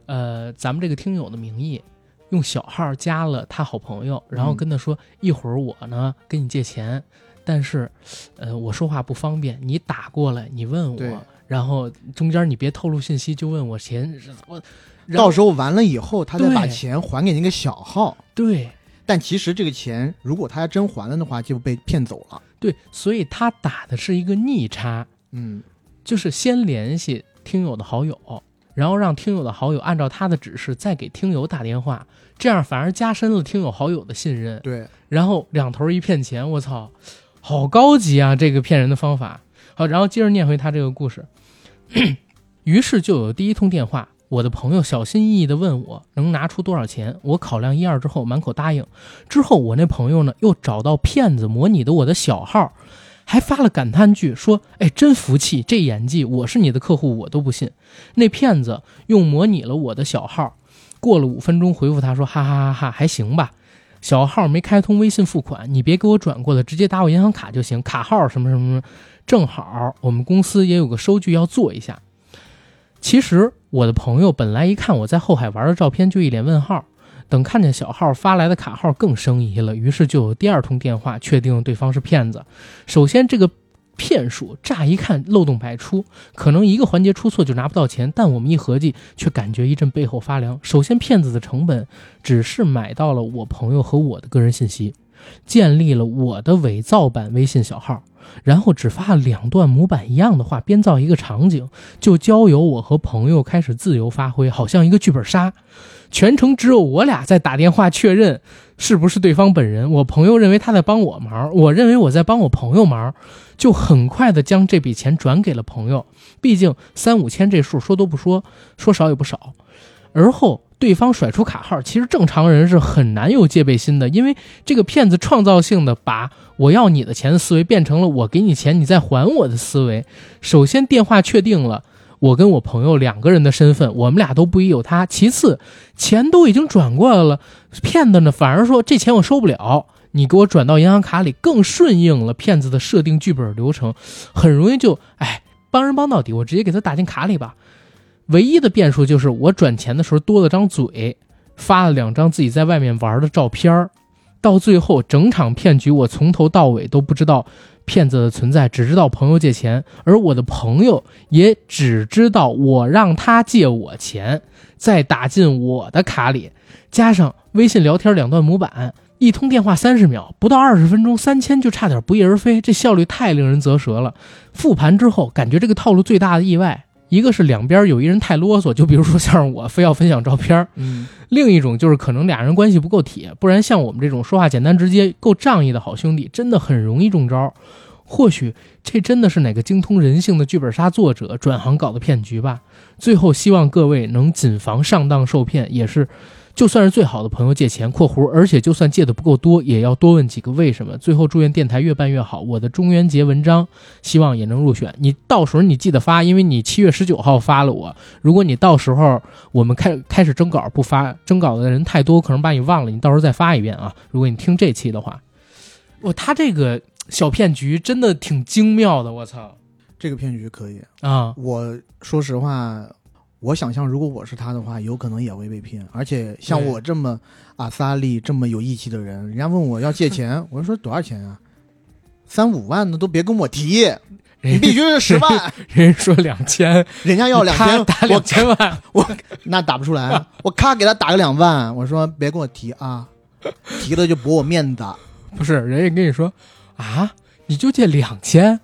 呃，咱们这个听友的名义，用小号加了他好朋友，然后跟他说，一会儿我呢跟你借钱，但是，呃，我说话不方便，你打过来，你问我，然后中间你别透露信息，就问我钱，我，到时候完了以后，他再把钱还给那个小号。对但其实这个钱，如果他要真还了的话，就被骗走了。对，所以他打的是一个逆差，嗯就是先联系听友的好友，然后让听友的好友按照他的指示再给听友打电话，这样反而加深了听友好友的信任。对，然后两头一骗钱，我操，好高级啊！这个骗人的方法。好，然后接着念回他这个故事。于是就有第一通电话，我的朋友小心翼翼地问我能拿出多少钱，我考量一二之后满口答应。之后我那朋友呢又找到骗子模拟的我的小号，还发了感叹句说：“哎，真服气，这演技，我是你的客户我都不信。”那骗子用模拟了我的小号，过了五分钟回复他说：“哈哈哈哈，还行吧。”小号没开通微信付款，你别给我转过来，直接打我银行卡就行。卡号什么什么什么，正好我们公司也有个收据要做一下。其实我的朋友本来一看我在后海玩的照片，就一脸问号。等看见小号发来的卡号，更生疑了，于是就有第二通电话，确定对方是骗子。首先，这个骗术乍一看漏洞百出，可能一个环节出错就拿不到钱，但我们一合计，却感觉一阵背后发凉。首先，骗子的成本只是买到了我朋友和我的个人信息，建立了我的伪造版微信小号，然后只发了两段模板一样的话，编造一个场景，就交由我和朋友开始自由发挥，好像一个剧本杀。全程只有我俩在打电话确认是不是对方本人。我朋友认为他在帮我忙，我认为我在帮我朋友忙，就很快的将这笔钱转给了朋友。毕竟三五千这数说多不说，说少也不少。而后对方甩出卡号，其实正常人是很难有戒备心的，因为这个骗子创造性的把我要你的钱的思维变成了我给你钱你再还我的思维。首先电话确定了。我跟我朋友两个人的身份，我们俩都不疑有他。其次，钱都已经转过来了，骗子呢反而说这钱我收不了，你给我转到银行卡里，更顺应了骗子的设定剧本流程，很容易就哎帮人帮到底，我直接给他打进卡里吧。唯一的变数就是我转钱的时候多了张嘴，发了两张自己在外面玩的照片儿，到最后整场骗局我从头到尾都不知道骗子的存在，只知道朋友借钱，而我的朋友也只知道我让他借我钱，再打进我的卡里，加上微信聊天两段模板。一通电话三十秒，不到二十分钟，三千就差点不翼而飞，这效率太令人啧舌了。复盘之后，感觉这个套路最大的意外，一个是两边有一人太啰嗦，就比如说像是我非要分享照片，嗯，另一种就是可能俩人关系不够铁，不然像我们这种说话简单直接、够仗义的好兄弟，真的很容易中招。或许这真的是哪个精通人性的剧本杀作者转行搞的骗局吧。最后，希望各位能谨防上当受骗，也是就算是最好的朋友借钱（括弧），而且就算借的不够多，也要多问几个为什么。最后祝愿电台越办越好。我的中元节文章希望也能入选。你到时候你记得发，因为你七月十九号发了我。如果你到时候我们开开始征稿不发，征稿的人太多，可能把你忘了。你到时候再发一遍啊。如果你听这期的话，哇，他这个小骗局真的挺精妙的，我操这个骗局可以。啊！我说实话，我想象如果我是他的话，有可能也会被骗。而且像我这么阿萨利这么有义气的人，人家问我要借钱，我就说多少钱啊？三五万的都别跟我提，你必须是十万。人家说两千，人家要两千，他打两千万，我那打不出来，我咔给他打个两万。我说别跟我提啊，提了就驳我面子。不是人家跟你说啊，你就借两千。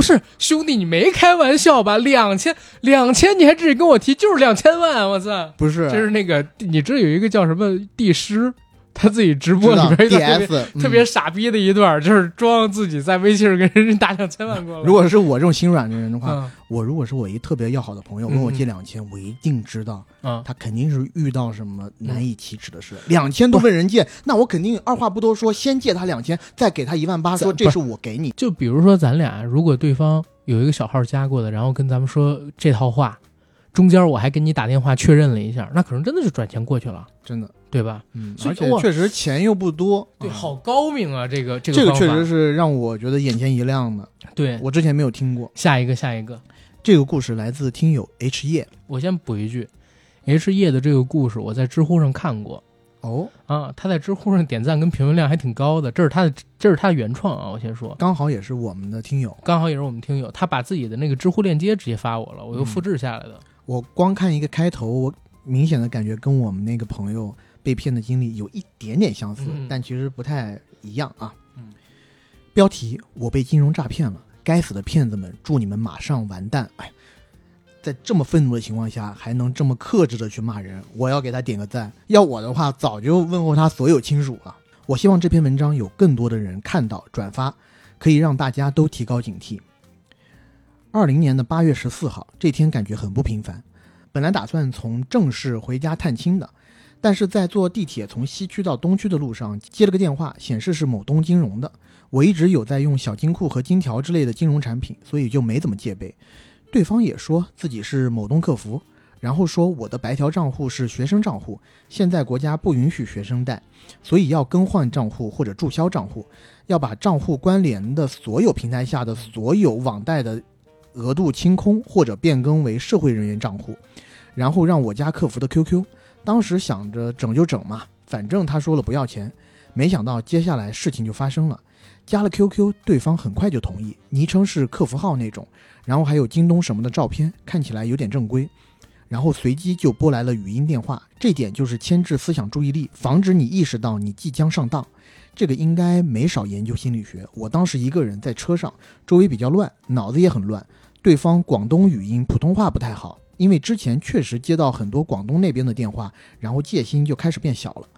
不是兄弟，你没开玩笑吧？两千，两千，你还至于跟我提，就是两千万！我操，不是，就是那个，你知道有一个叫什么帝师，他自己直播里边特别 DS 嗯特别傻逼的一段，就是装自己在微信上跟人家打两千万过来。如果是我这种心软的人的话，嗯我如果是我一特别要好的朋友嗯问我借两千，我一定知道嗯，他肯定是遇到什么难以启齿的事。两千都问人借，那我肯定二话不多说，先借他两千，再给他一万八，说这是我给你。就比如说咱俩，如果对方有一个小号加过的，然后跟咱们说这套话，中间我还给你打电话确认了一下，那可能真的是转钱过去了，真的，对吧？嗯，而且确实钱又不多，对，啊好高明啊，这个这个这个确实是让我觉得眼前一亮的，对。我之前没有听过。下一个，下一个，这个故事来自听友 H 叶我先补一句，H 叶的这个故事我在知乎上看过哦，啊，他在知乎上点赞跟评论量还挺高的，这是他的这是他的原创啊，我先说，刚好也是我们的听友。刚好也是我们听友，他把自己的那个知乎链接直接发我了，我又嗯复制下来的。我光看一个开头，我明显的感觉跟我们那个朋友被骗的经历有一点点相似，嗯但其实不太一样啊。嗯标题：我被金融诈骗了，该死的骗子们，祝你们马上完蛋！哎，在这么愤怒的情况下，还能这么克制的去骂人，我要给他点个赞。要我的话，早就问候他所有亲属了。我希望这篇文章有更多的人看到转发，可以让大家都提高警惕。二零年的八月十四号，这天感觉很不平凡。本来打算从正式回家探亲的，但是在坐地铁从西区到东区的路上接了个电话，显示是某东金融的。我一直有在用小金库和金条之类的金融产品，所以就没怎么戒备。对方也说自己是某东客服，然后说我的白条账户是学生账户，现在国家不允许学生贷，所以要更换账户或者注销账户，要把账户关联的所有平台下的所有网贷的额度清空或者变更为社会人员账户，然后让我加客服的 QQ。当时想着整就整嘛，反正他说了不要钱，没想到接下来事情就发生了。加了 QQ，对方很快就同意，昵称是客服号那种，然后还有京东什么的照片，看起来有点正规。然后随机就拨来了语音电话，这点就是牵制思想注意力，防止你意识到你即将上当。这个应该没少研究心理学。我当时一个人在车上，周围比较乱，脑子也很乱。对方广东语音，普通话不太好，因为之前确实接到很多广东那边的电话，然后戒心就开始变小了。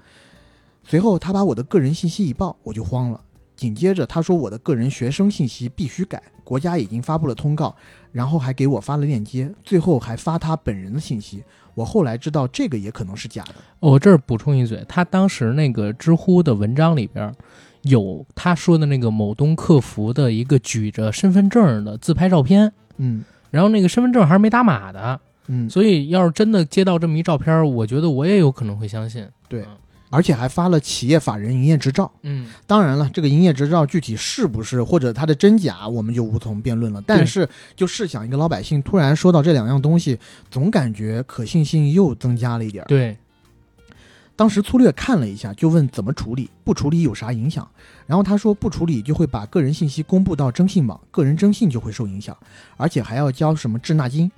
随后他把我的个人信息一报，我就慌了。紧接着他说我的个人学生信息必须改，国家已经发布了通告，然后还给我发了链接，最后还发他本人的信息。我后来知道这个也可能是假的。我这儿补充一嘴，他当时那个知乎的文章里边有他说的那个某东客服的一个举着身份证的自拍照片，嗯然后那个身份证还是没打码的，嗯，所以要是真的接到这么一照片，我觉得我也有可能会相信。对嗯而且还发了企业法人营业执照。嗯，当然了，这个营业执照具体是不是或者它的真假，我们就无从辩论了。但是，就试想一个老百姓突然说到这两样东西，总感觉可信性又增加了一点。对，当时粗略看了一下，就问怎么处理，不处理有啥影响？然后他说不处理就会把个人信息公布到征信网，个人征信就会受影响，而且还要交什么滞纳金。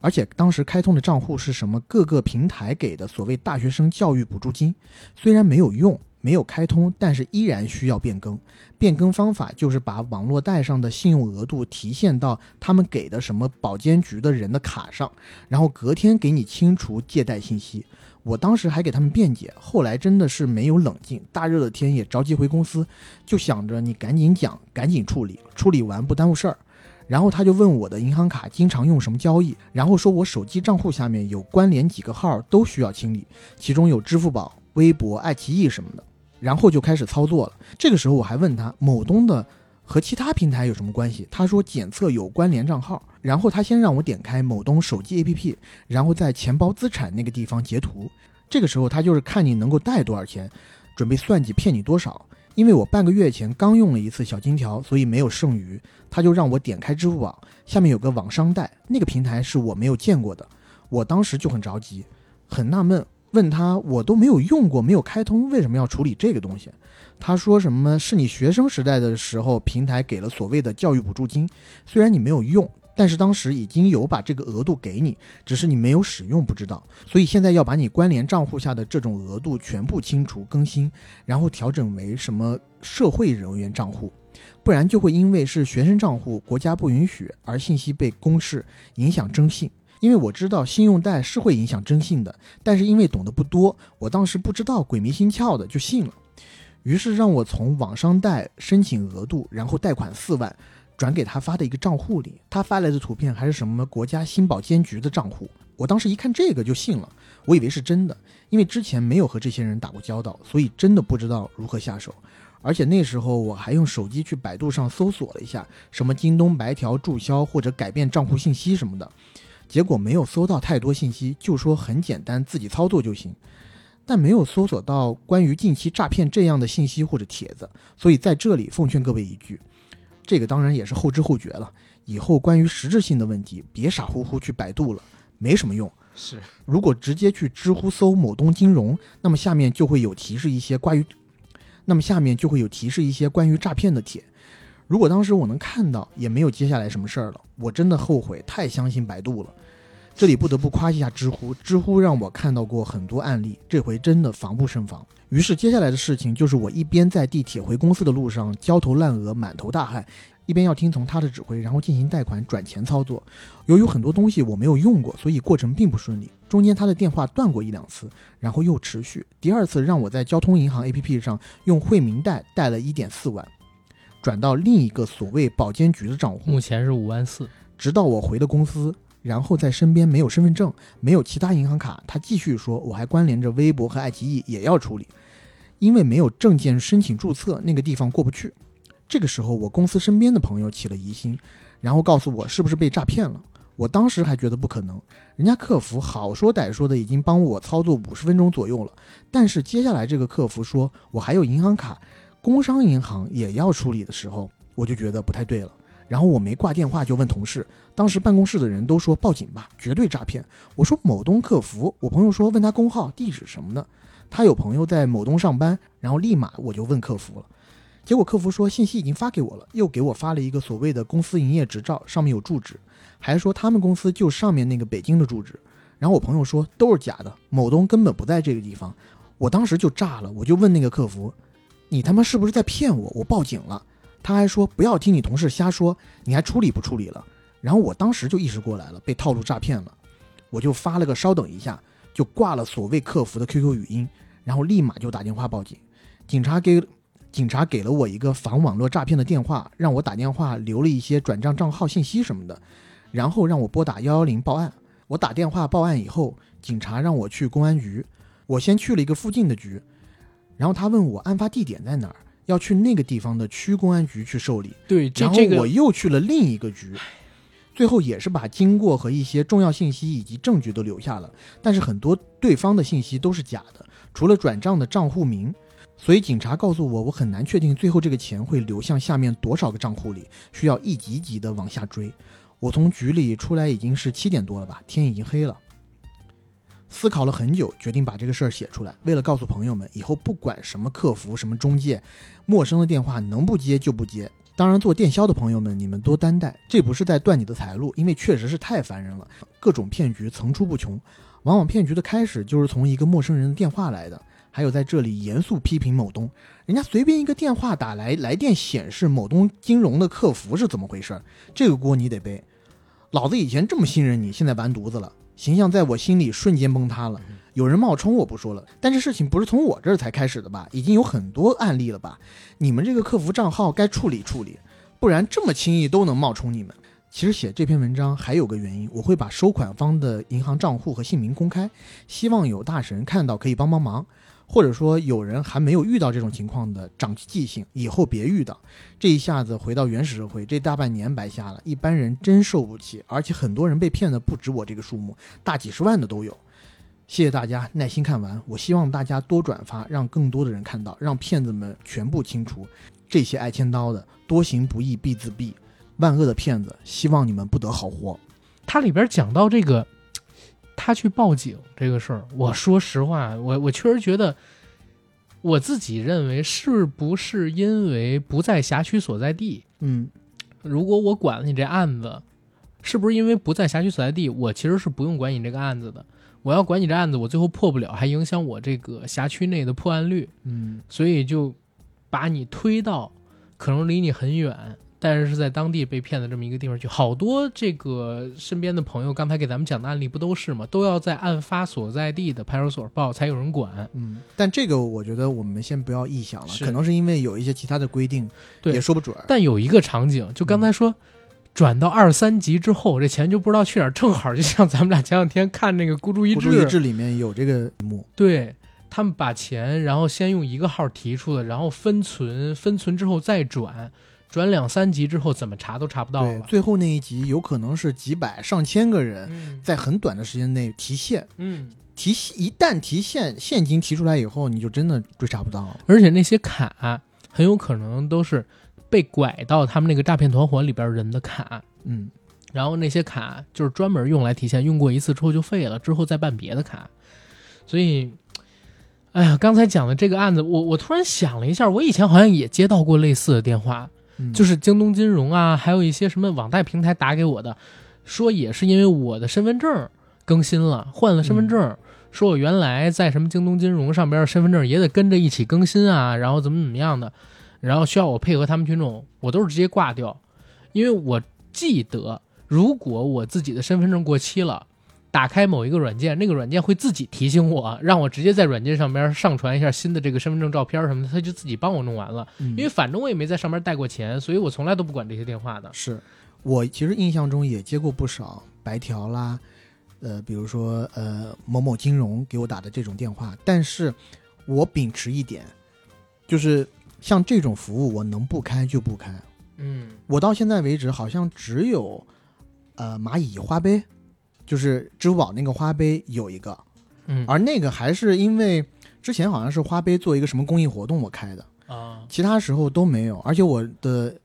而且当时开通的账户是什么各个平台给的所谓大学生教育补助金，虽然没有用，没有开通，但是依然需要变更。变更方法就是把网络贷上的信用额度提现到他们给的什么保监局的人的卡上，然后隔天给你清除借贷信息。我当时还给他们辩解，后来真的是没有冷静，大热的天也着急回公司，就想着你赶紧讲，赶紧处理，处理完不耽误事儿。然后他就问我的银行卡经常用什么交易，然后说我手机账户下面有关联几个号都需要清理，其中有支付宝、微博、爱奇艺什么的。然后就开始操作了。这个时候我还问他某东的和其他平台有什么关系？他说检测有关联账号。然后他先让我点开某东手机 APP，然后在钱包资产那个地方截图。这个时候他就是看你能够贷多少钱，准备算计骗你多少。因为我半个月前刚用了一次小金条，所以没有剩余。他就让我点开支付宝，下面有个网商贷，那个平台是我没有见过的。我当时就很着急，很纳闷，问他我都没有用过，没有开通，为什么要处理这个东西？他说什么是你学生时代的时候平台给了所谓的教育补助金，虽然你没有用。但是当时已经有把这个额度给你，只是你没有使用，不知道。所以现在要把你关联账户下的这种额度全部清除更新，然后调整为什么社会人员账户，不然就会因为是学生账户，国家不允许而信息被公示，影响征信。因为我知道信用贷是会影响征信的，但是因为懂得不多，我当时不知道，鬼迷心窍的就信了，于是让我从网商贷申请额度，然后贷款四万。转给他发的一个账户里，他发来的图片还是什么国家新保监局的账户。我当时一看这个就信了，我以为是真的，因为之前没有和这些人打过交道，所以真的不知道如何下手。而且那时候我还用手机去百度上搜索了一下，什么京东白条注销或者改变账户信息什么的，结果没有搜到太多信息，就说很简单，自己操作就行，但没有搜索到关于近期诈骗这样的信息或者帖子。所以在这里奉劝各位一句。这个当然也是后知后觉了。以后关于实质性的问题，别傻乎乎去百度了，没什么用。是，如果直接去知乎搜某东金融，那么下面就会有提示一些关于，那么下面就会有提示一些关于诈骗的帖。如果当时我能看到，也没有接下来什么事儿了。我真的后悔，太相信百度了。这里不得不夸一下知乎，知乎让我看到过很多案例，这回真的防不胜防。于是接下来的事情就是我一边在地铁回公司的路上焦头烂额、满头大汗，一边要听从他的指挥，然后进行贷款转钱操作。由于很多东西我没有用过，所以过程并不顺利。中间他的电话断过一两次，然后又持续。第二次让我在交通银行 APP 上用惠民贷贷了一点四万，转到另一个所谓保监局的账户，目前是五万四。直到我回了公司。然后在身边没有身份证，没有其他银行卡，他继续说我还关联着微博和爱奇艺也要处理，因为没有证件申请注册，那个地方过不去。这个时候我公司身边的朋友起了疑心，然后告诉我是不是被诈骗了。我当时还觉得不可能，人家客服好说歹说的已经帮我操作五十分钟左右了，但是接下来这个客服说我还有银行卡，工商银行也要处理的时候，我就觉得不太对了。然后我没挂电话就问同事，当时办公室的人都说报警吧，绝对诈骗。我说某东客服，我朋友说问他工号、地址什么的，他有朋友在某东上班，然后立马我就问客服了，结果客服说信息已经发给我了，又给我发了一个所谓的公司营业执照，上面有住址，还说他们公司就上面那个北京的住址。然后我朋友说都是假的，某东根本不在这个地方。我当时就炸了，我就问那个客服，你他妈是不是在骗我？我报警了。他还说不要听你同事瞎说，你还处理不处理了？然后我当时就意识过来了，被套路诈骗了，我就发了个稍等一下，就挂了所谓客服的 QQ 语音，然后立马就打电话报警。警察给警察给了我一个防网络诈骗的电话，让我打电话留了一些转账账号信息什么的，然后让我拨打幺幺零报案。我打电话报案以后，警察让我去公安局，我先去了一个附近的局，然后他问我案发地点在哪儿。要去那个地方的区公安局去受理，对，然后我又去了另一个局，最后也是把经过和一些重要信息以及证据都留下了，但是很多对方的信息都是假的，除了转账的账户名，所以警察告诉我，我很难确定最后这个钱会流向下面多少个账户里，需要一级级的往下追。我从局里出来已经是七点多了吧，天已经黑了。思考了很久，决定把这个事儿写出来。为了告诉朋友们，以后不管什么客服、什么中介，陌生的电话能不接就不接。当然，做电销的朋友们，你们多担待，这不是在断你的财路，因为确实是太烦人了，各种骗局层出不穷。往往骗局的开始就是从一个陌生人的电话来的。还有在这里严肃批评某东，人家随便一个电话打来，来电显示某东金融的客服是怎么回事？这个锅你得背。老子以前这么信任你，现在完犊子了。形象在我心里瞬间崩塌了。有人冒充我不说了，但这事情不是从我这儿才开始的吧？已经有很多案例了吧？你们这个客服账号该处理处理，不然这么轻易都能冒充你们。其实写这篇文章还有个原因，我会把收款方的银行账户和姓名公开，希望有大神看到可以帮帮忙，或者说有人还没有遇到这种情况的，长记性，以后别遇到。这一下子回到原始社会，这大半年白瞎了，一般人真受不起，而且很多人被骗的不止我这个数目，大几十万的都有。谢谢大家耐心看完，我希望大家多转发，让更多的人看到，让骗子们全部清除。这些爱签刀的，多行不义必自毙。万恶的骗子，希望你们不得好活。它里边讲到这个，他去报警这个事儿，我说实话，我我确实觉得，我自己认为是不是因为不在辖区所在地？嗯，如果我管了你这案子，是不是因为不在辖区所在地，我其实是不用管你这个案子的？我要管你这案子，我最后破不了，还影响我这个辖区内的破案率，嗯，所以就把你推到可能离你很远，但是是在当地被骗的这么一个地方去。好多这个身边的朋友，刚才给咱们讲的案例不都是吗？都要在案发所在地的派出所报，才有人管。嗯，但这个我觉得我们先不要臆想了，可能是因为有一些其他的规定，对也说不准。但有一个场景，就刚才说。转到二三级之后，这钱就不知道去哪儿，正好就像咱们俩前两天看那个《孤注一掷孤注》，一掷里面有这个一幕，对他们把钱，然后先用一个号提出来，然后分存，分存之后再转，转两三集之后怎么查都查不到，了。最后那一集有可能是几百上千个人嗯在很短的时间内提现，嗯，提一旦提现现金提出来以后，你就真的追查不到了。而且那些卡很有可能都是被拐到他们那个诈骗团伙里边人的卡，嗯，然后那些卡就是专门用来提现，用过一次之后就废了，之后再办别的卡。所以，哎呀，刚才讲的这个案子，我我突然想了一下，我以前好像也接到过类似的电话，嗯就是京东金融啊，还有一些什么网贷平台打给我的，说也是因为我的身份证更新了，换了身份证，说我原来在什么京东金融上边身份证也得跟着一起更新啊，然后怎么怎么样的，然后需要我配合他们群众，我都是直接挂掉，因为我记得如果我自己的身份证过期了。打开某一个软件，那个软件会自己提醒我，让我直接在软件上边上传一下新的这个身份证照片什么的，他就自己帮我弄完了。嗯因为反正我也没在上面带过钱，所以我从来都不管这些电话的。是我其实印象中也接过不少白条啦，呃，比如说呃某某金融给我打的这种电话，但是我秉持一点，就是像这种服务我能不开就不开。嗯我到现在为止好像只有呃蚂蚁花呗，就是支付宝那个花呗有一个，嗯而那个还是因为之前好像是花呗做一个什么公益活动我开的，啊其他时候都没有，而且我的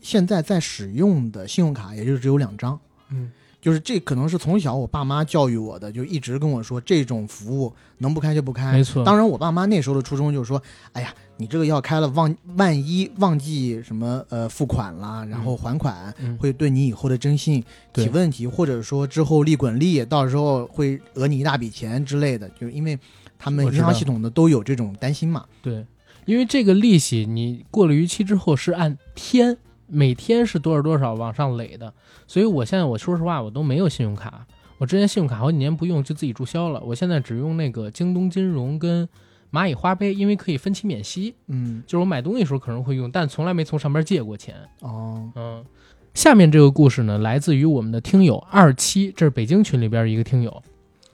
现在在使用的信用卡也就只有两张。嗯就是这可能是从小我爸妈教育我的，就一直跟我说这种服务能不开就不开。没错当然我爸妈那时候的初衷就是说，哎呀，你这个要开了忘万一忘记什么呃付款啦，然后还款、嗯会对你以后的征信对。起问题，或者说之后利滚利，到时候会讹你一大笔钱之类的。就因为他们银行系统的都有这种担心嘛。对，因为这个利息你过了逾期之后是按天，每天是多少多少往上垒的，所以我现在我说实话我都没有信用卡，我之前信用卡好几年不用就自己注销了，我现在只用那个京东金融跟蚂蚁花呗，因为可以分期免息，嗯，就是我买东西的时候可能会用，但从来没从上边借过钱。哦，嗯，下面这个故事呢，来自于我们的听友二七，这是北京群里边一个听友，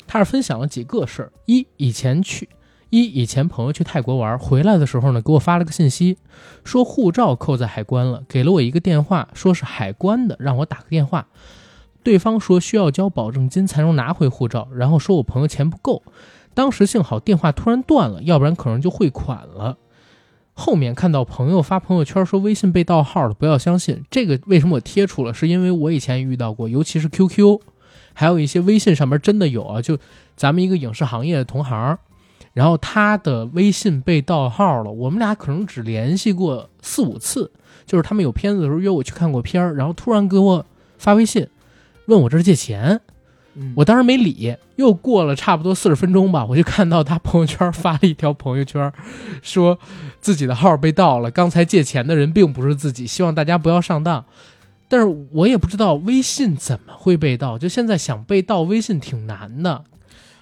他是分享了几个事儿：一，以前去一以前朋友去泰国玩，回来的时候呢，给我发了个信息，说护照扣在海关了，给了我一个电话，说是海关的，让我打个电话。对方说需要交保证金才能拿回护照，然后说我朋友钱不够。当时幸好电话突然断了，要不然可能就汇款了。后面看到朋友发朋友圈说微信被盗号了，不要相信。这个为什么我贴出了？是因为我以前遇到过，尤其是 QQ，还有一些微信上面真的有啊。就咱们一个影视行业的同行，然后他的微信被盗号了，我们俩可能只联系过四五次，就是他们有片子的时候约我去看过片儿，然后突然给我发微信，问我这是借钱，嗯我当时没理。又过了差不多四十分钟吧，我就看到他朋友圈发了一条朋友圈，说自己的号被盗了，刚才借钱的人并不是自己，希望大家不要上当。但是我也不知道微信怎么会被盗，就现在想被盗微信挺难的，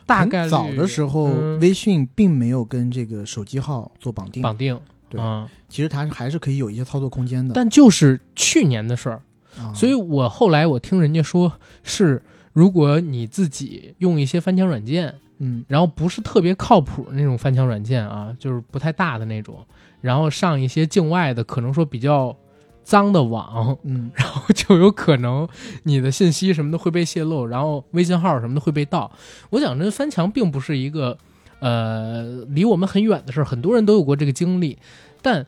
大概率早的时候，嗯微信并没有跟这个手机号做绑定，绑定，对啊、其实它还是可以有一些操作空间的。但就是去年的事儿，啊所以我后来我听人家说是，如果你自己用一些翻墙软件，嗯然后不是特别靠谱的那种翻墙软件啊，就是不太大的那种，然后上一些境外的可能说比较脏的网，嗯 然后就有可能你的信息什么的会被泄露，然后微信号什么的会被盗。我讲这，翻墙并不是一个呃离我们很远的事儿，很多人都有过这个经历，但。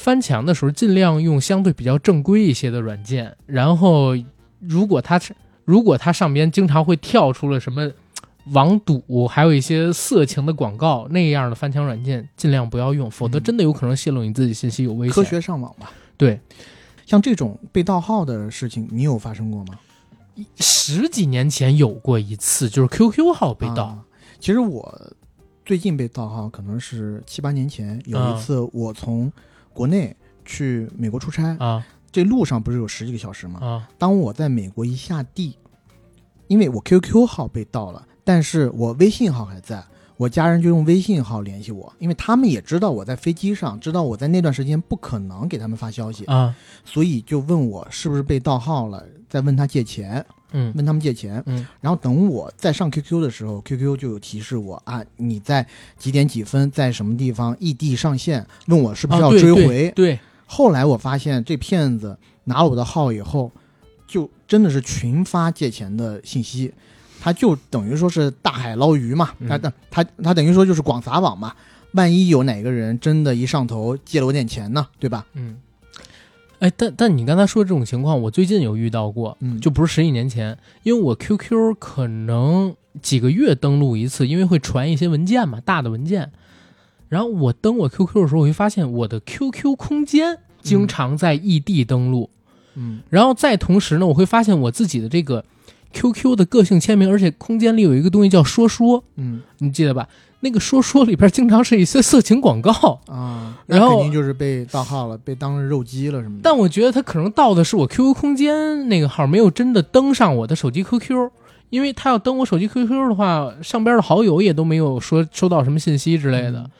翻墙的时候，尽量用相对比较正规一些的软件。然后，如果它是如果它上边经常会跳出了什么网赌，还有一些色情的广告那样的翻墙软件，尽量不要用，否则嗯真的有可能泄露你自己信息，有危险。科学上网吧。对，像这种被盗号的事情，你有发生过吗？十几年前有过一次，就是 QQ 号被盗。啊其实我最近被盗号，可能是七八年前有啊一次，我从国内去美国出差，啊这路上不是有十几个小时吗？啊当我在美国一下地，因为我 QQ 号被盗了，但是我微信号还在，我家人就用微信号联系我，因为他们也知道我在飞机上，知道我在那段时间不可能给他们发消息，啊所以就问我是不是被盗号了，再问他借钱，嗯问他们借钱。嗯然后等我再上 QQ 的时候，QQ 就有提示我啊，你在几点几分在什么地方异地上线，问我是不是要啊对对追回。对后来我发现这骗子拿了我的号以后，就真的是群发借钱的信息，他就等于说是大海捞鱼嘛，他他他等于说就是广撒网嘛。万一有哪个人真的一上头借了我点钱呢，对吧？嗯。哎，但但你刚才说这种情况，我最近有遇到过，嗯就不是十几年前，因为我 QQ 可能几个月登录一次，因为会传一些文件嘛，大的文件。然后我登我 QQ 的时候，我会发现我的 QQ 空间经常在异地登录，嗯。然后再同时呢，我会发现我自己的这个 QQ 的个性签名，而且空间里有一个东西叫说说，嗯。你记得吧？那个说说里边经常是一些色情广告，啊，然后肯定就是被盗号了，被当肉鸡了什么的。但我觉得他可能盗的是我 QQ 空间那个号，没有真的登上我的手机 QQ，因为他要登我手机 QQ 的话，上边的好友也都没有说收到什么信息之类的，嗯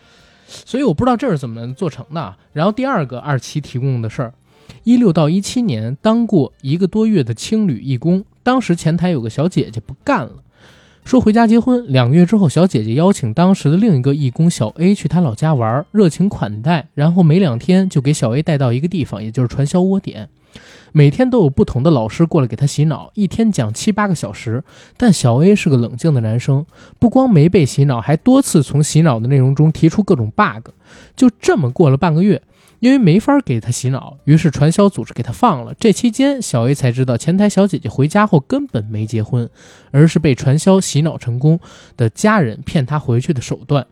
所以我不知道这是怎么做成的。然后第二个二期提供的事儿，一六到一七年当过一个多月的青旅义工，当时前台有个小姐姐不干了。说回家结婚，两个月之后，小姐姐邀请当时的另一个义工小 A 去她老家玩，热情款待，然后没两天就给小 A 带到一个地方，也就是传销窝点。每天都有不同的老师过来给他洗脑，一天讲七八个小时。但小 A 是个冷静的男生，不光没被洗脑，还多次从洗脑的内容中提出各种 bug。就这么过了半个月，因为没法给他洗脑，于是传销组织给他放了。这期间，小 A 才知道前台小姐姐回家后根本没结婚，而是被传销洗脑成功的家人骗他回去的手段。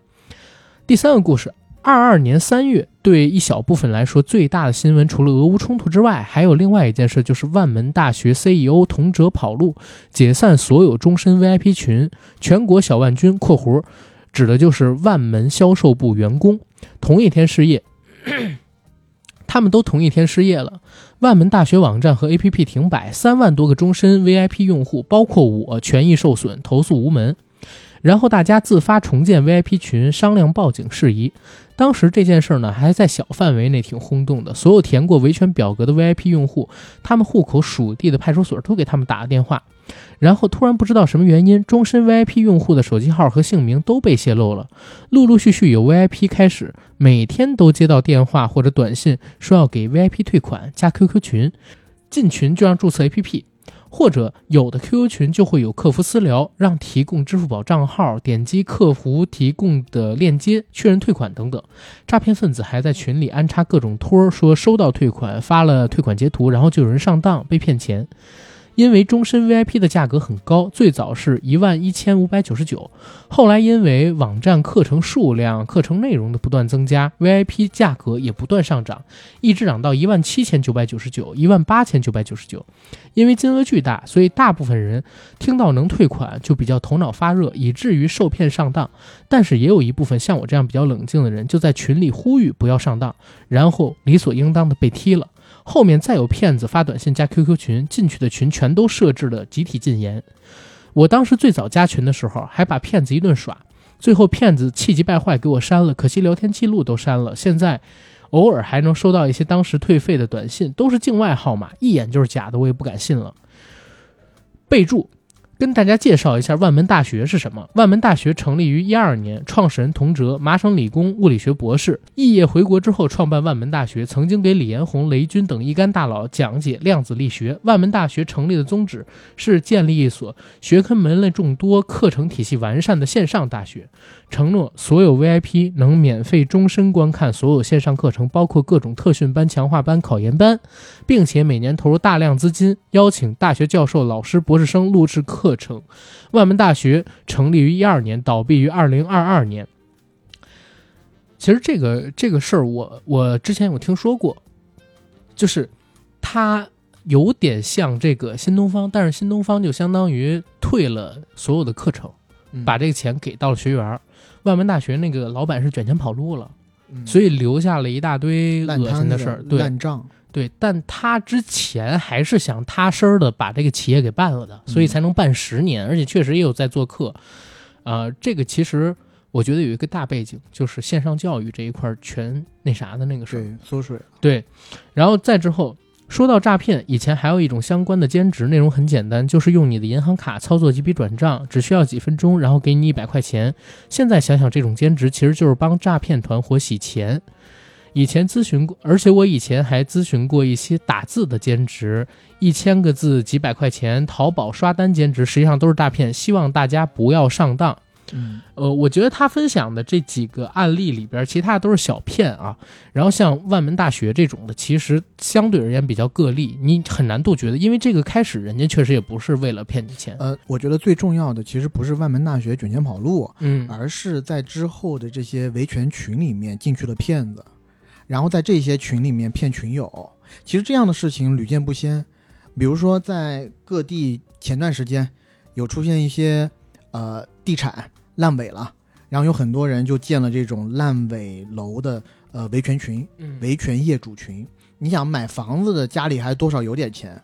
第三个故事，二二年三月，对一小部分来说最大的新闻，除了俄乌冲突之外，还有另外一件事，就是万门大学 CEO 童哲跑路，解散所有终身 VIP 群，全国小万军（括弧指的就是万门销售部员工）同一天失业。他们都同一天失业了，万门大学网站和 APP 停摆，三万多个终身 VIP 用户，包括我，权益受损，投诉无门。然后大家自发重建 VIP 群，商量报警事宜。当时这件事儿呢，还在小范围内挺轰动的。所有填过维权表格的 VIP 用户，他们户口属地的派出所都给他们打了电话。然后突然不知道什么原因，终身 VIP 用户的手机号和姓名都被泄露了。陆陆续续有 VIP 开始每天都接到电话或者短信，说要给 VIP 退款，加 QQ 群，进群就让注册 APP。或者有的 QQ 群就会有客服私聊，让提供支付宝账号，点击客服提供的链接确认退款等等。诈骗分子还在群里安插各种托儿，说收到退款，发了退款截图，然后就有人上当被骗钱。因为终身 VIP 的价格很高，最早是一万一千五百九十九，后来因为网站课程数量、课程内容的不断增加，VIP 价格也不断上涨，一直涨到一万七千九百九十九、一万八千九百九十九。因为金额巨大，所以大部分人听到能退款就比较头脑发热，以至于受骗上当。但是也有一部分像我这样比较冷静的人，就在群里呼吁不要上当，然后理所应当的被踢了。后面再有骗子发短信加 QQ 群，进去的群全都设置了集体禁言。我当时最早加群的时候，还把骗子一顿耍，最后骗子气急败坏给我删了，可惜聊天记录都删了。现在偶尔还能收到一些当时退费的短信，都是境外号码，一眼就是假的，我也不敢信了。备注：跟大家介绍一下万门大学是什么。万门大学成立于一二年，创始人童哲，麻省理工物理学博士，肄业回国之后创办万门大学，曾经给李彦宏、雷军等一干大佬讲解量子力学。万门大学成立的宗旨是建立一所学科门类众多、课程体系完善的线上大学，承诺所有 VIP 能免费终身观看所有线上课程，包括各种特训班、强化班、考研班，并且每年投入大量资金，邀请大学教授、老师、博士生录制课程。万门大学成立于一二年，倒闭于二零二二年。其实这个这个事儿，我我之前有听说过，就是它有点像这个新东方，但是新东方就相当于退了所有的课程，嗯把这个钱给到了学员儿。万门大学那个老板是卷钱跑路了，嗯所以留下了一大堆烂恶心的事儿。对烂账，对，但他之前还是想踏实的把这个企业给办了的，所以嗯才能办十年，而且确实也有在做课。呃，这个其实我觉得有一个大背景，就是线上教育这一块儿全那啥的那个事儿。对，缩水。对，然后再之后说到诈骗，以前还有一种相关的兼职，内容很简单，就是用你的银行卡操作几笔转账，只需要几分钟，然后给你一百块钱。现在想想，这种兼职其实就是帮诈骗团伙洗钱。以前咨询过，而且我以前还咨询过一些打字的兼职，一千个字几百块钱，淘宝刷单兼职，实际上都是诈骗。希望大家不要上当。嗯，呃，我觉得他分享的这几个案例里边，其他的都是小骗啊。然后像万门大学这种的，其实相对而言比较个例，你很难杜绝的，因为这个开始人家确实也不是为了骗你钱。呃，我觉得最重要的其实不是万门大学卷钱跑路，嗯而是在之后的这些维权群里面进去了骗子，然后在这些群里面骗群友。其实这样的事情屡见不鲜，比如说在各地前段时间有出现一些呃地产烂尾了，然后有很多人就建了这种烂尾楼的呃维权群，嗯维权业主群。你想买房子的家里还多少有点钱，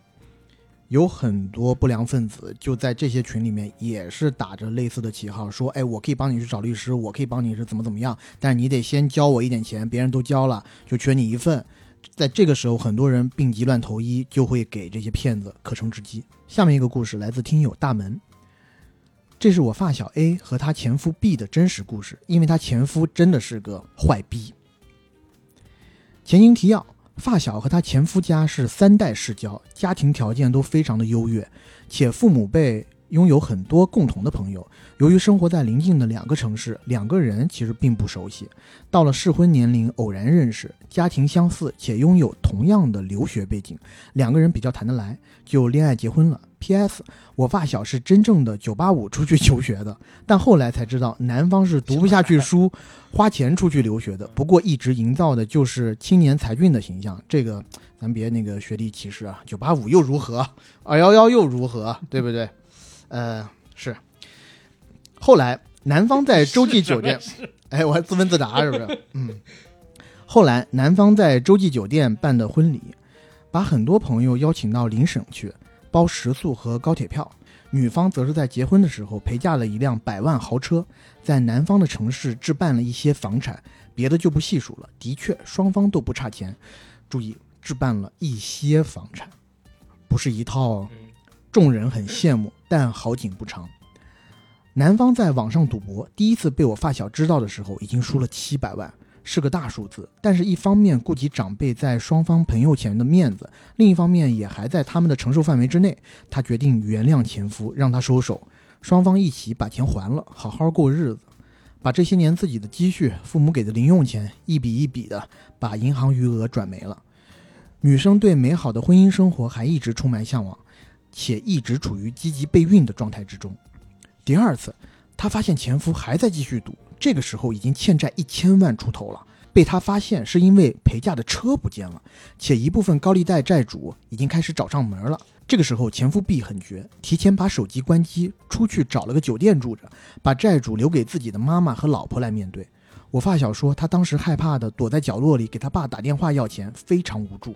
有很多不良分子就在这些群里面也是打着类似的旗号，说，哎，我可以帮你去找律师，我可以帮你是怎么怎么样，但是你得先交我一点钱，别人都交了，就缺你一份。在这个时候，很多人病急乱投医，就会给这些骗子可乘之机。下面一个故事来自听友大门，这是我发小 A 和他前夫 B 的真实故事，因为他前夫真的是个坏逼。前情提要：发小和她前夫家是三代世交，家庭条件都非常的优越，且父母辈拥有很多共同的朋友。由于生活在邻近的两个城市，两个人其实并不熟悉。到了适婚年龄，偶然认识，家庭相似，且拥有同样的留学背景，两个人比较谈得来，就恋爱结婚了。P.S. 我发小是真正的985出去求学的，但后来才知道男方是读不下去书，花钱出去留学的。不过一直营造的就是青年才俊的形象，这个咱别那个学历歧视啊。985又如何？211又如何？对不对？呃，是。后来男方在洲际酒店，哎，我还自问自答是不是？嗯。后来男方在洲际酒店办的婚礼，把很多朋友邀请到邻省去，包食宿和高铁票。女方则是在结婚的时候陪嫁了一辆百万豪车，在南方的城市置办了一些房产，别的就不细数了。的确，双方都不差钱。注意，置办了一些房产，不是一套哦。众人很羡慕，但好景不长。男方在网上赌博，第一次被我发小知道的时候，已经输了七百万，是个大数字。但是，一方面顾及长辈在双方朋友前的面子，另一方面也还在他们的承受范围之内。他决定原谅前夫，让他收手，双方一起把钱还了，好好过日子。把这些年自己的积蓄、父母给的零用钱一笔一笔的把银行余额转没了。女生对美好的婚姻生活还一直充满向往，且一直处于积极备孕的状态之中。第二次，她发现前夫还在继续赌，这个时候已经欠债一千万出头了。被她发现是因为陪嫁的车不见了，且一部分高利贷债主已经开始找上门了。这个时候，前夫 B 很绝，提前把手机关机，出去找了个酒店住着，把债主留给自己的妈妈和老婆来面对。我发小说，他当时害怕的躲在角落里给他爸打电话要钱，非常无助。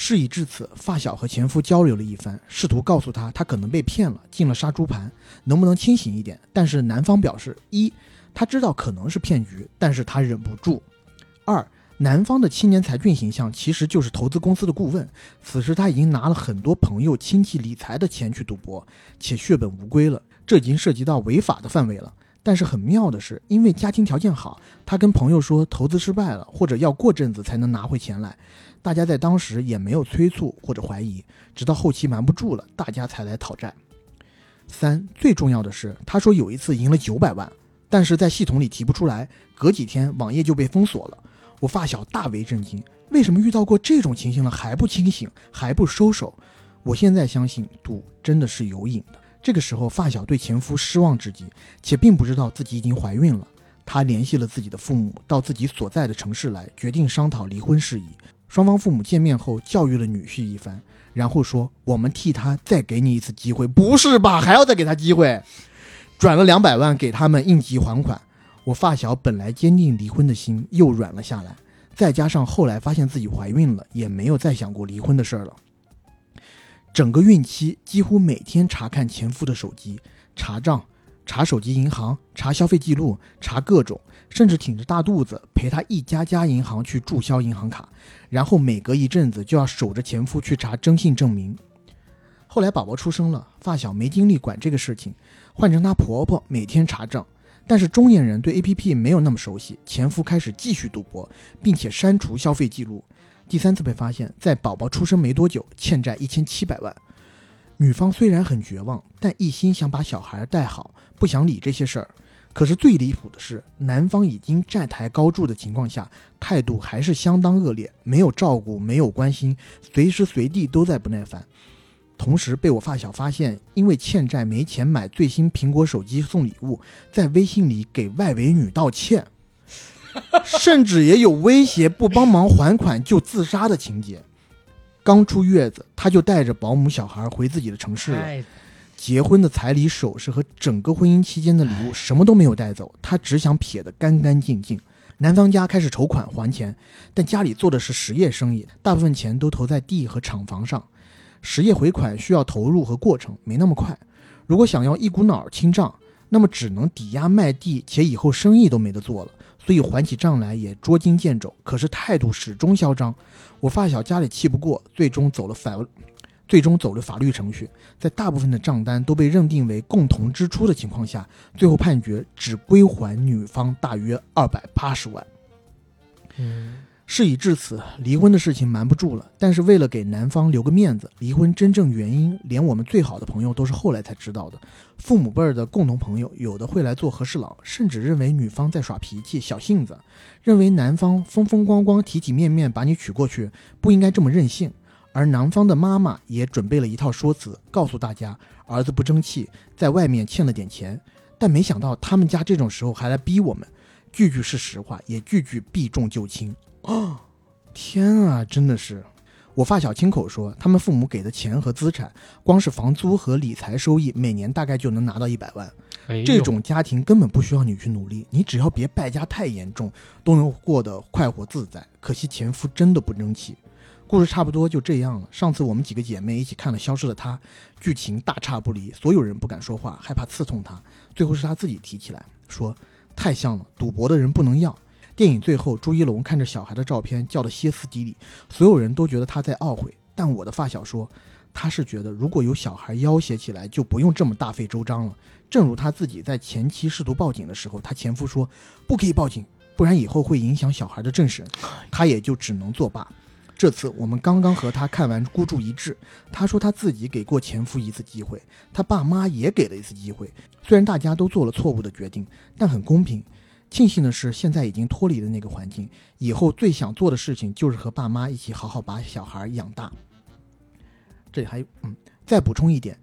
事已至此，发小和前夫交流了一番，试图告诉他他可能被骗了，进了杀猪盘，能不能清醒一点？但是男方表示：一，他知道可能是骗局，但是他忍不住；二，男方的青年才俊形象其实就是投资公司的顾问，此时他已经拿了很多朋友亲戚理财的钱去赌博，且血本无归了，这已经涉及到违法的范围了。但是很妙的是，因为家庭条件好，他跟朋友说投资失败了，或者要过阵子才能拿回钱来。大家在当时也没有催促或者怀疑，直到后期瞒不住了，大家才来讨债。三最重要的是，他说有一次赢了九百万，但是在系统里提不出来，隔几天网页就被封锁了。我发小大为震惊，为什么遇到过这种情形了还不清醒，还不收手？我现在相信赌真的是有瘾的。这个时候，发小对前夫失望至极，且并不知道自己已经怀孕了。他联系了自己的父母，到自己所在的城市来，决定商讨离婚事宜。双方父母见面后，教育了女婿一番，然后说：“我们替他再给你一次机会。”不是吧？还要再给他机会？转了两百万给他们应急还款。我发小本来坚定离婚的心又软了下来，再加上后来发现自己怀孕了，也没有再想过离婚的事儿了。整个孕期几乎每天查看前夫的手机，查账、查手机银行、查消费记录、查各种，甚至挺着大肚子陪他一家家银行去注销银行卡，然后每隔一阵子就要守着前夫去查征信证明。后来宝宝出生了，发小没精力管这个事情，换成她婆婆每天查账。但是中年人对 APP 没有那么熟悉，前夫开始继续赌博，并且删除消费记录。第三次被发现，在宝宝出生没多久，欠债一千七百万。女方虽然很绝望，但一心想把小孩带好，不想理这些事儿。可是最离谱的是，男方已经债台高筑的情况下，态度还是相当恶劣，没有照顾，没有关心，随时随地都在不耐烦。同时被我发小发现，因为欠债没钱买最新苹果手机送礼物，在微信里给外围女道歉，甚至也有威胁不帮忙还款就自杀的情节。刚出月子，他就带着保姆小孩回自己的城市了。哎，结婚的彩礼、首饰和整个婚姻期间的礼物什么都没有带走，他只想撇得干干净净。男方家开始筹款还钱，但家里做的是实业生意，大部分钱都投在地和厂房上。实业回款需要投入和过程，没那么快。如果想要一股脑儿清账，那么只能抵押卖地，且以后生意都没得做了。所以还起账来也捉襟见肘，可是态度始终嚣张。我发小家里气不过，最终走了法，最终走了法律程序，在大部分的账单都被认定为共同支出的情况下，最后判决只归还女方大约二百八十万。事已至此，离婚的事情瞒不住了。但是为了给男方留个面子，离婚真正原因连我们最好的朋友都是后来才知道的。父母辈儿的共同朋友，有的会来做和事佬，甚至认为女方在耍脾气、小性子，认为男方风风光光、体体面面把你娶过去，不应该这么任性。而男方的妈妈也准备了一套说辞，告诉大家儿子不争气，在外面欠了点钱。但没想到他们家这种时候还来逼我们，句句是实话，也句句避重就轻。哦，天啊，真的是！我发小亲口说，他们父母给的钱和资产，光是房租和理财收益，每年大概就能拿到一百万。哎这种家庭根本不需要你去努力，你只要别败家太严重，都能过得快活自在。可惜前夫真的不争气。故事差不多就这样了。上次我们几个姐妹一起看了《消失的她》，剧情大差不离，所有人不敢说话，害怕刺痛她。最后是她自己提起来说：“太像了，赌博的人不能要。”电影最后，朱一龙看着小孩的照片，叫得歇斯底里，所有人都觉得他在懊悔。但我的发小说，他是觉得如果有小孩要挟起来，就不用这么大费周章了。正如他自己在前期试图报警的时候，他前夫说不可以报警，不然以后会影响小孩的正审，他也就只能作罢。这次我们刚刚和他看完孤注一掷，他说他自己给过前夫一次机会，他爸妈也给了一次机会。虽然大家都做了错误的决定，但很公平。庆幸的是，现在已经脱离了那个环境，以后最想做的事情就是和爸妈一起好好把小孩养大。这里还有，嗯，再补充一点，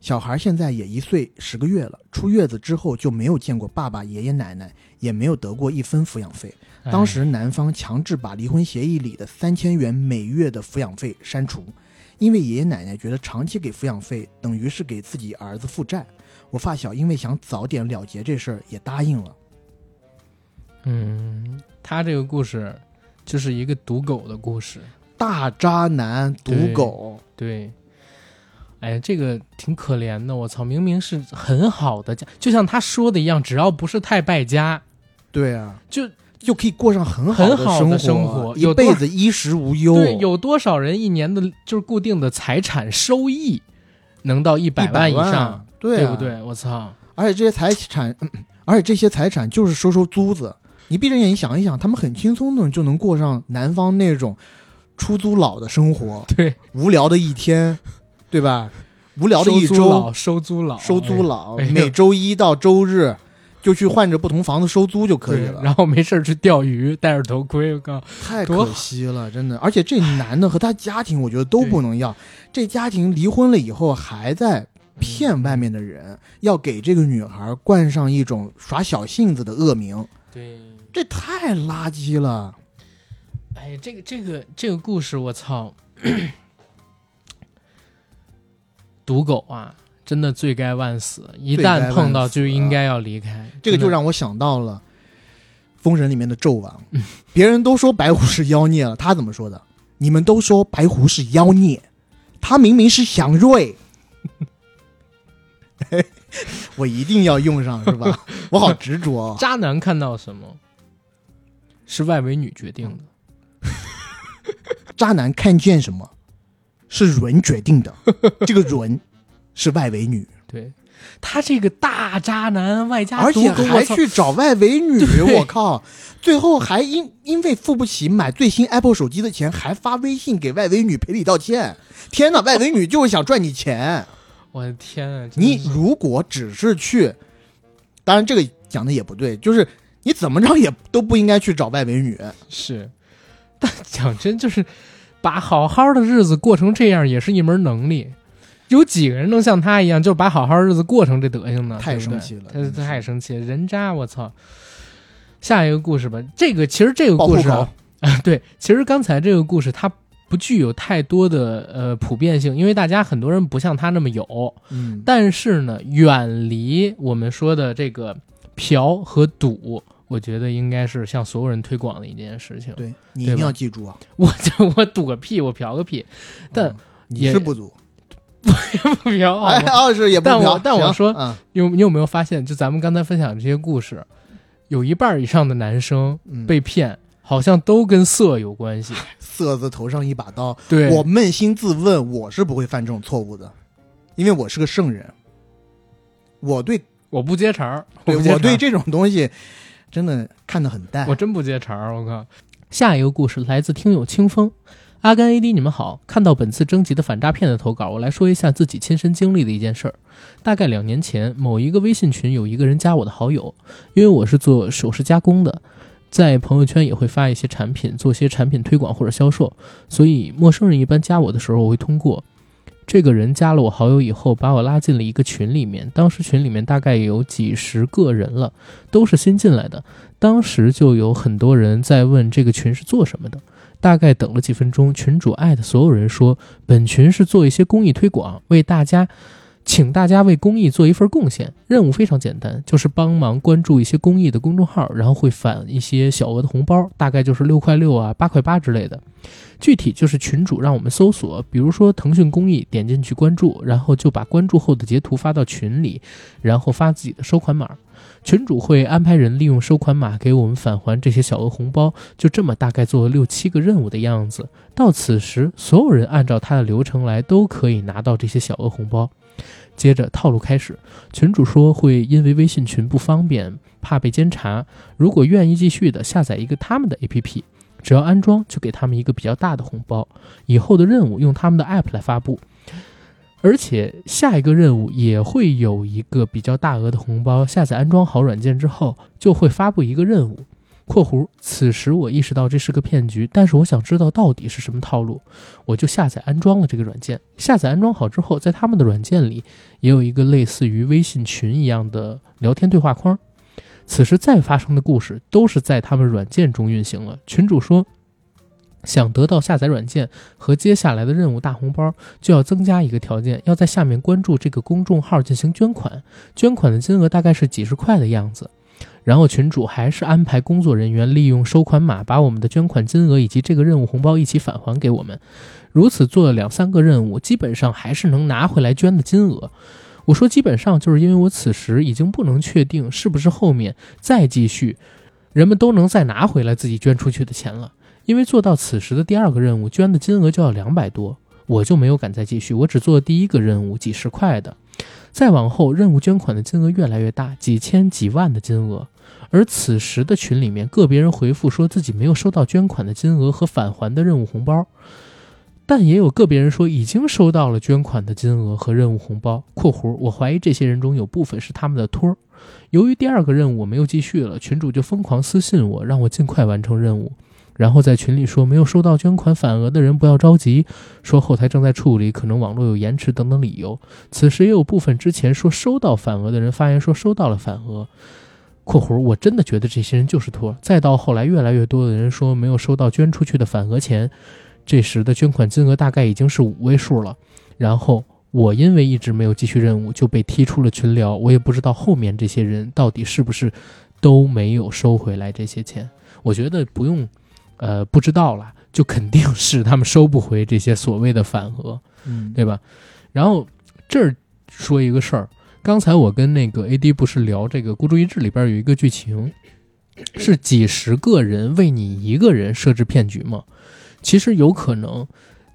小孩现在也一岁十个月了，出月子之后就没有见过爸爸、爷爷奶奶，也没有得过一分抚养费。哎当时男方强制把离婚协议里的三千元每月的抚养费删除，因为爷爷奶奶觉得长期给抚养费等于是给自己儿子负债。我发小因为想早点了结这事儿，也答应了。嗯，他这个故事就是一个赌狗的故事，大渣男赌对狗，对。哎，这个挺可怜的，我操！明明是很好的家，就像他说的一样，只要不是太败家，对啊，就就可以过上很好很好的生生活一辈子衣食无忧。对，有多少人一年的就是固定的财产收益能到一百100万以上，对、啊、不？对？我操！而且这些财产，嗯而且这些财产就是收收租子。你闭着眼睛想一想，他们很轻松的就能过上南方那种出租佬的生活，对，无聊的一天，对吧？无聊的一周，佬收租佬，收租佬，哎每周一到周日就去换着不同房子收租就可以了。然后没事儿去钓鱼，戴着头盔，我靠！太可惜了，真的。而且这男的和他家庭，我觉得都不能要。这家庭离婚了以后，还在骗外面的人，要给这个女孩冠上一种耍小性子的恶名，对，这太垃圾了。哎，这个这个这个故事，我操！赌狗啊，真的罪该万死，一旦碰到就应该要离开。这个就让我想到了《封神》里面的纣王，别人都说白狐是妖孽了，他怎么说的？你们都说白狐是妖孽，他明明是祥瑞。我一定要用上是吧？我好执着、哦。渣男看到什么，是外围女决定的。渣男看见什么，是伦决定的。这个伦是外围女，对他这个大渣男，外加而且还去找外围女，我靠！最后还因因为付不起买最新 Apple 手机的钱，还发微信给外围女赔礼道歉。天哪，外围女就是想赚你钱。我的天啊！你如果只是去，当然这个讲的也不对，就是你怎么着也都不应该去找外围女。是，但讲真，就是把好好的日子过成这样，也是一门能力。有几个人能像他一样，就把好好日子过成这德行呢？太生气了他太生气了，人渣！我操！下一个故事吧，这个其实这个故事啊，啊，对，其实刚才这个故事它不具有太多的呃普遍性，因为大家很多人不像他那么有，嗯，但是呢，远离我们说的这个嫖和赌，我觉得应该是向所有人推广的一件事情。对你一定要记住啊。我就我赌个屁，我嫖个屁，但嗯你也是不足，不嫖？二是也不但我嫖但我说嗯你有你有没有发现，就咱们刚才分享的这些故事，有一半以上的男生嗯，被骗，好像都跟色有关系。色字头上一把刀。对，我扪心自问，我是不会犯这种错误的，因为我是个圣人。我对我不接茬儿，对不接茬儿我对这种东西真的看得很淡。我真不接茬儿，我靠！下一个故事来自听友清风，阿甘 AD，你们好。看到本次征集的反诈骗的投稿，我来说一下自己亲身经历的一件事儿。大概两年前，某一个微信群有一个人加我的好友，因为我是做首饰加工的，在朋友圈也会发一些产品，做些产品推广或者销售，所以陌生人一般加我的时候，我会通过。这个人加了我好友以后，把我拉进了一个群里面。当时群里面大概有几十个人了，都是新进来的。当时就有很多人在问这个群是做什么的。大概等了几分钟，群主艾特所有人说，本群是做一些公益推广，为大家，请大家为公益做一份贡献。任务非常简单，就是帮忙关注一些公益的公众号，然后会返一些小额的红包，大概就是六块六啊、八块八之类的。具体就是群主让我们搜索，比如说腾讯公益，点进去关注，然后就把关注后的截图发到群里，然后发自己的收款码。群主会安排人利用收款码给我们返还这些小额红包，就这么大概做了六七个任务的样子。到此时，所有人按照他的流程来，都可以拿到这些小额红包。接着套路开始，群主说会因为微信群不方便，怕被监察，如果愿意继续的，下载一个他们的 APP。只要安装，就给他们一个比较大的红包。以后的任务用他们的 app 来发布，而且下一个任务也会有一个比较大额的红包。下载安装好软件之后，就会发布一个任务。（括弧）此时我意识到这是个骗局，但是我想知道到底是什么套路，我就下载安装了这个软件。下载安装好之后，在他们的软件里也有一个类似于微信群一样的聊天对话框。此时再发生的故事都是在他们软件中运行了。群主说，想得到下载软件和接下来的任务大红包，就要增加一个条件，要在下面关注这个公众号进行捐款，捐款的金额大概是几十块的样子。然后群主还是安排工作人员利用收款码把我们的捐款金额以及这个任务红包一起返还给我们。如此做了两三个任务，基本上还是能拿回来捐的金额。我说基本上就是因为我此时已经不能确定是不是后面再继续，人们都能再拿回来自己捐出去的钱了。因为做到此时的第二个任务，捐的金额就要两百多，我就没有敢再继续，我只做第一个任务，几十块的。再往后，任务捐款的金额越来越大，几千、几万的金额。而此时的群里面，个别人回复说自己没有收到捐款的金额和返还的任务红包，但也有个别人说已经收到了捐款的金额和任务红包（括弧我怀疑这些人中有部分是他们的托儿）。由于第二个任务我没有继续了，群主就疯狂私信我，让我尽快完成任务。然后在群里说没有收到捐款返额的人不要着急，说后台正在处理，可能网络有延迟等等理由。此时也有部分之前说收到返额的人发言说收到了返额（括弧我真的觉得这些人就是托）。再到后来越来越多的人说没有收到捐出去的返额钱，这时的捐款金额大概已经是五位数了。然后我因为一直没有继续任务就被踢出了群聊，我也不知道后面这些人到底是不是都没有收回来这些钱。我觉得不用。呃，不知道了，就肯定是他们收不回这些所谓的反核，嗯，对吧？然后这儿说一个事儿，刚才我跟那个 AD 不是聊这个《孤注一掷》里边有一个剧情，是几十个人为你一个人设置骗局吗？其实有可能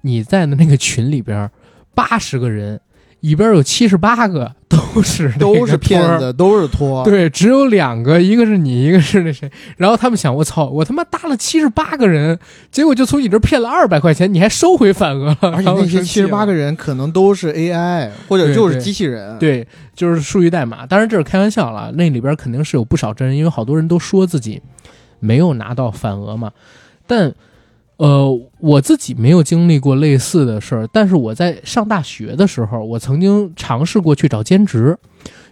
你在的那个群里边，八十个人。里边有七十八个都是都是骗子，都是托。对，只有两个，一个是你，一个是那谁。然后他们想，我操，我他妈搭了七十八个人，结果就从你这骗了二百块钱，你还收回反额了。而且那些七十八个人可能都是 AI 或者就是机器人，对，就是数据代码。当然这是开玩笑了，那里边肯定是有不少真人，因为好多人都说自己没有拿到反额嘛，但。呃，我自己没有经历过类似的事儿，但是我在上大学的时候，我曾经尝试过去找兼职。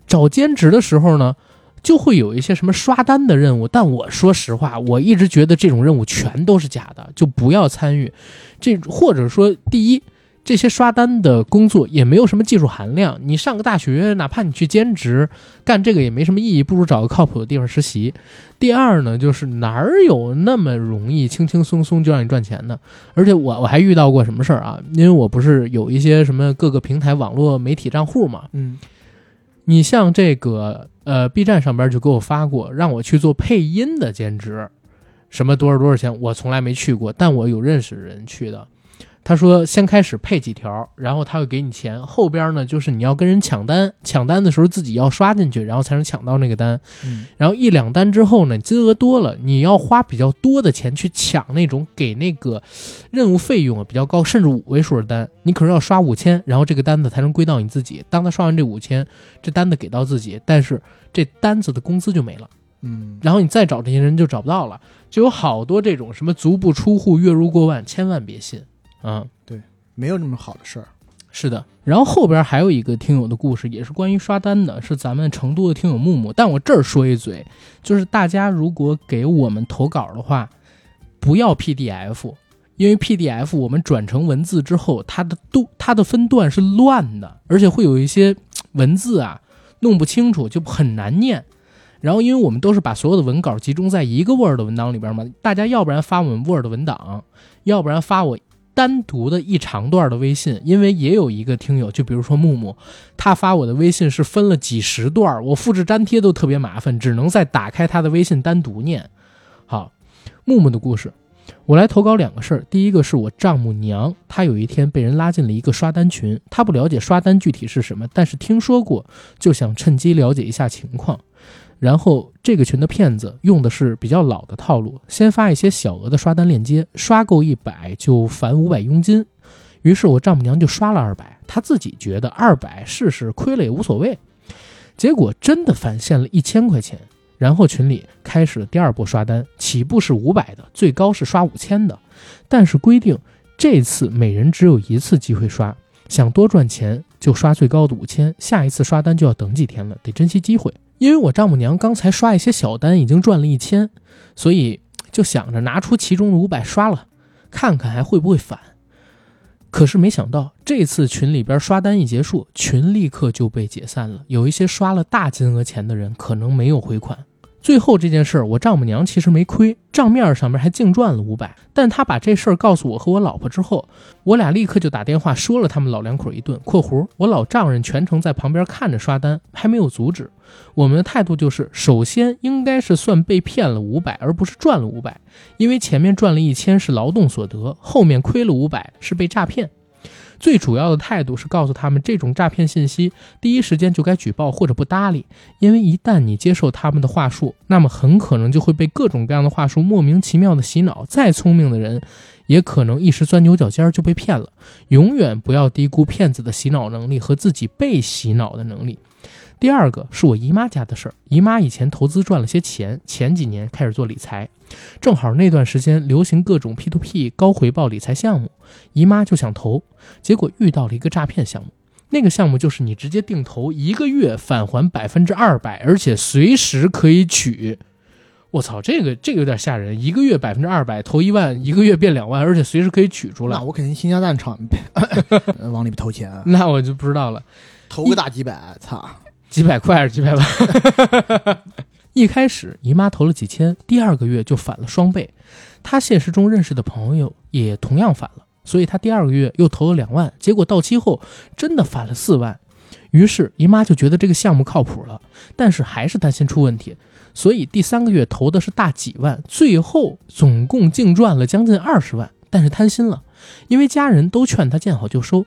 找兼职的时候呢，就会有一些什么刷单的任务，但我说实话，我一直觉得这种任务全都是假的，就不要参与。这或者说，第一。这些刷单的工作也没有什么技术含量，你上个大学，哪怕你去兼职干这个也没什么意义，不如找个靠谱的地方实习。第二呢，就是哪儿有那么容易轻轻松松就让你赚钱的？而且我我还遇到过什么事儿啊？因为我不是有一些什么各个平台网络媒体账户嘛，嗯，你像这个呃 B 站上边就给我发过，让我去做配音的兼职，什么多少多少钱，我从来没去过，但我有认识人去的。他说：“先开始配几条，然后他会给你钱。后边呢，就是你要跟人抢单，抢单的时候自己要刷进去，然后才能抢到那个单。然后一两单之后呢，金额多了，你要花比较多的钱去抢那种给那个任务费用比较高，甚至五位数的单。你可能要刷五千，然后这个单子才能归到你自己。当他刷完这五千，这单子给到自己，但是这单子的工资就没了。嗯，然后你再找这些人就找不到了，就有好多这种什么足不出户月入过万，千万别信。”嗯，对，没有那么好的事儿。是的，然后后边还有一个听友的故事，也是关于刷单的，是咱们成都的听友木木。但我这儿说一嘴，就是大家如果给我们投稿的话，不要 PDF，因为 PDF 我们转成文字之后，它的度它的分段是乱的，而且会有一些文字啊弄不清楚，就很难念。然后因为我们都是把所有的文稿集中在一个 Word 文档里边嘛，大家要不然发我们 Word 文档，要不然发我。单独的一长段的微信，因为也有一个听友，就比如说木木，他发我的微信是分了几十段，我复制粘贴都特别麻烦，只能再打开他的微信单独念。好，木木的故事，我来投稿两个事儿。第一个是我丈母娘，她有一天被人拉进了一个刷单群，她不了解刷单具体是什么，但是听说过，就想趁机了解一下情况。然后这个群的骗子用的是比较老的套路，先发一些小额的刷单链接，刷够一百就返五百佣金。于是我丈母娘就刷了二百，她自己觉得二百试试亏了也无所谓。结果真的返现了一千块钱。然后群里开始了第二波刷单，起步是五百的，最高是刷五千的。但是规定这次每人只有一次机会刷，想多赚钱就刷最高的五千，下一次刷单就要等几天了，得珍惜机会。因为我丈母娘刚才刷一些小单，已经赚了一千，所以就想着拿出其中的五百刷了，看看还会不会返。可是没想到这次群里边刷单一结束，群立刻就被解散了。有一些刷了大金额钱的人可能没有回款，最后这件事儿，我丈母娘其实没亏，账面上面还净赚了五百。但她把这事儿告诉我和我老婆之后，我俩立刻就打电话说了他们老两口一顿。（括弧我老丈人全程在旁边看着刷单，还没有阻止。）我们的态度就是，首先应该是算被骗了五百，而不是赚了五百，因为前面赚了一千是劳动所得，后面亏了五百是被诈骗。最主要的态度是告诉他们，这种诈骗信息第一时间就该举报或者不搭理，因为一旦你接受他们的话术，那么很可能就会被各种各样的话术莫名其妙的洗脑。再聪明的人，也可能一时钻牛角尖就被骗了。永远不要低估骗子的洗脑能力和自己被洗脑的能力。第二个是我姨妈家的事儿，姨妈以前投资赚了些钱，前几年开始做理财，正好那段时间流行各种 P2P 高回报理财项目，姨妈就想投，结果遇到了一个诈骗项目。那个项目就是你直接定投一个月返还百分之二百，而且随时可以取。我操，这个这个有点吓人，一个月百分之二百，投一万，一个月变两万，而且随时可以取出来那。我肯定倾家荡产，呃往里面投钱，那我就不知道了。投个大几百，操！几百块还是几百万？一开始姨妈投了几千，第二个月就返了双倍。她现实中认识的朋友也同样返了，所以她第二个月又投了两万，结果到期后真的返了四万。于是姨妈就觉得这个项目靠谱了，但是还是担心出问题，所以第三个月投的是大几万，最后总共净赚了将近二十万。但是贪心了，因为家人都劝她见好就收，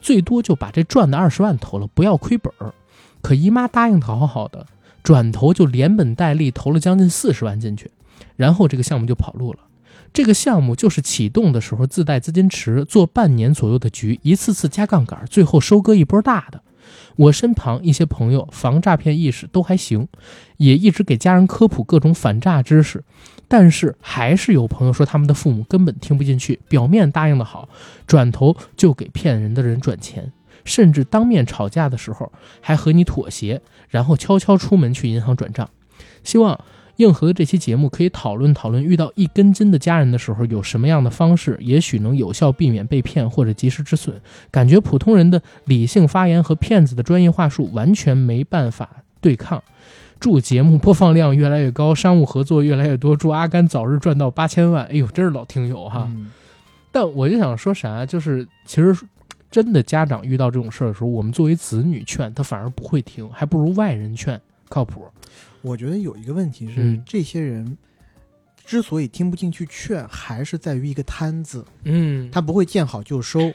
最多就把这赚的二十万投了，不要亏本儿。可姨妈答应的好好的，转头就连本带利投了将近四十万进去，然后这个项目就跑路了。这个项目就是启动的时候自带资金池，做半年左右的局，一次次加杠杆，最后收割一波大的。我身旁一些朋友防诈骗意识都还行，也一直给家人科普各种反诈知识，但是还是有朋友说他们的父母根本听不进去，表面答应的好，转头就给骗人的人转钱。甚至当面吵架的时候还和你妥协，然后悄悄出门去银行转账。希望硬核的这期节目可以讨论讨论，遇到一根筋的家人的时候有什么样的方式，也许能有效避免被骗或者及时止损。感觉普通人的理性发言和骗子的专业话术完全没办法对抗。祝节目播放量越来越高，商务合作越来越多，祝阿甘早日赚到八千万。哎呦，真是老听友哈！但我就想说啥，就是其实真的家长遇到这种事儿的时候，我们作为子女劝他反而不会听，还不如外人劝靠谱。我觉得有一个问题是，嗯。这些人之所以听不进去劝，还是在于一个贪字，嗯。他不会见好就收，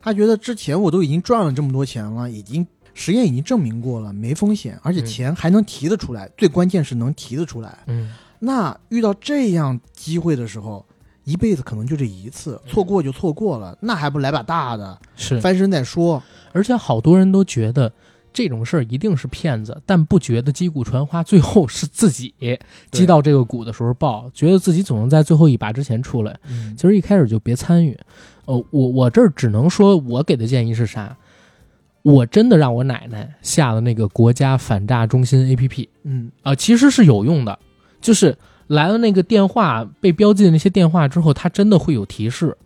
他觉得之前我都已经赚了这么多钱了，已经实验已经证明过了没风险，而且嗯。钱还能提得出来，最关键是能提得出来。嗯。那遇到这样机会的时候，一辈子可能就这一次，错过就错过了，那还不来把大的，是，翻身再说。而且好多人都觉得这种事儿一定是骗子，但不觉得击鼓传花，最后是自己击到这个鼓的时候爆，觉得自己总能在最后一把之前出来。嗯其实一开始就别参与。呃，我我这儿只能说，我给的建议是啥？我真的让我奶奶下了那个国家反诈中心 APP 嗯啊、其实是有用的，就是来了那个电话被标记的那些电话之后，它真的会有提示，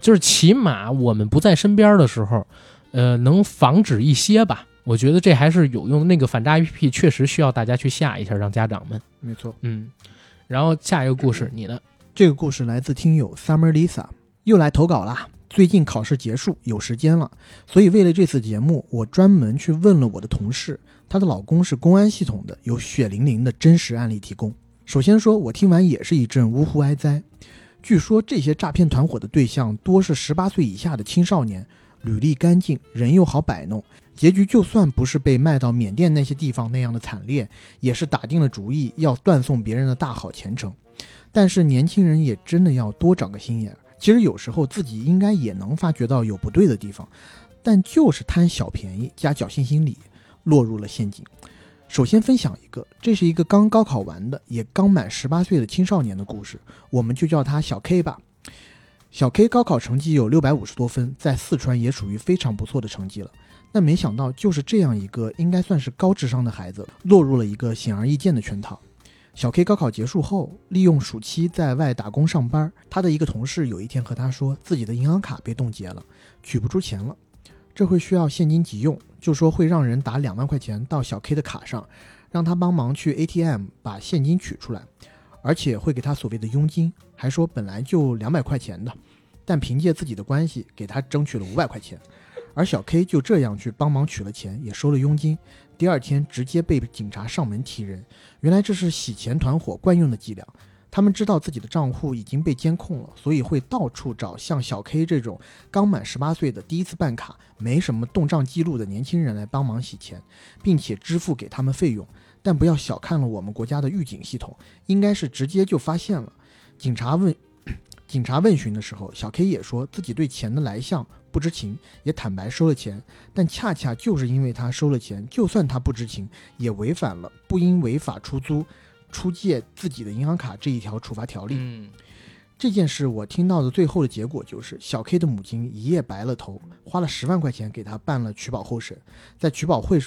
就是起码我们不在身边的时候，呃，能防止一些吧。我觉得这还是有用的。那个反诈 APP 确实需要大家去下一下，让家长们，没错。嗯。然后下一个故事，你呢？这个故事来自听友 Summer Lisa，又来投稿啦。最近考试结束，有时间了，所以为了这次节目，我专门去问了我的同事，她的老公是公安系统的，有血淋淋的真实案例提供。首先说，我听完也是一阵呜呼哀哉。据说这些诈骗团伙的对象多是十八岁以下的青少年，履历干净，人又好摆弄，结局就算不是被卖到缅甸那些地方那样的惨烈，也是打定了主意要断送别人的大好前程。但是年轻人也真的要多长个心眼儿。其实有时候自己应该也能发觉到有不对的地方，但就是贪小便宜加侥幸心理，落入了陷阱。首先分享一个，这是一个刚高考完的，也刚满十八岁的青少年的故事，我们就叫他小 K 吧。小 K 高考成绩有六百五十多分，在四川也属于非常不错的成绩了。但没想到，就是这样一个应该算是高智商的孩子，落入了一个显而易见的圈套。小 K 高考结束后，利用暑期在外打工上班。他的一个同事有一天和他说，自己的银行卡被冻结了，取不出钱了，这会需要现金急用，就说会让人打两万块钱到小 K 的卡上，让他帮忙去 ATM 把现金取出来，而且会给他所谓的佣金，还说本来就两百块钱的，但凭借自己的关系给他争取了五百块钱，而小 K 就这样去帮忙取了钱，也收了佣金，第二天直接被警察上门提人。原来这是洗钱团伙惯用的伎俩。他们知道自己的账户已经被监控了，所以会到处找像小 K 这种刚满十八岁的第一次办卡、没什么动账记录的年轻人来帮忙洗钱，并且支付给他们费用。但不要小看了我们国家的预警系统，应该是直接就发现了。警察问 警察问询的时候，小 K 也说自己对钱的来向不知情，也坦白收了钱。但恰恰就是因为他收了钱，就算他不知情，也违反了不应违法出租。出借自己的银行卡这一条处罚条例，嗯，这件事我听到的最后的结果就是小 K 的母亲一夜白了头，花了十万块钱给他办了取保候审，在取保会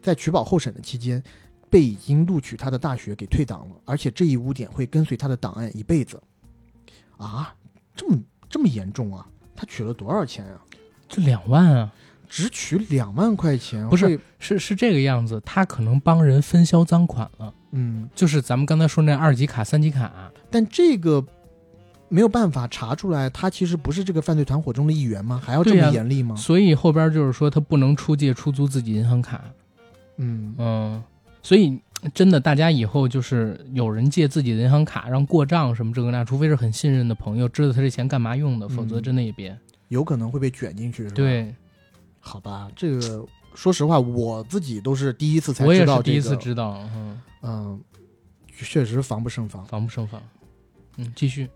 在取保候审的期间，被已经录取他的大学给退档了，而且这一污点会跟随他的档案一辈子。啊，这么这么严重啊？他取了多少钱啊？这两万啊，只取两万块钱？不是，是是这个样子，他可能帮人分销赃款了，嗯，就是咱们刚才说那二级卡、三级卡，但这个没有办法查出来，他其实不是这个犯罪团伙中的一员吗？还要这么严厉吗？所以后边就是说他不能出借出租自己银行卡，嗯，嗯，所以真的大家以后就是有人借自己的银行卡让过账什么这个那，除非是很信任的朋友，知道他这钱干嘛用的，否则嗯真的也别。有可能会被卷进去，是吧？，对好吧，这个说实话，我自己都是第一次才知道、这个，是第一次知道，嗯，嗯，确实防不胜防。防不胜防。嗯，继续。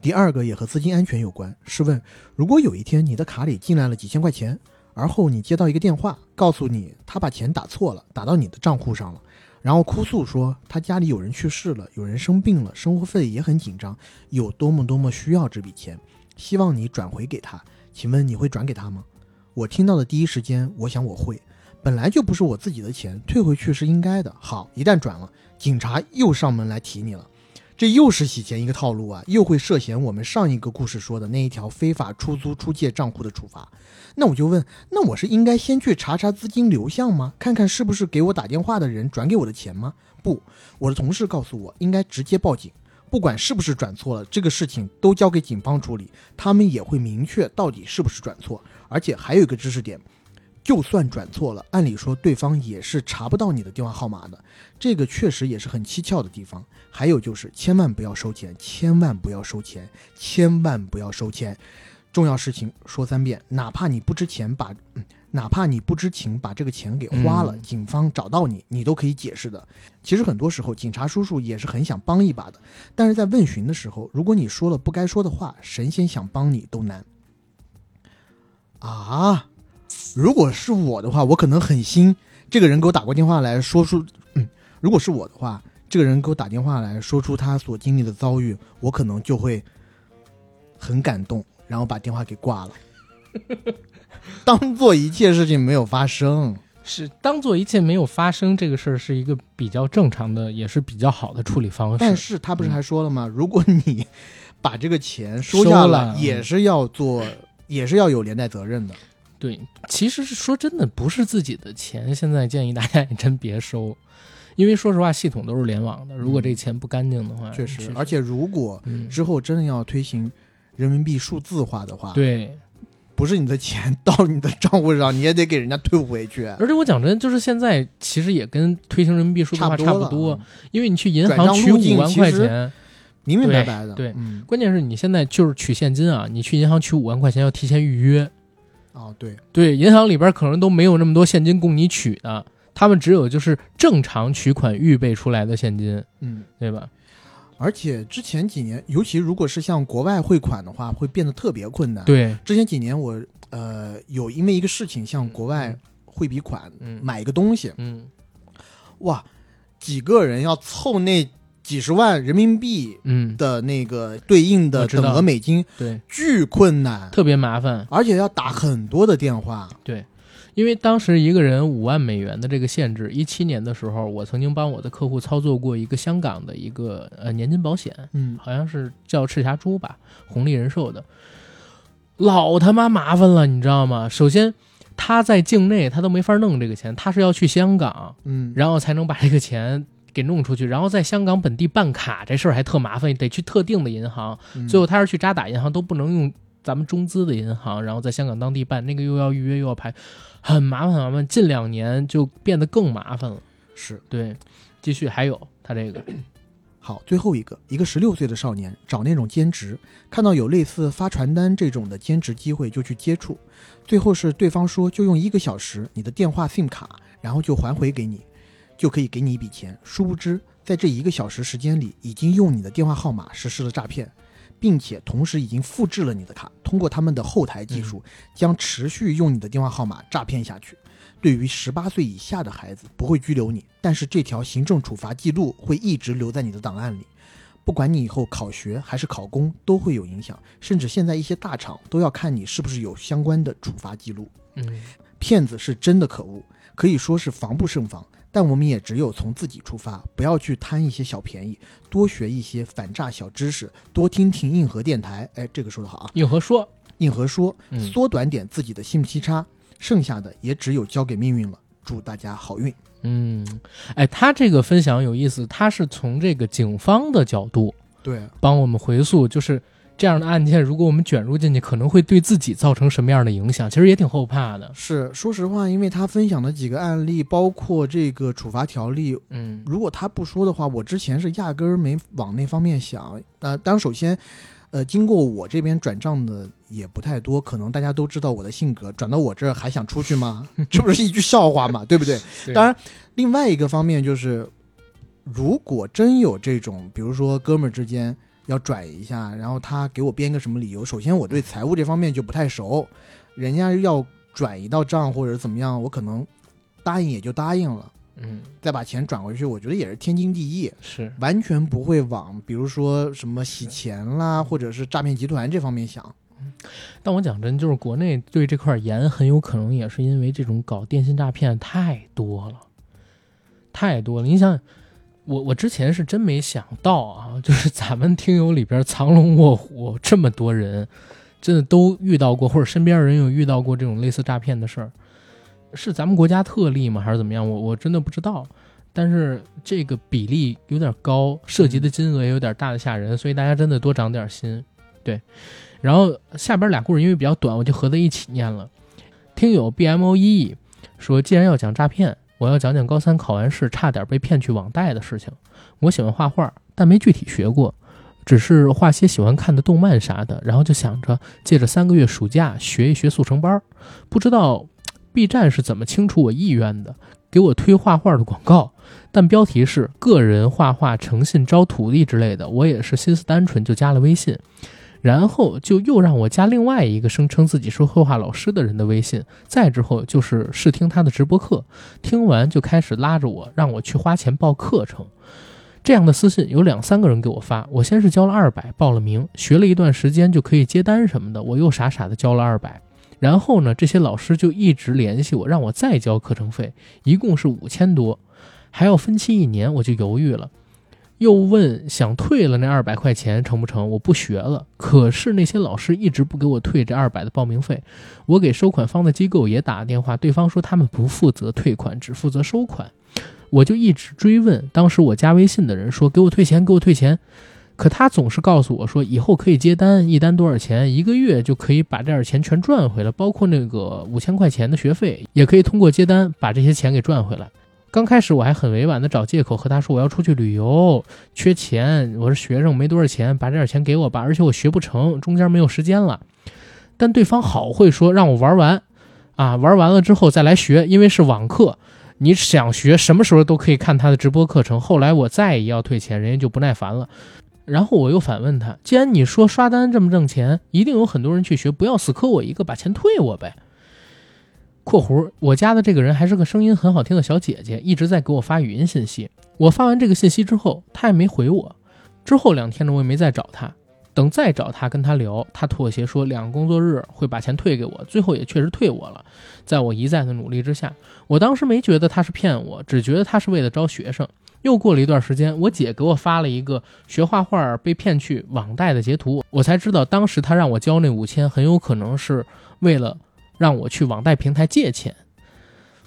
第二个也和资金安全有关。试问，如果有一天你的卡里进来了几千块钱，而后你接到一个电话，告诉你他把钱打错了，打到你的账户上了，然后哭诉说他家里有人去世了，有人生病了，生活费也很紧张，有多么多么需要这笔钱，希望你转回给他，请问你会转给他吗？我听到的第一时间，我想我会。本来就不是我自己的钱，退回去是应该的。好，一旦转了，警察又上门来提你了。这又是洗钱一个套路啊，又会涉嫌我们上一个故事说的那一条非法出租出借账户的处罚。那我就问，那我是应该先去查查资金流向吗？看看是不是给我打电话的人转给我的钱吗？不，我的同事告诉我，应该直接报警，不管是不是转错了，这个事情都交给警方处理，他们也会明确到底是不是转错。而且还有一个知识点，就算转错了，按理说对方也是查不到你的电话号码的，这个确实也是很蹊跷的地方。还有就是，千万不要收钱，千万不要收钱，千万不要收钱。重要事情说三遍，哪怕你不知钱把，嗯哪怕你不知情把这个钱给花了，嗯警方找到你，你都可以解释的。其实很多时候，警察叔叔也是很想帮一把的，但是在问询的时候，如果你说了不该说的话，神仙想帮你都难。啊，如果是我的话，我可能狠心，这个人给我打过电话来说出，嗯，如果是我的话，这个人给我打电话来说出他所经历的遭遇，我可能就会很感动，然后把电话给挂了，当做一切事情没有发生。是当做一切没有发生，这个事儿是一个比较正常的，也是比较好的处理方式。但是他不是还说了吗？如果你把这个钱收收下了也是要做，也是要有连带责任的。对，其实是说真的，不是自己的钱，现在建议大家也真别收，因为说实话，系统都是联网的，如果这钱不干净的话，确实，而且如果嗯，之后真的要推行人民币数字化的话，对，不是你的钱到你的账户上，你也得给人家退回去，而且我讲真，就是现在其实也跟推行人民币数字化差不多因为你去银行取五万块钱，明明白白的。对对嗯，关键是你现在就是取现金啊，你去银行取五万块钱要提前预约，哦，对，对，银行里边可能都没有那么多现金供你取的，他们只有就是正常取款预备出来的现金，嗯。对吧？而且之前几年，尤其如果是向国外汇款的话，会变得特别困难。，对，之前几年我呃有因为一个事情向国外汇笔款，嗯买一个东西，嗯哇，几个人要凑那几十万人民币嗯，的那个对应的等额美金，对，巨困难，特别麻烦。而且要打很多的电话。对。因为当时一个人五万美元的这个限制，一七年的时候，我曾经帮我的客户操作过一个香港的一个呃年金保险，嗯，好像是叫赤霞珠吧，红利人寿的，老他妈麻烦了，你知道吗？首先，他在境内他都没法弄这个钱，他是要去香港，嗯，然后才能把这个钱给弄出去，然后在香港本地办卡这事儿还特麻烦，得去特定的银行，嗯最后他是去渣打银行都不能用咱们中资的银行，然后在香港当地办那个又要预约又要排，很麻烦很麻烦。近两年就变得更麻烦了。是对，继续还有他这个，好，最后一个，一个十六岁的少年找那种兼职，看到有类似发传单这种的兼职机会就去接触，最后是对方说就用一个小时你的电话 SIM 卡，然后就还回给你，就可以给你一笔钱。殊不知，在这一个小时时间里，已经用你的电话号码实施了诈骗，并且同时已经复制了你的卡，通过他们的后台技术，将持续用你的电话号码诈骗下去。对于十八岁以下的孩子，不会拘留你，但是这条行政处罚记录会一直留在你的档案里。不管你以后考学还是考公，都会有影响，甚至现在一些大厂都要看你是不是有相关的处罚记录。嗯，骗子是真的可恶，可以说是防不胜防。但我们也只有从自己出发，不要去贪一些小便宜，多学一些反诈小知识，多听听硬核电台。哎，这个说的好啊！硬核说，硬核说，嗯缩短点自己的信息差，剩下的也只有交给命运了。祝大家好运。嗯，哎，他这个分享有意思，他是从这个警方的角度对，帮我们回溯，就是这样的案件，如果我们卷入进去，可能会对自己造成什么样的影响，其实也挺后怕的。是说实话，因为他分享的几个案例，包括这个处罚条例，嗯如果他不说的话，我之前是压根儿没往那方面想。呃，当然首先，呃，经过我这边转账的也不太多，可能大家都知道我的性格，转到我这儿还想出去吗？这不是一句笑话嘛，对不对？对当然，另外一个方面就是，如果真有这种，比如说哥们儿之间要转一下，然后他给我编个什么理由，首先我对财务这方面就不太熟，人家要转一道账或者怎么样，我可能答应也就答应了。嗯，再把钱转回去，我觉得也是天经地义，是，完全不会往比如说什么洗钱啦，或者是诈骗集团这方面想。但我讲真，就是国内对这块严，很有可能也是因为这种搞电信诈骗太多了，太多了。你想，我我之前是真没想到啊，就是咱们听友里边藏龙卧虎这么多人，真的都遇到过，或者身边人有遇到过这种类似诈骗的事儿，是咱们国家特例吗？还是怎么样？我我真的不知道。但是这个比例有点高，涉及的金额也有点大的吓人，所以大家真的多长点心。对，然后下边俩故事因为比较短，我就合在一起念了。听友 B M O E 说，既然要讲诈骗，我要讲讲高三考完试差点被骗去网贷的事情。我喜欢画画，但没具体学过，只是画些喜欢看的动漫啥的，然后就想着借着三个月暑假学一学速成班。不知道 B 站是怎么清楚我意愿的，给我推画画的广告，但标题是“个人画画诚信招徒弟”之类的，我也是心思单纯就加了微信。然后就又让我加另外一个声称自己是绘画老师的人的微信，再之后就是试听他的直播课，听完就开始拉着我让我去花钱报课程。这样的私信有两三个人给我发，我先是交了二百报了名，学了一段时间就可以接单什么的，我又傻傻的交了二百。然后呢，这些老师就一直联系我，让我再交课程费，一共是五千多，还要分期一年，我就犹豫了。又问想退了那二百块钱成不成？我不学了。可是那些老师一直不给我退这二百的报名费，我给收款方的机构也打了电话，对方说他们不负责退款，只负责收款。我就一直追问，当时我加微信的人说给我退钱，给我退钱。可他总是告诉我说以后可以接单，一单多少钱，一个月就可以把这点钱全赚回来，包括那个五千块钱的学费，也可以通过接单把这些钱给赚回来。刚开始我还很委婉的找借口和他说我要出去旅游，缺钱，我是学生，没多少钱，把这点钱给我吧，而且我学不成，中间没有时间了。但对方好会说让我玩完，啊，玩完了之后再来学，因为是网课，你想学什么时候都可以看他的直播课程。后来我再也要退钱，人家就不耐烦了。然后我又反问他，既然你说刷单这么挣钱，一定有很多人去学，不要死磕我一个，把钱退我呗。（括弧我加的这个人还是个声音很好听的小姐姐，一直在给我发语音信息。我发完这个信息之后，她也没回我。之后两天呢，我也没再找她。等再找她跟她聊，她妥协说两个工作日会把钱退给我，最后也确实退我了。在我一再的努力之下，我当时没觉得她是骗我，只觉得她是为了招学生。又过了一段时间，我姐给我发了一个学画画被骗去网贷的截图，我才知道当时她让我交那五千，很有可能是为了让我去网贷平台借钱，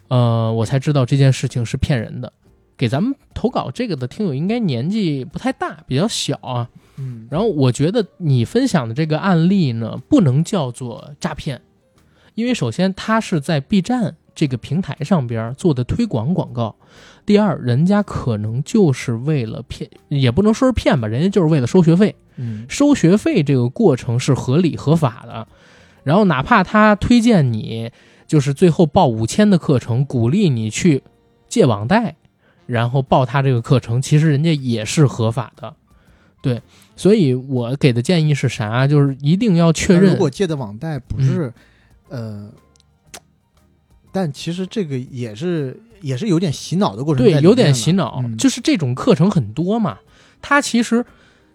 呃，我才知道这件事情是骗人的。给咱们投稿这个的听友应该年纪不太大，比较小啊。嗯，然后我觉得你分享的这个案例呢，不能叫做诈骗，因为首先他是在 B 站这个平台上边做的推广广告，第二，人家可能就是为了骗，也不能说是骗吧，人家就是为了收学费。嗯，收学费这个过程是合理合法的，然后哪怕他推荐你，就是最后报五千的课程，鼓励你去借网贷，然后报他这个课程，其实人家也是合法的。对，所以我给的建议是啥？就是一定要确认如。果借的网贷不是，呃，但其实这个也是也是有点洗脑的过程对，有点洗脑，嗯就是这种课程很多嘛。他其实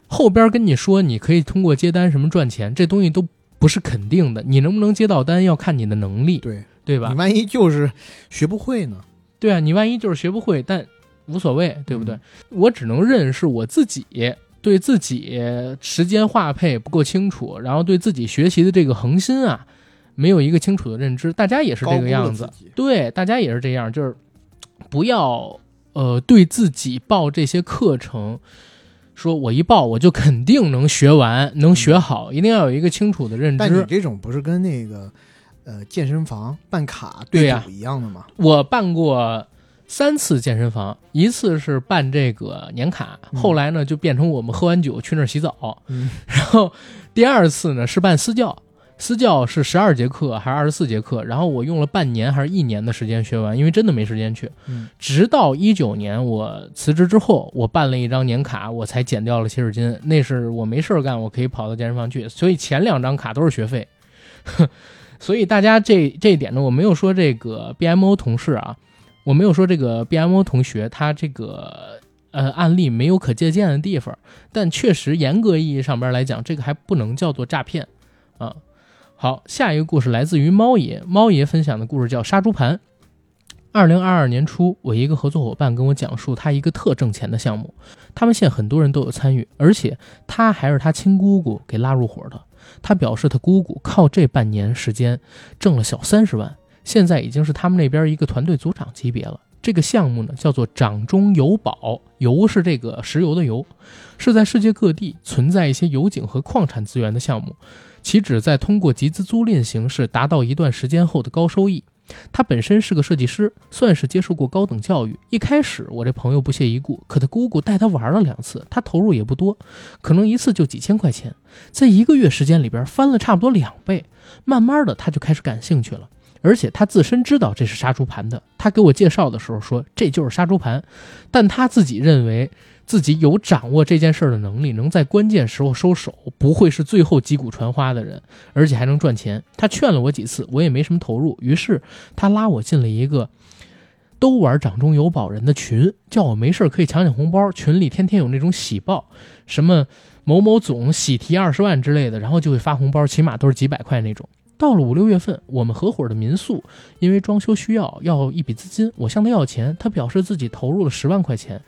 后边跟你说你可以通过接单什么赚钱，这东西都不是肯定的。你能不能接到单要看你的能力，对，对吧你？万一就是学不会呢？对啊，你万一就是学不会，但无所谓，对不对？嗯我只能认是我自己对自己时间划配不够清楚，然后对自己学习的这个恒心啊，没有一个清楚的认知。大家也是这个样子对，大家也是这样，就是不要呃对自己报这些课程。说我一报我就肯定能学完，能学好，一定要有一个清楚的认知。但你。这种不是跟那个呃健身房办卡对呀。赌一样的吗？我办过三次健身房，一次是办这个年卡，嗯。后来呢就变成我们喝完酒去那儿洗澡，嗯。然后第二次呢是办私教，私教是十二节课还是二十四节课，然后我用了半年还是一年的时间学完，因为真的没时间去。嗯直到一九年我辞职之后，我办了一张年卡，我才减掉了七十斤。那是我没事儿干，我可以跑到健身房去，所以前两张卡都是学费。所以大家这这一点呢，我没有说这个 BMO 同事啊，我没有说这个 BMO 同学他这个呃案例没有可借鉴的地方，但确实严格意义上边来讲，这个还不能叫做诈骗啊。好，下一个故事来自于猫爷，猫爷分享的故事叫杀猪盘。二零二二年初，我一个合作伙伴跟我讲述他一个特挣钱的项目，他们县很多人都有参与，而且他还是他亲姑姑给拉入伙的。他表示，他姑姑靠这半年时间挣了小三十万，现在已经是他们那边一个团队组长级别了。这个项目呢，叫做“掌中油宝”，油是这个石油的油，是在世界各地存在一些油井和矿产资源的项目，其旨在通过集资租赁形式达到一段时间后的高收益。他本身是个设计师，算是接受过高等教育。一开始我这朋友不屑一顾，可他姑姑带他玩了两次，他投入也不多，可能一次就几千块钱，在一个月时间里边翻了差不多两倍。慢慢的他就开始感兴趣了，而且他自身知道这是杀猪盘的。他给我介绍的时候说这就是杀猪盘，但他自己认为自己有掌握这件事儿的能力，能在关键时候收手，不会是最后击鼓传花的人，而且还能赚钱。他劝了我几次，我也没什么投入，于是他拉我进了一个都玩掌中有宝人的群，叫我没事可以抢抢红包。群里天天有那种喜报，什么某某总喜提二十万之类的，然后就会发红包，起码都是几百块那种。到了五六月份，我们合伙的民宿因为装修需要要一笔资金，我向他要钱，他表示自己投入了十万块钱，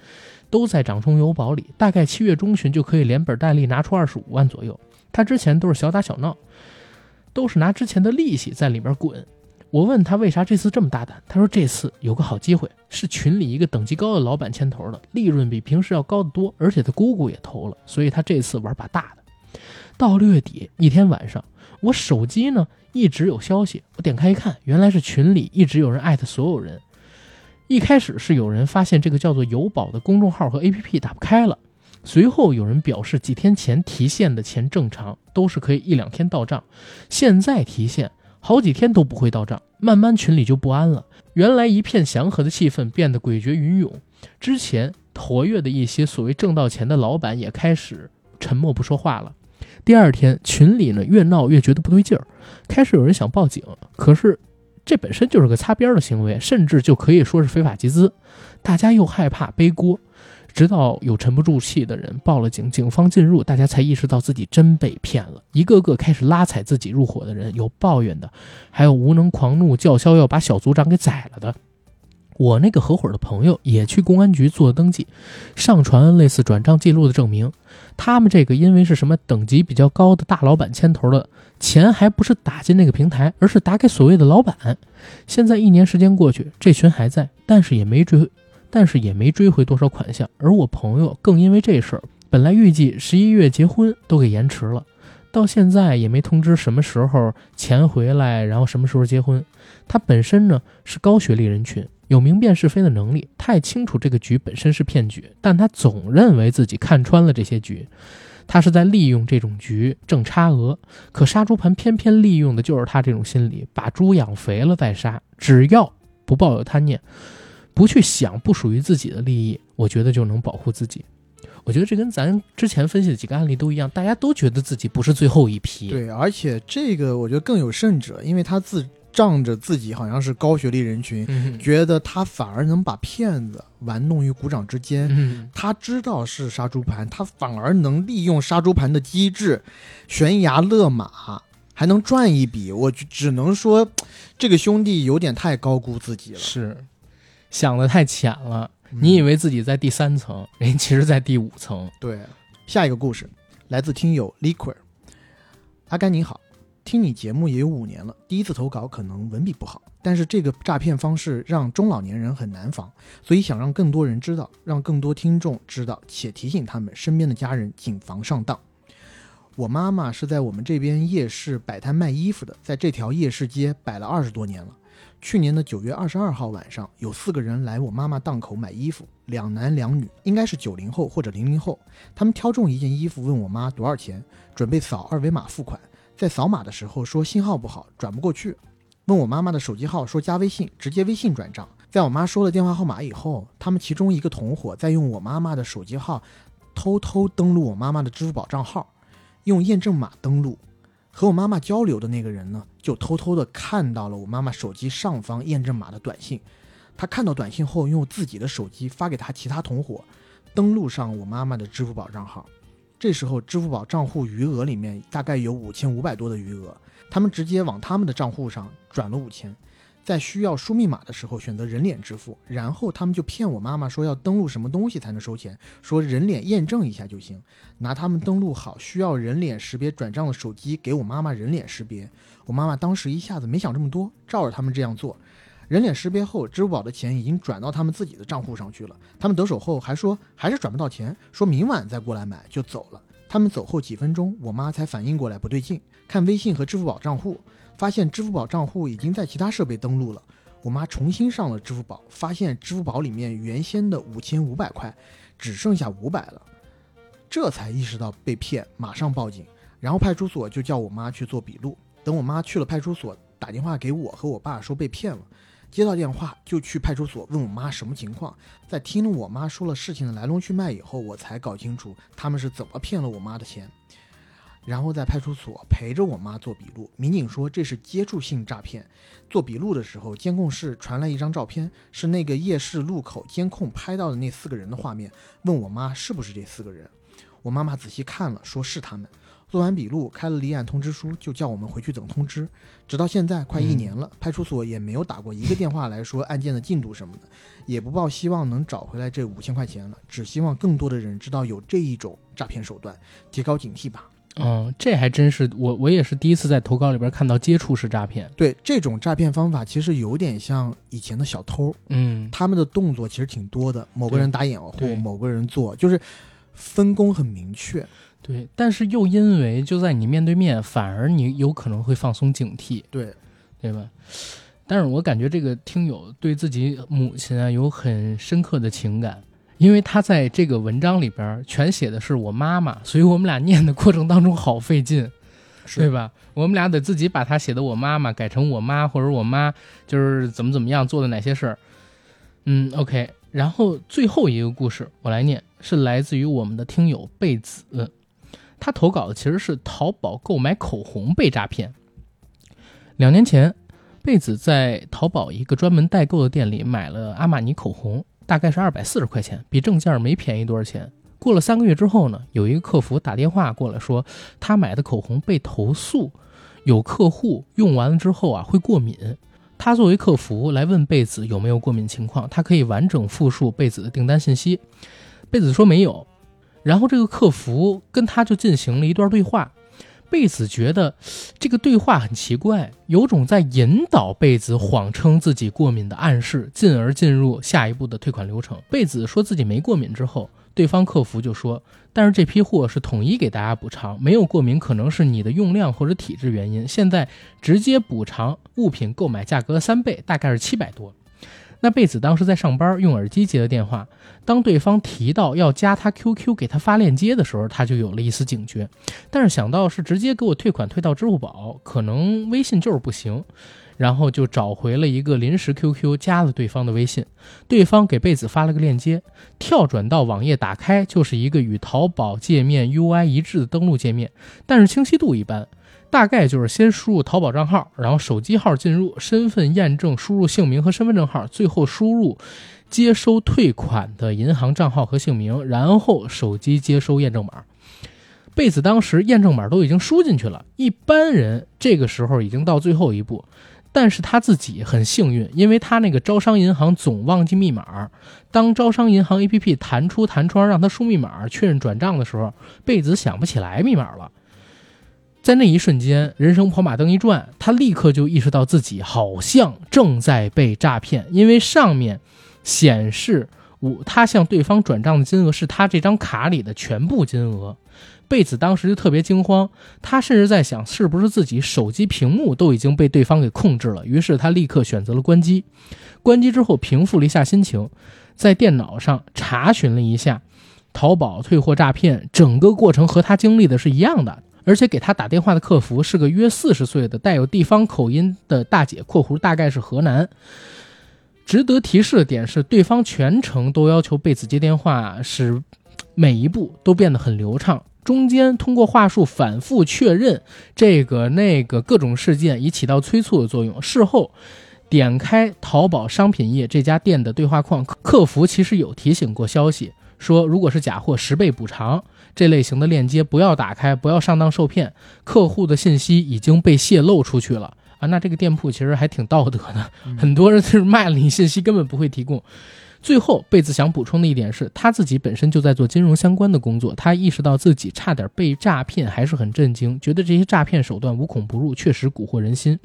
都在掌中有宝里，大概七月中旬就可以连本带利拿出二十五万左右。他之前都是小打小闹，都是拿之前的利息在里面滚。我问他为啥这次这么大胆，他说这次有个好机会，是群里一个等级高的老板牵头的，利润比平时要高得多，而且他姑姑也投了，所以他这次玩把大的。到六月底一天晚上，我手机呢一直有消息，我点开一看，原来是群里一直有人艾特所有人。一开始是有人发现这个叫做“有宝”的公众号和 APP 打不开了，随后有人表示几天前提现的钱正常，都是可以一两天到账，现在提现好几天都不会到账，慢慢群里就不安了。原来一片祥和的气氛变得诡谲云涌，之前活跃的一些所谓挣到钱的老板也开始沉默不说话了。第二天群里呢越闹越觉得不对劲儿，开始有人想报警，可是这本身就是个擦边的行为，甚至就可以说是非法集资，大家又害怕背锅。直到有沉不住气的人报了警，警方进入，大家才意识到自己真被骗了。一个个开始拉踩自己入伙的人，有抱怨的，还有无能狂怒叫嚣要把小组长给宰了的。我那个合伙的朋友也去公安局做登记，上传类似转账记录的证明。他们这个因为是什么等级比较高的大老板牵头的，钱还不是打进那个平台，而是打给所谓的老板。现在一年时间过去，这群还在，但是也没追，但是也没追回多少款项。而我朋友更因为这事儿，本来预计十一月结婚都给延迟了，到现在也没通知什么时候钱回来，然后什么时候结婚。他本身呢是高学历人群。有明辨是非的能力，太清楚这个局本身是骗局，但他总认为自己看穿了这些局，他是在利用这种局挣差额。可杀猪盘偏偏利用的就是他这种心理，把猪养肥了再杀，只要不抱有贪念，不去想不属于自己的利益，我觉得就能保护自己。我觉得这跟咱之前分析的几个案例都一样，大家都觉得自己不是最后一批。对，而且这个我觉得更有甚者，因为他自。仗着自己好像是高学历人群，觉得他反而能把骗子玩弄于股掌之间。他知道是杀猪盘，他反而能利用杀猪盘的机制，悬崖勒马，还能赚一笔。我只能说，这个兄弟有点太高估自己了，是想的太浅了。你以为自己在第三层，人其实在第五层。对，下一个故事来自听友 Liquor，阿甘你好。听你节目也有五年了，第一次投稿可能文笔不好，但是这个诈骗方式让中老年人很难防，所以想让更多人知道，让更多听众知道，且提醒他们身边的家人谨防上当。我妈妈是在我们这边夜市摆摊卖衣服的，在这条夜市街摆了二十多年了。去年的九月二十二号晚上，有四个人来我妈妈档口买衣服，两男两女，应该是九零后或者零零后。他们挑中一件衣服，问我妈多少钱，准备扫二维码付款。在扫码的时候说信号不好，转不过去，问我妈妈的手机号，说加微信，直接微信转账。在我妈说了电话号码以后，他们其中一个同伙在用我妈妈的手机号偷偷登录我妈妈的支付宝账号，用验证码登录。和我妈妈交流的那个人呢，就偷偷的看到了我妈妈手机上方验证码的短信。他看到短信后，用自己的手机发给他其他同伙，登录上我妈妈的支付宝账号。这时候，支付宝账户余额里面大概有五千五百多的余额，他们直接往他们的账户上转了五千，在需要输密码的时候选择人脸支付，然后他们就骗我妈妈说要登录什么东西才能收钱，说人脸验证一下就行，拿他们登录好需要人脸识别转账的手机给我妈妈人脸识别，我妈妈当时一下子没想这么多，照着他们这样做。人脸识别后，支付宝的钱已经转到他们自己的账户上去了。他们得手后还说还是转不到钱，说明晚再过来买就走了。他们走后几分钟，我妈才反应过来不对劲，看微信和支付宝账户，发现支付宝账户已经在其他设备登录了。我妈重新上了支付宝，发现支付宝里面原先的五千五百块只剩下五百了，这才意识到被骗，马上报警。然后派出所就叫我妈去做笔录。等我妈去了派出所，打电话给我和我爸说被骗了。接到电话就去派出所问我妈什么情况，在听了我妈说了事情的来龙去脉以后，我才搞清楚他们是怎么骗了我妈的钱。然后在派出所陪着我妈做笔录，民警说这是接触性诈骗。做笔录的时候，监控室传来一张照片，是那个夜市路口监控拍到的那四个人的画面，问我妈是不是这四个人。我妈妈仔细看了，说是他们。做完笔录，开了立案通知书，就叫我们回去等通知。直到现在快一年了，派出所也没有打过一个电话来说案件的进度什么的，也不抱希望能找回来这五千块钱了。只希望更多的人知道有这一种诈骗手段，提高警惕吧。嗯，这还真是我我也是第一次在投稿里边看到接触式诈骗。对这种诈骗方法，其实有点像以前的小偷。嗯，他们的动作其实挺多的，某个人打掩护，某个人做，就是分工很明确。对，但是又因为就在你面对面，反而你有可能会放松警惕，对，对吧？但是我感觉这个听友对自己母亲啊有很深刻的情感，因为他在这个文章里边全写的是我妈妈，所以我们俩念的过程当中好费劲，对吧？我们俩得自己把他写的我妈妈改成我妈，或者我妈就是怎么怎么样做的哪些事儿。嗯，OK。然后最后一个故事我来念，是来自于我们的听友贝子。他投稿的其实是淘宝购买口红被诈骗。两年前，贝子在淘宝一个专门代购的店里买了阿玛尼口红，大概是二百四十块钱，比正价没便宜多少钱。过了三个月之后呢，有一个客服打电话过来说，他买的口红被投诉，有客户用完了之后啊会过敏。他作为客服来问贝子有没有过敏情况，他可以完整复述贝子的订单信息。贝子说没有，然后这个客服跟他就进行了一段对话。贝子觉得这个对话很奇怪，有种在引导贝子谎称自己过敏的暗示，进而进入下一步的退款流程。贝子说自己没过敏之后，对方客服就说：“但是这批货是统一给大家补偿，没有过敏可能是你的用量或者体质原因，现在直接补偿物品购买价格三倍，大概是七百多。”那贝子当时在上班，用耳机接的电话。当对方提到要加他 QQ 给他发链接的时候，他就有了一丝警觉。但是想到是直接给我退款退到支付宝，可能微信就是不行，然后就找回了一个临时 QQ，加了对方的微信。对方给贝子发了个链接，跳转到网页，打开就是一个与淘宝界面 UI 一致的登录界面，但是清晰度一般。大概就是先输入淘宝账号，然后手机号进入，身份验证，输入姓名和身份证号，最后输入接收退款的银行账号和姓名，然后手机接收验证码。贝子当时验证码都已经输进去了，一般人这个时候已经到最后一步，但是他自己很幸运，因为他那个招商银行总忘记密码。当招商银行 APP 弹出弹窗让他输密码确认转账的时候，贝子想不起来密码了。在那一瞬间，人生跑马灯一转，他立刻就意识到自己好像正在被诈骗，因为上面显示我他向对方转账的金额是他这张卡里的全部金额。贝子当时就特别惊慌，他甚至在想是不是自己手机屏幕都已经被对方给控制了，于是他立刻选择了关机。关机之后，平复了一下心情，在电脑上查询了一下淘宝退货诈骗，整个过程和他经历的是一样的。而且给他打电话的客服是个约四十岁的带有地方口音的大姐（括弧大概是河南）。值得提示的点是，对方全程都要求贝子接电话，使每一步都变得很流畅。中间通过话术反复确认这个那个各种事件，以起到催促的作用。事后点开淘宝商品页这家店的对话框，客服其实有提醒过消息，说如果是假货，十倍补偿。这类型的链接不要打开，不要上当受骗。客户的信息已经被泄露出去了啊！那这个店铺其实还挺道德的，很多人就是卖了你信息，根本不会提供。最后，贝子想补充的一点是，他自己本身就在做金融相关的工作，他意识到自己差点被诈骗，还是很震惊，觉得这些诈骗手段无孔不入，确实蛊惑人心。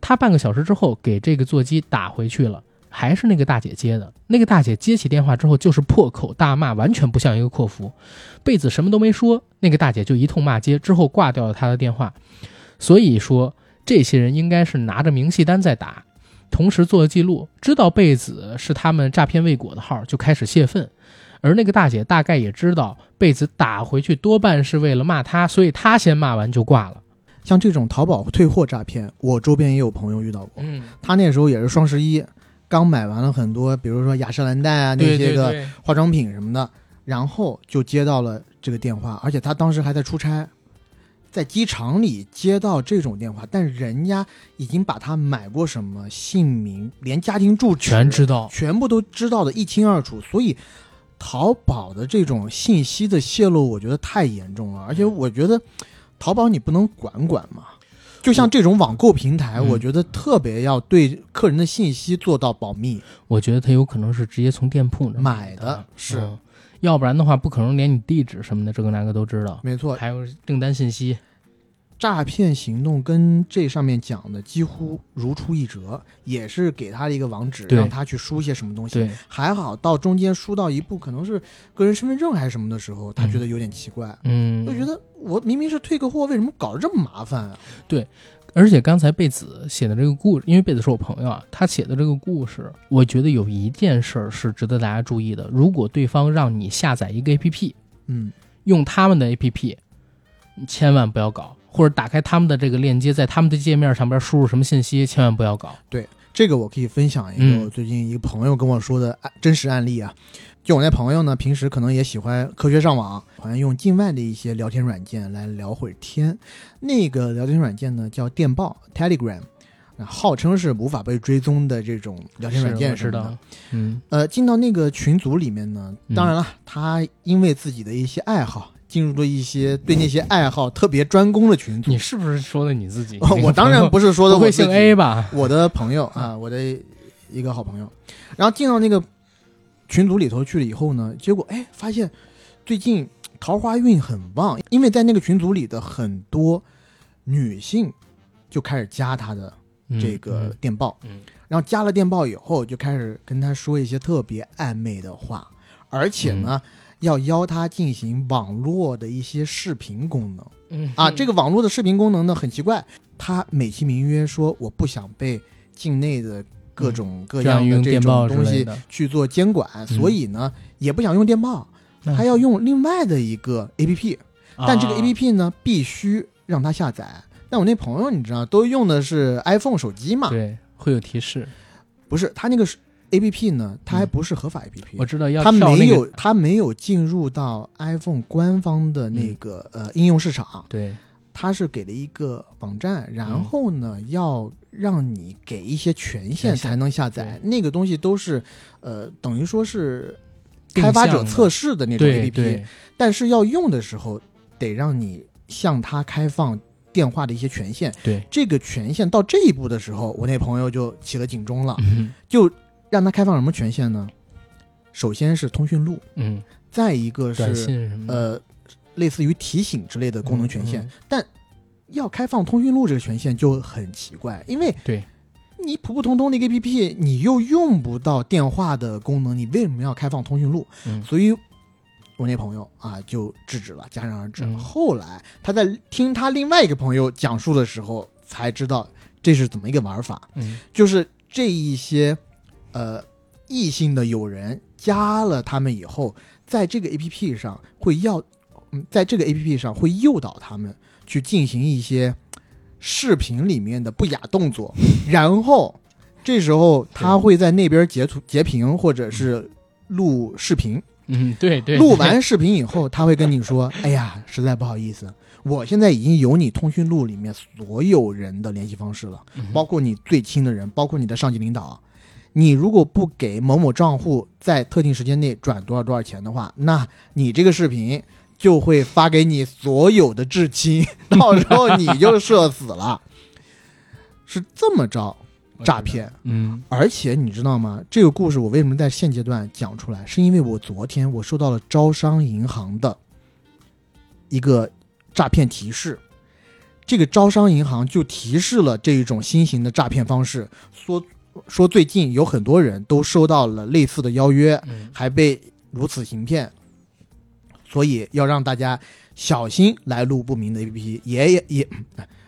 他半个小时之后给这个座机打回去了。还是那个大姐接的，那个大姐接起电话之后就是破口大骂，完全不像一个客服。贝子什么都没说，那个大姐就一通骂街，之后挂掉了他的电话。所以说，这些人应该是拿着明细单在打，同时做了记录，知道贝子是他们诈骗未果的号，就开始泄愤。而那个大姐大概也知道贝子打回去多半是为了骂他，所以她先骂完就挂了。像这种淘宝退货诈骗，我周边也有朋友遇到过。嗯，他那时候也是双十一。刚买完了很多，比如说雅诗兰黛啊那些个化妆品什么的，然后就接到了这个电话，而且他当时还在出差，在机场里接到这种电话，但人家已经把他买过什么姓名，连家庭住址全知道，全部都知道的一清二楚。所以，淘宝的这种信息的泄露，我觉得太严重了。而且，我觉得淘宝你不能管管吗？就像这种网购平台，我觉得特别要对客人的信息做到保密。我觉得他有可能是直接从店铺那买的，是，要不然的话不可能连你地址什么的这个那个都知道。没错，还有订单信息。诈骗行动跟这上面讲的几乎如出一辙，也是给他一个网址，让他去输些什么东西。对，还好到中间输到一步，可能是个人身份证还是什么的时候，他觉得有点奇怪。嗯，就觉得我明明是退个货，为什么搞得这么麻烦啊？对，而且刚才贝子写的这个故事，因为贝子是我朋友啊，他写的这个故事，我觉得有一件事儿是值得大家注意的：如果对方让你下载一个 APP，嗯，用他们的 APP，你千万不要搞。或者打开他们的这个链接，在他们的界面上边输入什么信息，千万不要搞。对这个，我可以分享一个我最近一个朋友跟我说的真实案例啊。就我那朋友呢，平时可能也喜欢科学上网，好像用境外的一些聊天软件来聊会儿天。那个聊天软件呢叫电报 Telegram，号称是无法被追踪的这种聊天软件似的。嗯，呃，进到那个群组里面呢，当然了，他因为自己的一些爱好。进入了一些对那些爱好特别专攻的群组。你是不是说的你自己？我当然不是说的不会姓 A 吧？我的朋友啊，我的一个好朋友，然后进到那个群组里头去了以后呢，结果哎，发现最近桃花运很旺，因为在那个群组里的很多女性就开始加他的这个电报，嗯。然后加了电报以后，就开始跟他说一些特别暧昧的话，而且呢，要邀他进行网络的一些视频功能。嗯。啊，这个网络的视频功能呢很奇怪，他美其名曰说我不想被境内的各种各样用的这电报种东西去做监管，所以呢也不想用电报，那他要用另外的一个 A P P，但这个啊 A P P 呢必须让他下载。但我那朋友你知道都用的是 iPhone 手机嘛，对会有提示，不是他那个是 A P P 呢，它还不是合法 A P P，、我知道要它没有，它没有进入到 iPhone 官方的那个、呃应用市场，对。它是给了一个网站，然后呢，要让你给一些权权限限才能下载。那个东西都是，呃，等于说是开发者测试的那种 APP，但是要用的时候得让你向它开放电话的一些权限。对，这个权限到这一步的时候，我那朋友就起了警钟了，嗯就让他开放什么权限呢？首先是通讯录，嗯，再一个短是呃，类似于提醒之类的功能权限，嗯嗯但要开放通讯录这个权限就很奇怪，因为对。你普普通通的一个 APP，你又用不到电话的功能，你为什么要开放通讯录？嗯。所以，我那朋友啊就制止了，戛然而止。嗯。后来他在听他另外一个朋友讲述的时候，才知道这是怎么一个玩法，嗯。就是这一些呃异性的友人加了他们以后，在这个 A P P 上会要，嗯，在这个 A P P 上会诱导他们去进行一些视频里面的不雅动作，然后这时候他会在那边截图截屏或者是录视频，嗯对对，录完视频以后，他会跟你说：“哎呀，实在不好意思，我现在已经有你通讯录里面所有人的联系方式了，嗯包括你最亲的人，包括你的上级领导。你如果不给某某账户在特定时间内转多少多少钱的话，那你这个视频就会发给你所有的至亲，到时候你就社死了。”是这么着诈骗。嗯而且你知道吗？这个故事我为什么在现阶段讲出来？是因为我昨天我收到了招商银行的一个诈骗提示，这个招商银行就提示了这一种新型的诈骗方式，说说最近有很多人都收到了类似的邀约，嗯还被如此行骗，所以要让大家小心来路不明的 APP，也也也，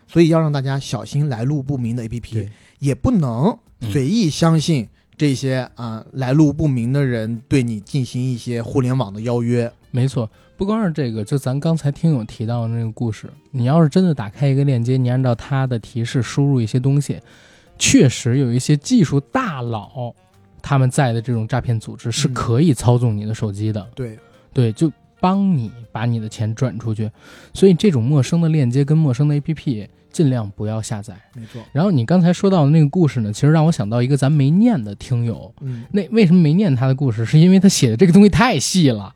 所以要让大家小心来路不明的 APP，也不能嗯随意相信这些啊、来路不明的人对你进行一些互联网的邀约。没错，不光是这个，就咱刚才听友提到的那个故事，你要是真的打开一个链接，你按照他的提示输入一些东西，确实有一些技术大佬他们在的这种诈骗组织是嗯可以操纵你的手机的，对，对，就帮你把你的钱转出去。所以这种陌生的链接跟陌生的 APP 尽量不要下载。没错。然后你刚才说到的那个故事呢，其实让我想到一个咱没念的听友，嗯，那为什么没念他的故事？是因为他写的这个东西太细了。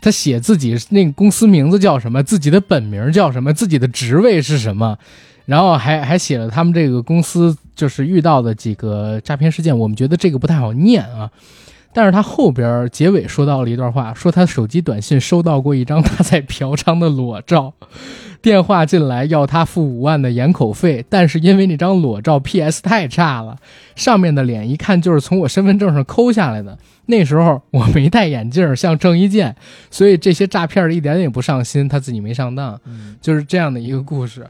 他写自己那个公司名字叫什么，自己的本名叫什么，自己的职位是什么，然后还还写了他们这个公司就是遇到的几个诈骗事件。我们觉得这个不太好念啊，但是他后边结尾说到了一段话，说他手机短信收到过一张他在嫖娼的裸照，电话进来要他付五万的掩口费，但是因为那张裸照 PS 太差了，上面的脸一看就是从我身份证上抠下来的。那时候我没戴眼镜，像郑伊健，所以这些诈骗的一点也不上心，他自己没上当，嗯就是这样的一个故事。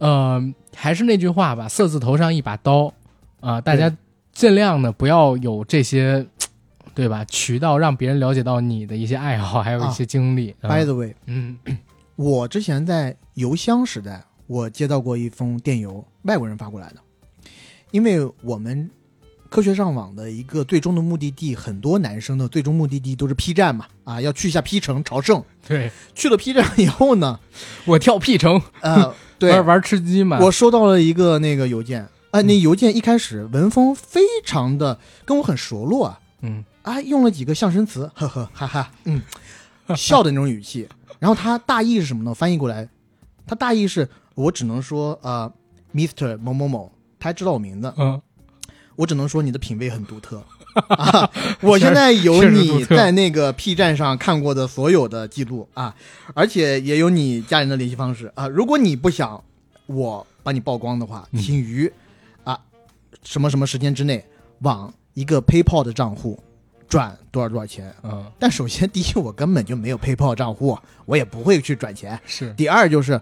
呃，还是那句话吧，色字头上一把刀啊、大家尽量呢不要有这些，对吧？渠道让别人了解到你的一些爱好，还有一些经历。啊 By the way，嗯我之前在邮箱时代，我接到过一封电邮，外国人发过来的。因为我们科学上网的一个最终的目的地，很多男生的最终目的地都是 P 站嘛，啊，要去一下 P 城朝圣。对去了 P 站以后呢，我跳 P 城呃，对玩，玩吃鸡嘛，我收到了一个那个邮件，啊、那邮件一开始文风非常的跟我很熟络啊，嗯啊，用了几个象声词，呵呵哈哈，嗯，笑的那种语气。然后他大意是什么呢？翻译过来，他大意是我只能说呃，Mr 某某某，他还知道我名字，嗯，我只能说你的品味很独特。啊！我现在有你在那个 P 站上看过的所有的记录啊，而且也有你家人的联系方式啊。如果你不想我把你曝光的话，嗯请于啊什么什么时间之内往一个 PayPal 的账户转多少多少钱。嗯，但首先，第一，我根本就没有 PayPal 账户，我也不会去转钱。是第二就是，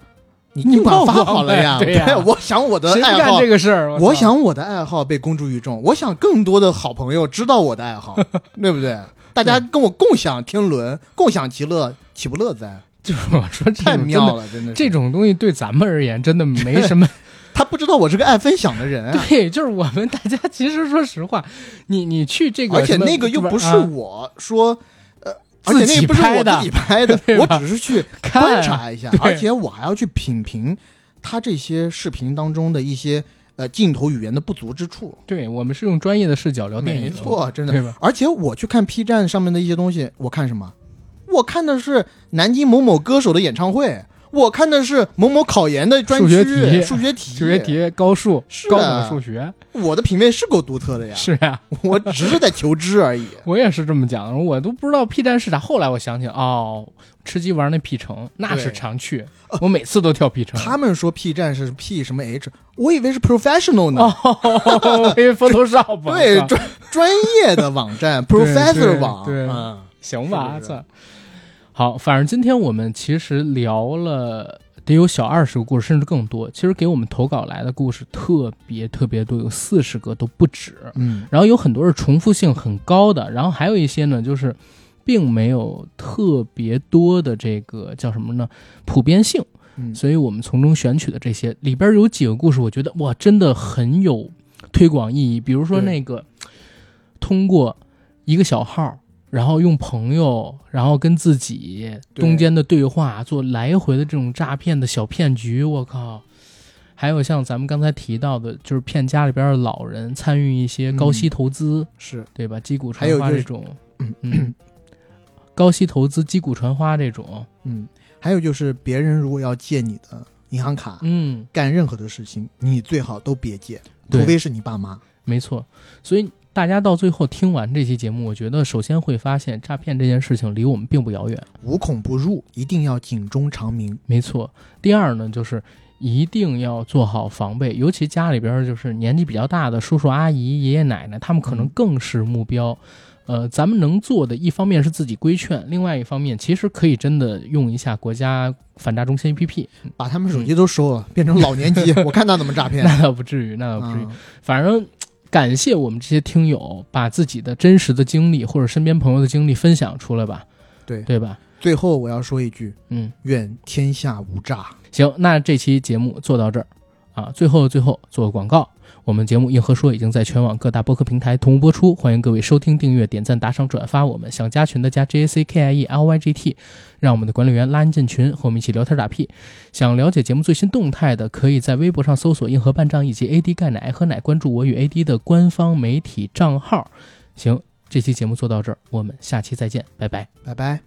你你尽管发好了呀，呗对呀我想我的爱好干这个事儿？我想我的爱好被公诸于众，我想更多的好朋友知道我的爱好，对不对？大家跟我共享天伦，共享其乐，岂不乐哉？就是我说这太妙了，真的。这种东西对咱们而言真的没什么。他不知道我是个爱分享的人啊，对，就是我们大家其实说实话，你你去这个而且那个又不是啊我说，呃，而且那个不是我自己拍的，我只是去 观察一下，而且我还要去品评他这些视频当中的一些呃镜头语言的不足之处。对我们是用专业的视角聊电影，没错，真的对吧？而且我去看 P 站上面的一些东西，我看什么？我看的是南京某某歌手的演唱会，我看的是某某考研的专区数学题数学题，数学。题、高数、是高啊等数学，我的品味是够独特的呀，是呀、我只是在求知而已。我也是这么讲的，我都不知道 P 站是啥。后来我想起，哦，吃鸡玩那 P 城那是常去，我每次都跳 P 城。他们说 P 站是 P 什么 H，我以为是 professional 呢。哦，因为 Photoshop 对专专业的网站，professor 网，对嗯，行吧，操。好，反正今天我们其实聊了得有小二十个故事，甚至更多。其实给我们投稿来的故事特别特别多，有四十个都不止。嗯，然后有很多是重复性很高的，然后还有一些呢，就是并没有特别多的这个叫什么呢？普遍性。嗯所以我们从中选取的这些里边有几个故事，我觉得哇，真的很有推广意义。比如说那个通过一个小号，然后用朋友，然后跟自己中间的对话做来回的这种诈骗的小骗局，我靠！还有像咱们刚才提到的，就是骗家里边的老人参与一些高息投资，是，对吧？击鼓传花这种，嗯，高息投资、击鼓传花这种，嗯，还有就是别人如果要借你的银行卡，嗯，干任何的事情，你最好都别借，除非是你爸妈。没错，所以大家到最后听完这期节目，我觉得首先会发现诈骗这件事情离我们并不遥远。无孔不入，一定要警钟长鸣。没错。第二呢，就是一定要做好防备，尤其家里边就是年纪比较大的叔叔阿姨、爷爷奶奶，他们可能嗯更是目标。呃，咱们能做的，一方面是自己规劝，另外一方面其实可以真的用一下国家反诈中心 APP。把他们手机都收了，变成老年机，我看他怎么诈骗。那倒不至于，那倒不至于。嗯反正感谢我们这些听友把自己的真实的经历或者身边朋友的经历分享出来吧，对对吧？最后我要说一句：嗯，愿天下无诈。行，那这期节目做到这儿啊。最后最后做个广告，我们节目《硬核说》已经在全网各大播客平台同步播出，欢迎各位收听、订阅、点赞、打赏、转发我们。想加群的加 J A C K I E L Y G T，让我们的管理员拉您进群，和我们一起聊天打屁。想了解节目最新动态的，可以在微博上搜索“硬核半账”以及 AD 钙奶和奶，关注我与 AD 的官方媒体账号。行，这期节目做到这儿，我们下期再见，拜拜。拜拜。